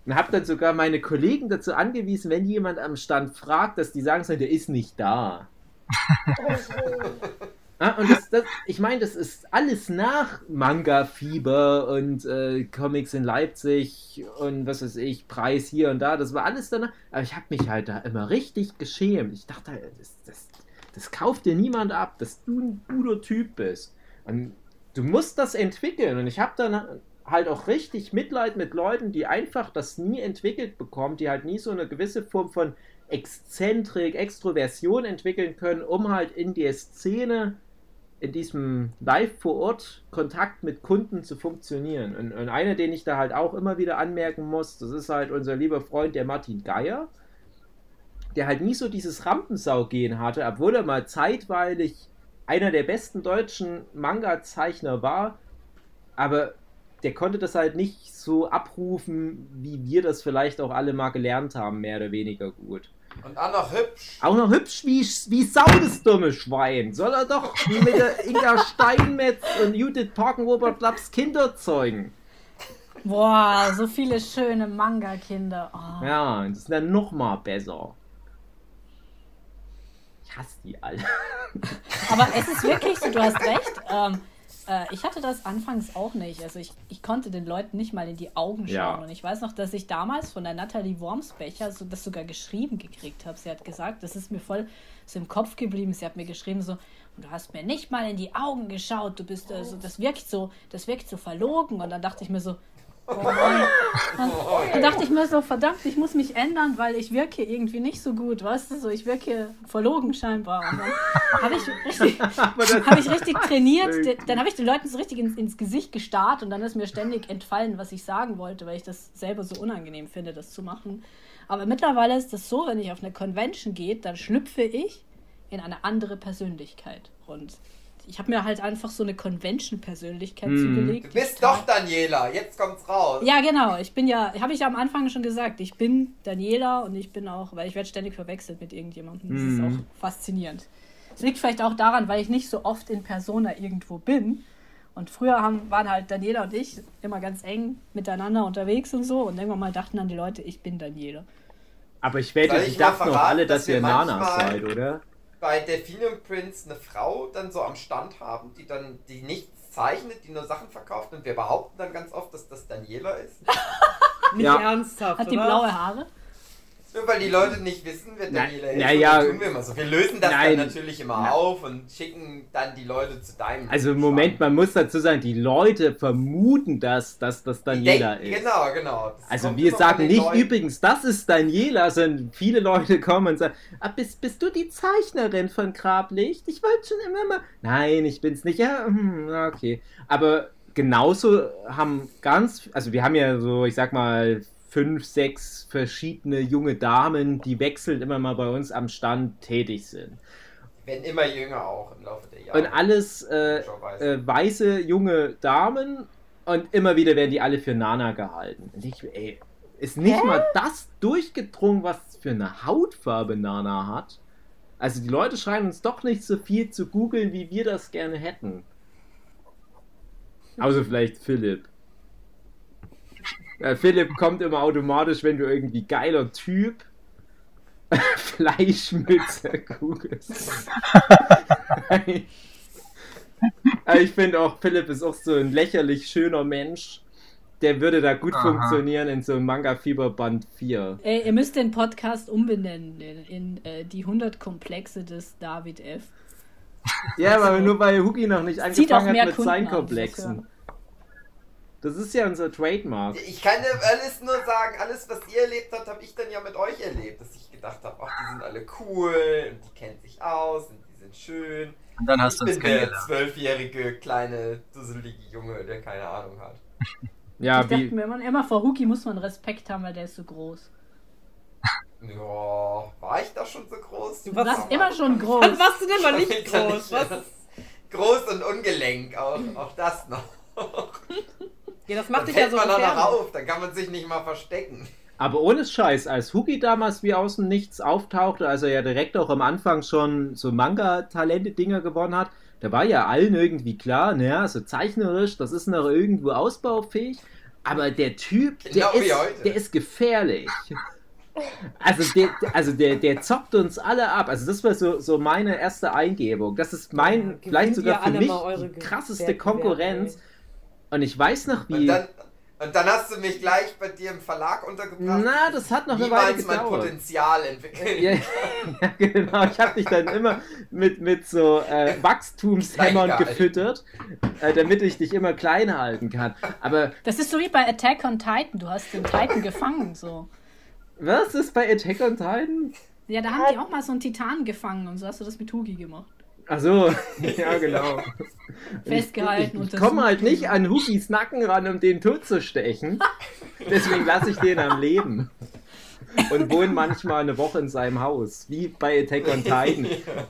Und habe dann sogar meine Kollegen dazu angewiesen, wenn jemand am Stand fragt, dass die sagen sollen, der ist nicht da. *laughs* *laughs* Ah, und das, das, ich meine, das ist alles nach Manga-Fieber und äh, Comics in Leipzig und was weiß ich, Preis hier und da. Das war alles danach. Aber ich habe mich halt da immer richtig geschämt. Ich dachte, halt, das, das, das kauft dir niemand ab, dass du ein guter Typ bist. Und du musst das entwickeln. Und ich habe dann halt auch richtig Mitleid mit Leuten, die einfach das nie entwickelt bekommen, die halt nie so eine gewisse Form von Exzentrik, Extroversion entwickeln können, um halt in der Szene, in diesem live vor Ort Kontakt mit Kunden zu funktionieren. Und, und einer, den ich da halt auch immer wieder anmerken muss, das ist halt unser lieber Freund, der Martin Geier, der halt nie so dieses Rampensau-Gehen hatte, obwohl er mal zeitweilig einer der besten deutschen Manga-Zeichner war, aber der konnte das halt nicht so abrufen, wie wir das vielleicht auch alle mal gelernt haben, mehr oder weniger gut. Und auch noch hübsch. Auch noch hübsch wie, wie Sau, das dumme Schwein. Soll er doch mit der Inga Steinmetz und Judith Parkenrober Klaps Kinder zeugen. Boah, so viele schöne Manga-Kinder. Oh. Ja, das ist dann noch mal besser. Ich hasse die alle. Aber es ist wirklich so, du hast recht. Ähm, äh, ich hatte das anfangs auch nicht. Also ich, ich konnte den Leuten nicht mal in die Augen schauen. Ja. Und ich weiß noch, dass ich damals von der Natalie Wormsbecher so, das sogar geschrieben gekriegt habe. Sie hat gesagt, das ist mir voll so im Kopf geblieben. Sie hat mir geschrieben so, und du hast mir nicht mal in die Augen geschaut. Du bist äh, so, das wirkt so, das wirkt so verlogen. Und dann dachte ich mir so, Oh Mann. Dann, dann dachte ich mir so, verdammt, ich muss mich ändern, weil ich wirke irgendwie nicht so gut, weißt du, so ich wirke verlogen scheinbar. Und dann habe ich richtig, habe ich richtig trainiert, dann habe ich den Leuten so richtig ins, ins Gesicht gestarrt und dann ist mir ständig entfallen, was ich sagen wollte, weil ich das selber so unangenehm finde, das zu machen. Aber mittlerweile ist das so, wenn ich auf eine Convention gehe, dann schlüpfe ich in eine andere Persönlichkeit. Und ich habe mir halt einfach so eine Convention-Persönlichkeit Mhm. zugelegt. Du bist doch Daniela, jetzt kommt's raus. ja, genau. Ich bin ja, habe ich ja am Anfang schon gesagt, ich bin Daniela und ich bin auch, weil ich werde ständig verwechselt mit irgendjemandem. Das ist Mhm. auch faszinierend. Es liegt vielleicht auch daran, weil ich nicht so oft in Persona irgendwo bin. Und früher haben, waren halt Daniela und ich immer ganz eng miteinander unterwegs und so. Und irgendwann mal dachten dann die Leute, ich bin Daniela. Aber ich wette, ich doch verraten, alle, dass, dass wir ihr Nanas manchmal- seid, oder? Bei Delphinium Prince eine Frau dann so am Stand haben, die dann, die nichts zeichnet, die nur Sachen verkauft und wir behaupten dann ganz oft, dass das Daniela ist. *laughs* Nicht Ja. ernsthaft. Hat die oder? blaue Haare? Nur weil die Leute nicht wissen, wer Na- Daniela ist. na ja. tun wir immer so. Wir lösen das Nein. dann natürlich immer Na. auf und schicken dann die Leute zu deinem. Also Moment, man muss dazu sagen, die Leute vermuten das, dass das Daniela denken- ist. Genau, genau. Das Also wir sagen nicht Leuten. übrigens, das ist Daniela, sondern viele Leute kommen und sagen, ah, bist, bist du die Zeichnerin von Grablicht? Ich wollte schon immer mal. Nein, ich bin's nicht. Ja, hm, ja, okay. Aber genauso haben ganz, also wir haben ja so, ich sag mal, fünf, sechs verschiedene junge Damen, die wechselnd immer mal bei uns am Stand tätig sind. Werden immer jünger auch im Laufe der Jahre. Und alles äh, äh, weiße junge Damen und immer wieder werden die alle für Nana gehalten. Und ich, ey, ist nicht mal das durchgedrungen, was für eine Hautfarbe Nana hat? Also die Leute scheinen uns doch nicht so viel zu googeln, wie wir das gerne hätten. Außer vielleicht Philipp. Ja, Philipp kommt immer automatisch, wenn du irgendwie geiler Typ *laughs* Fleischmütze googelst. *laughs* Ich finde auch, Philipp ist auch so ein lächerlich schöner Mensch. Der würde da gut Aha. funktionieren in so einem Manga Fieber Band 4. Ey, ihr müsst den Podcast umbenennen in, in äh, die 100 Komplexe des David F. Ja, aber nur weil Hugi noch nicht angefangen mehr hat mit Kunden seinen an, Komplexen. Das ist ja unser Trademark. Ich kann dir alles nur sagen, alles was ihr erlebt habt, habe ich dann ja mit euch erlebt, dass ich gedacht habe, ach, die sind alle cool und die kennen sich aus und die sind schön. Und dann hast ich du bin der zwölfjährige, kleine, dusselige Junge, der keine Ahnung hat. *laughs* Ja, ich dachte wie, mir immer, immer vor Huki muss man Respekt haben, weil der ist so groß. Ja, war ich da schon so groß? Du warst warst immer schon *laughs* groß. Wann warst du denn mal Ich nicht groß? Was? groß und ungelenk, auch, auch das noch. *laughs* Ja, das macht dich ja so man gefährlich. auf, dann kann man sich nicht mal verstecken. Aber ohne Scheiß, als Hugi damals wie aus dem Nichts auftauchte, als er ja direkt auch am Anfang schon so Manga-Talente-Dinger gewonnen hat, da war ja allen irgendwie klar, naja, so zeichnerisch, das ist noch irgendwo ausbaufähig. Aber der Typ, der, Genau ist, der ist gefährlich. Also, der, also der, der zockt uns alle ab. Also das war so, so meine erste Eingebung. Das ist mein, Ja, gewinnt vielleicht sogar für mich die krasseste Konkurrenz. ey. Und ich weiß noch, Und wie... dann, und dann hast du mich gleich bei dir im Verlag untergebracht. Na, das hat noch eine Weile Niemals mein gedauert. Potenzial entwickelt. Ja, *laughs* ja, genau. Ich habe dich dann immer mit, mit so äh, Wachstumshämmern gefüttert, äh, damit ich dich immer klein halten kann. Aber Das ist so wie bei Attack on Titan. Du hast den Titan gefangen, so. was ist bei Attack on Titan? Ja, da haben die auch mal so einen Titan gefangen und so hast du das mit Hugi gemacht. Ach so, *laughs* ja genau. *laughs* Festgehalten, Ich, ich, ich komme halt nicht an Hugis Nacken ran, um den tot zu stechen. *laughs* Deswegen lasse ich den am Leben. Und wohne manchmal eine Woche in seinem Haus, wie bei Attack on Titan.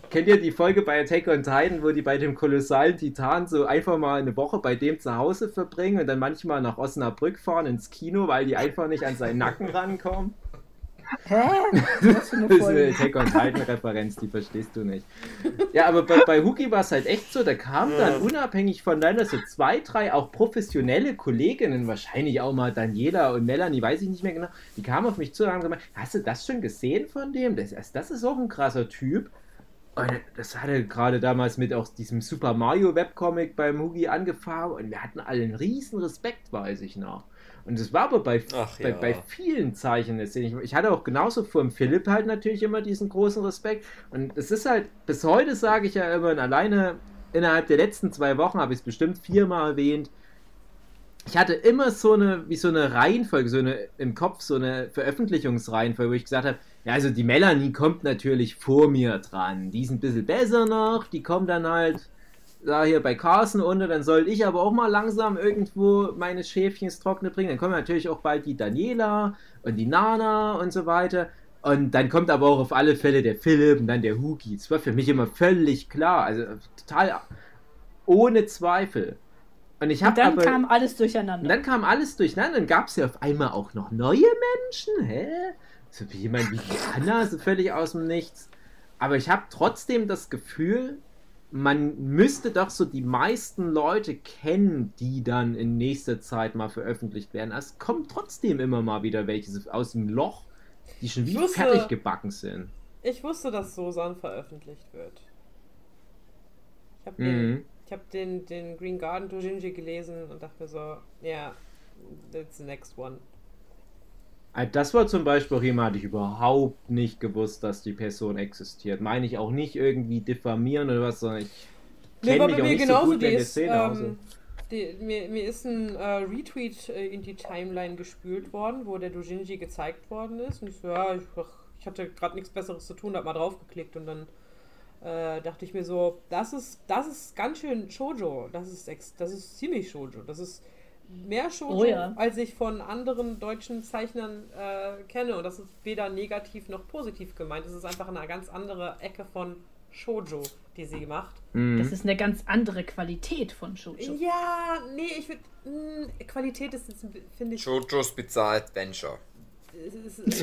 Kennt ihr die Folge bei Attack on Titan, wo die bei dem kolossalen Titan so einfach mal eine Woche bei dem zu Hause verbringen und dann manchmal nach Osnabrück fahren ins Kino, weil die einfach nicht an seinen Nacken rankommen? Hä? Was für eine Das ist eine? Attack on Titan-Referenz, die verstehst du nicht. Ja, aber bei, bei Huki war es halt echt so, da kamen dann unabhängig voneinander so zwei, drei auch professionelle Kolleginnen, wahrscheinlich auch mal Daniela und Melanie, weiß ich nicht mehr genau, die kamen auf mich zu und haben gesagt, hast du das schon gesehen von dem? Das, ist- das ist auch ein krasser Typ. Und das hatte gerade damals mit auch diesem Super Mario Webcomic beim Hugi angefangen und wir hatten alle einen riesen Respekt, weiß ich noch. Und das war aber bei, Ach bei, ja. bei vielen Zeichen. Ich, ich hatte auch genauso vor dem Philipp halt natürlich immer diesen großen Respekt. Und es ist halt, bis heute sage ich ja immer, und alleine innerhalb der letzten zwei Wochen habe ich es bestimmt viermal erwähnt. Ich hatte immer so eine, wie so eine Reihenfolge, so eine im Kopf, so eine Veröffentlichungsreihenfolge, wo ich gesagt habe, ja, also die Melanie kommt natürlich vor mir dran. Die ist ein bisschen besser noch, die kommt dann halt da hier bei Carson unter, dann soll ich aber auch mal langsam irgendwo meine Schäfchen ins Trockene bringen. Dann kommen natürlich auch bald die Daniela und die Nana und so weiter. Und dann kommt aber auch auf alle Fälle der Philipp und dann der Huki. Das war für mich immer völlig klar, also total ohne Zweifel. Und ich Und habe dann aber kam alles und durcheinander. dann kam alles durcheinander. Dann gab es ja auf einmal auch noch neue Menschen. Hä? So wie jemand wie die Anna, so völlig aus dem Nichts. Aber ich habe trotzdem das Gefühl, man müsste doch so die meisten Leute kennen, die dann in nächster Zeit mal veröffentlicht werden. Es kommt trotzdem immer mal wieder welche aus dem Loch, die schon wie wusste- fertig gebacken sind. Ich wusste, dass Sosan veröffentlicht wird. Ich habe den, Mhm. ich hab den, den Green Garden Dojinji gelesen und dachte mir so, ja, that's the next one. Also Das war zum Beispiel auch jemand, hatte ich überhaupt nicht gewusst, dass die Person existiert. Meine ich auch nicht irgendwie diffamieren oder was, sondern ich Nee, kenne war mich auch mir nicht so gut die in der ist, Szene aus. ähm, die, mir, mir ist ein äh, Retweet äh, in die Timeline gespült worden, wo der Dojinji gezeigt worden ist. Und ich so, ja, ich, ich hatte gerade nichts Besseres zu tun, hab mal draufgeklickt und dann äh, dachte ich mir so, das ist, das ist ganz schön Shoujo. Das ist, ex, das ist ziemlich Shoujo. Das ist mehr Shoujo, Oh ja. als ich von anderen deutschen Zeichnern äh, kenne. Und das ist weder negativ noch positiv gemeint. Es ist einfach eine ganz andere Ecke von Shoujo, die sie macht. Mhm. Das ist eine ganz andere Qualität von Shoujo. Ja, nee, ich würde. Qualität ist, jetzt, finde ich. Jojo's Bizarre Adventure.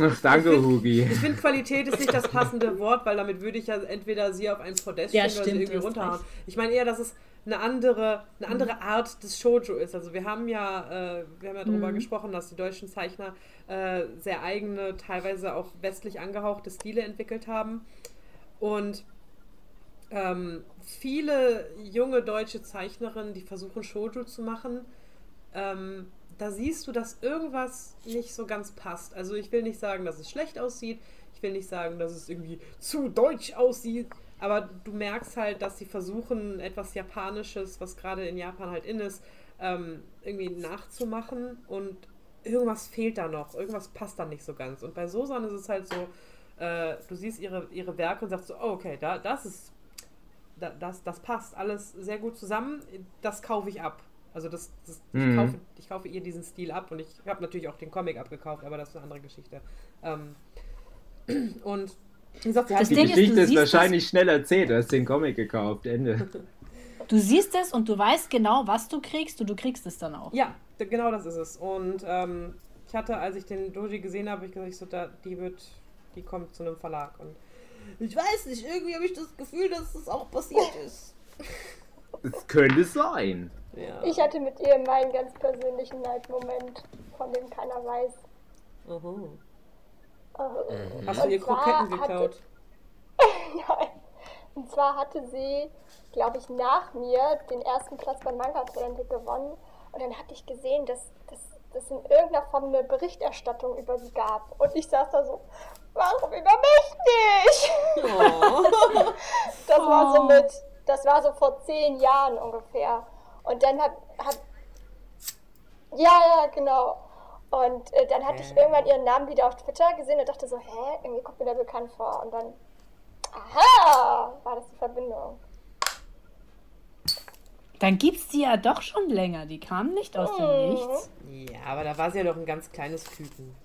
Ach, *laughs* danke, ich find- Hugi. Ich finde, Qualität ist nicht das passende Wort, weil damit würde ich ja entweder sie auf ein Podest Ja, stellen oder sie stimmt, irgendwie du hast runterhauen. Ich meine eher, dass es eine andere, eine andere Art des Shoujo ist. Also wir haben ja, äh, wir haben ja darüber Mhm. gesprochen, dass die deutschen Zeichner äh, sehr eigene, teilweise auch westlich angehauchte Stile entwickelt haben. Und ähm, viele junge deutsche Zeichnerinnen, die versuchen Shoujo zu machen, ähm, da siehst du, dass irgendwas nicht so ganz passt. Also ich will nicht sagen, dass es schlecht aussieht, ich will nicht sagen, dass es irgendwie zu deutsch aussieht, aber du merkst halt, dass sie versuchen, etwas Japanisches, was gerade in Japan halt in ist, ähm, irgendwie nachzumachen und irgendwas fehlt da noch, irgendwas passt da nicht so ganz. Und bei Sosan ist es halt so, äh, du siehst ihre, ihre Werke und sagst so, oh, okay, da, das ist, da, das, das passt alles sehr gut zusammen, das kaufe ich ab. Also das, das ich, Mhm. kaufe, ich kaufe ihr diesen Stil ab und ich habe natürlich auch den Comic abgekauft, aber das ist eine andere Geschichte. Ähm, *clears throat* und wie gesagt, sie hat Das Die Ding ist, Geschichte du ist, siehst wahrscheinlich schnell erzählt. Du hast den Comic gekauft. Ende. *laughs* Du siehst es und du weißt genau, was du kriegst und du kriegst es dann auch. Ja, genau das ist es. Und ähm, ich hatte, als ich den Doji gesehen habe, ich gesagt, ich so, da, die wird, die kommt zu einem Verlag. Und ich weiß nicht, irgendwie habe ich das Gefühl, dass das auch passiert *laughs* ist. Es könnte sein. Ja. Ich hatte mit ihr meinen ganz persönlichen Neidmoment, von dem keiner weiß. Mhm. Hast du ihr Kroketten geklaut? *laughs* Nein. Und zwar hatte sie, glaube ich, nach mir den ersten Platz beim Manga-Talente gewonnen. Und dann hatte ich gesehen, dass dass in irgendeiner Form eine Berichterstattung über sie gab. Und ich saß da so, warum über mich nicht? Oh. *laughs* Das war so mit, das war so vor zehn Jahren ungefähr. Und dann hat, hat ja, ja, genau. Und äh, dann hatte ich irgendwann ihren Namen wieder auf Twitter gesehen und dachte so, hä, irgendwie kommt mir der bekannt vor. Und dann, aha, war das die Verbindung. Dann gibt's die ja doch schon länger. Die kam nicht aus dem Mhm. Nichts. Ja, aber da war sie ja doch ein ganz kleines Küken.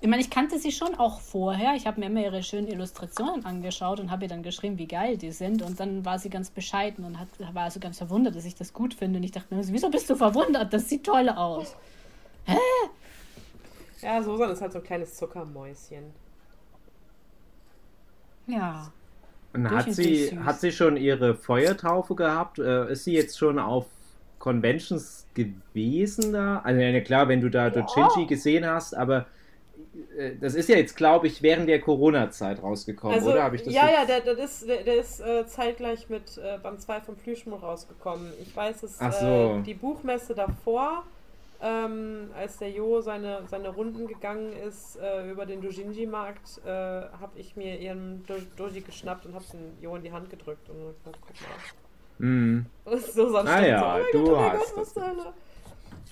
Ich meine, ich kannte sie schon auch vorher. Ich habe mir immer ihre schönen Illustrationen angeschaut und habe ihr dann geschrieben, wie geil die sind. Und dann war sie ganz bescheiden und hat, war also ganz verwundert, dass ich das gut finde. Und ich dachte mir, wieso bist du verwundert? Das sieht toll aus. Ja, Susan ist halt so ein kleines Zuckermäuschen. Ja. Und hat sie, süß. hat sie schon ihre Feuertaufe gehabt? Äh, ist sie jetzt schon auf Conventions gewesen da? Also ja, klar, wenn du da Dojinshi gesehen hast, aber äh, das ist ja jetzt, glaube ich, während der Corona-Zeit rausgekommen, Also, oder? Habe ich das ja, jetzt- ja, der, der ist, der, der ist äh, zeitgleich mit äh, Band 2 von Plüschmund rausgekommen. Ich weiß es, Ach so. äh, die Buchmesse davor, ähm, als der Jo seine, seine Runden gegangen ist äh, über den Dojinji-Markt, äh, habe ich mir ihren Do Doji geschnappt und habe den Jo in die Hand gedrückt und gesagt, guck mal. Mhm. *laughs* So sonst Ah ja, oh mein du Gott, oh hast Gott, das.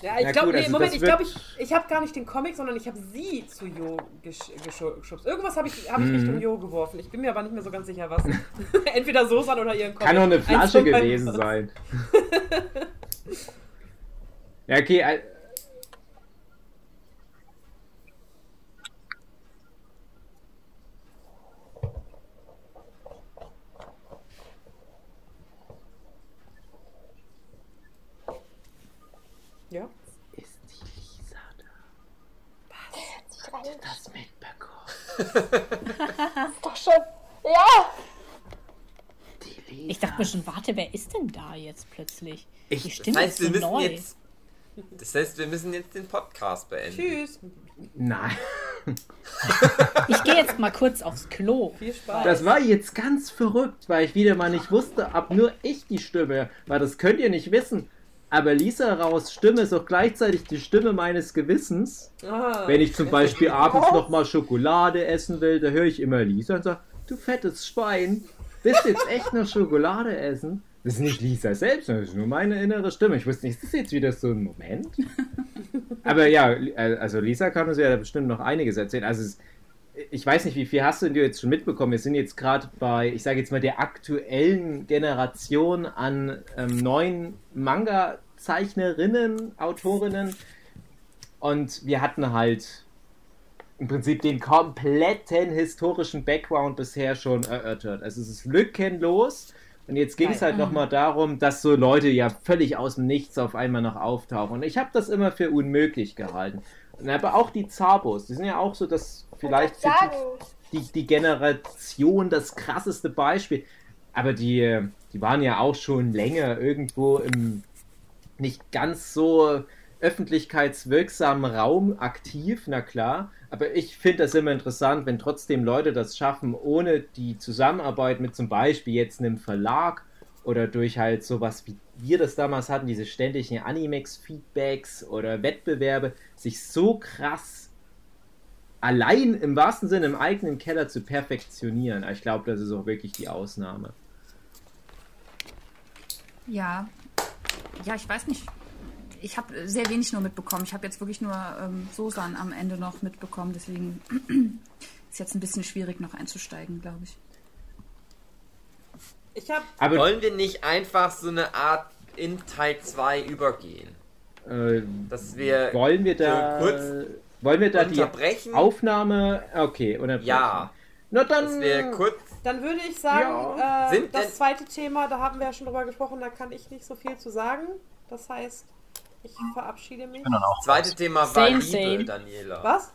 Ja, ich glaube, nee, also Moment, ich glaube, ich, ich habe gar nicht den Comic, sondern ich habe sie zu Jo gesch gesch- geschubst. Irgendwas habe ich, hab ich Mhm. Richtung Jo geworfen. Ich bin mir aber nicht mehr so ganz sicher, was. *laughs* Entweder Sosan oder ihren Comic. Kann auch eine Flasche gewesen sein. *laughs* ja, okay. äh, Ja. Ist die Lisa da? Rein. Das mitbekommen. Ist *laughs* doch schon. Ja! Die Lisa. Ich dachte mir schon, warte, wer ist denn da jetzt plötzlich? Ich- Die Das Stimme heißt, wir ist so müssen neu. jetzt. Das heißt, wir müssen jetzt den Podcast beenden. Tschüss. Nein. *laughs* Ich gehe jetzt mal kurz aufs Klo. Viel Spaß. Das war jetzt ganz verrückt, weil ich wieder mal nicht wusste, ob nur ich die Stimme, weil das könnt ihr nicht wissen. Aber Lisa Raus Stimme ist auch gleichzeitig die Stimme meines Gewissens. Ah, Wenn ich zum Beispiel *laughs* abends nochmal Schokolade essen will, da höre ich immer Lisa und sage, du fettes Schwein, willst du jetzt echt noch Schokolade essen? Das ist nicht Lisa selbst, das ist nur meine innere Stimme. Ich wusste nicht, ist das jetzt wieder so ein Moment? *laughs* Aber ja, also Lisa kann uns ja bestimmt noch einiges erzählen. Also es, ich weiß nicht, wie viel hast du denn jetzt schon mitbekommen? Wir sind jetzt gerade bei, ich sage jetzt mal, der aktuellen Generation an ähm, neuen Manga-Zeichnerinnen, Autorinnen. Und wir hatten halt im Prinzip den kompletten historischen Background bisher schon erörtert. Also es ist lückenlos. Und jetzt ging es halt nochmal darum, dass so Leute ja völlig aus dem Nichts auf einmal noch auftauchen. Und ich habe das immer für unmöglich gehalten. Und aber auch die Zabos, die sind ja auch so das vielleicht die, die, die Generation das krasseste Beispiel. Aber die, die waren ja auch schon länger irgendwo im nicht ganz so öffentlichkeitswirksamen Raum aktiv, na klar. Aber ich finde das immer interessant, wenn trotzdem Leute das schaffen, ohne die Zusammenarbeit mit zum Beispiel jetzt einem Verlag oder durch halt sowas wie wir das damals hatten, diese ständigen Animex-Feedbacks oder Wettbewerbe, sich so krass allein im wahrsten Sinne im eigenen Keller zu perfektionieren. Ich glaube, das ist auch wirklich die Ausnahme. Ja. Ja, ich weiß nicht. Ich habe sehr wenig nur mitbekommen. Ich habe jetzt wirklich nur ähm, Sosan am Ende noch mitbekommen. Deswegen *clears throat* ist jetzt ein bisschen schwierig noch einzusteigen, glaube ich. Ich habe Aber Wollen wir nicht einfach so eine Art in Teil 2 übergehen? äh, Dass wir. wollen wir da so kurz wollen wir da die? Aufnahme okay unterbrechen. Ja. Na dann Dass wir kurz Dann würde ich sagen, äh, Sind denn- das zweite Thema, da haben wir ja schon drüber gesprochen, da kann ich nicht so viel zu sagen. Das heißt, ich verabschiede mich. Auch Zweite Thema war Same, Liebe, same. Daniela. Was?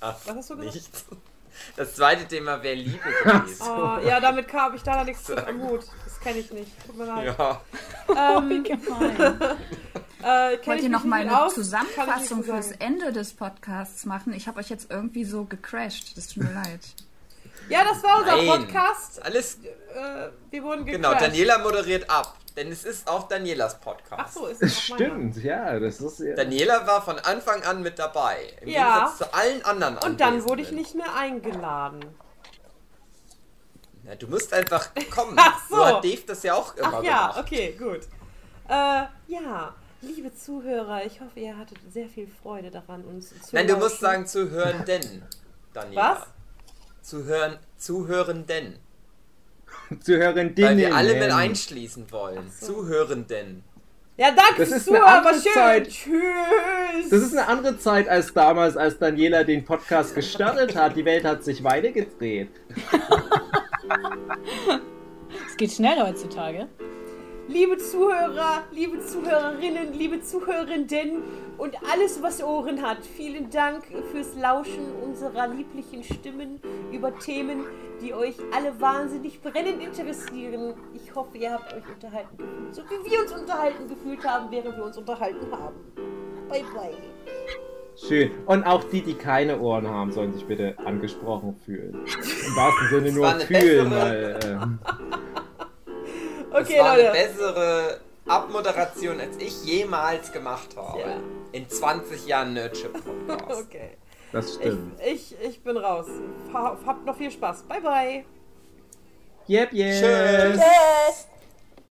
Ach, Was hast du gesagt? nichts. Das zweite Thema wäre Liebe *laughs* gewesen. Oh, ja, damit habe ich da nichts zu am Hut. Das kenne ich nicht. Tut mir leid. Ja. Ähm, Gemein. *laughs* äh, Wollt ich ihr noch mal eine aus, Zusammenfassung fürs sagen. Ende des Podcasts machen? Ich habe euch jetzt irgendwie so gecrashed. Das tut mir *laughs* leid. Ja, das war unser Nein. Podcast. Alles Äh, wir wurden genau. gecrashed. Daniela moderiert ab, denn es ist auch Danielas Podcast. Ach so, ist meiner. Stimmt, ja, das ist ja. Daniela war von Anfang an mit dabei. Im Ja. Gegensatz zu allen anderen Und dann wurde ich nicht mehr eingeladen. Na, du musst einfach kommen. *laughs* Ach so. hat Dave das ja auch immer Ach ja, gemacht. okay, gut. Äh, ja, liebe Zuhörer, ich hoffe, ihr hattet sehr viel Freude daran, uns zu Nein, du musst sagen zuhörenden, Daniela. Was? Zuhören, *laughs* zuhörenden. Weil wir alle mit einschließen wollen. so. Zuhörenden. Ja, danke Das fürs ist eine Zuhören, andere schön. Zeit. Tschüss. Das ist eine andere Zeit als damals, als Daniela den Podcast gestartet hat. Die Welt hat sich weitergedreht. *laughs* Es geht schnell heutzutage. Liebe Zuhörer, liebe Zuhörerinnen, liebe Zuhörenden und alles, was Ohren hat, vielen Dank fürs Lauschen unserer lieblichen Stimmen über Themen, die euch alle wahnsinnig brennend interessieren. Ich hoffe, ihr habt euch unterhalten gefühlt, so wie wir uns unterhalten gefühlt haben, während wir uns unterhalten haben. Bye bye. Schön. Und auch die, die keine Ohren haben, sollen sich bitte angesprochen fühlen. Im wahrsten Sinne nur eine fühlen, bessere- weil. ähm, *laughs* Okay, das war eine Leute. bessere Abmoderation, als ich jemals gemacht habe. Ja. In 20 Jahren Nerdship. *laughs* Okay. das Ich, stimmt. ich, ich bin raus. Ha- Habt noch viel Spaß. Bye bye. Yep, yep. Tschüss. Tschüss.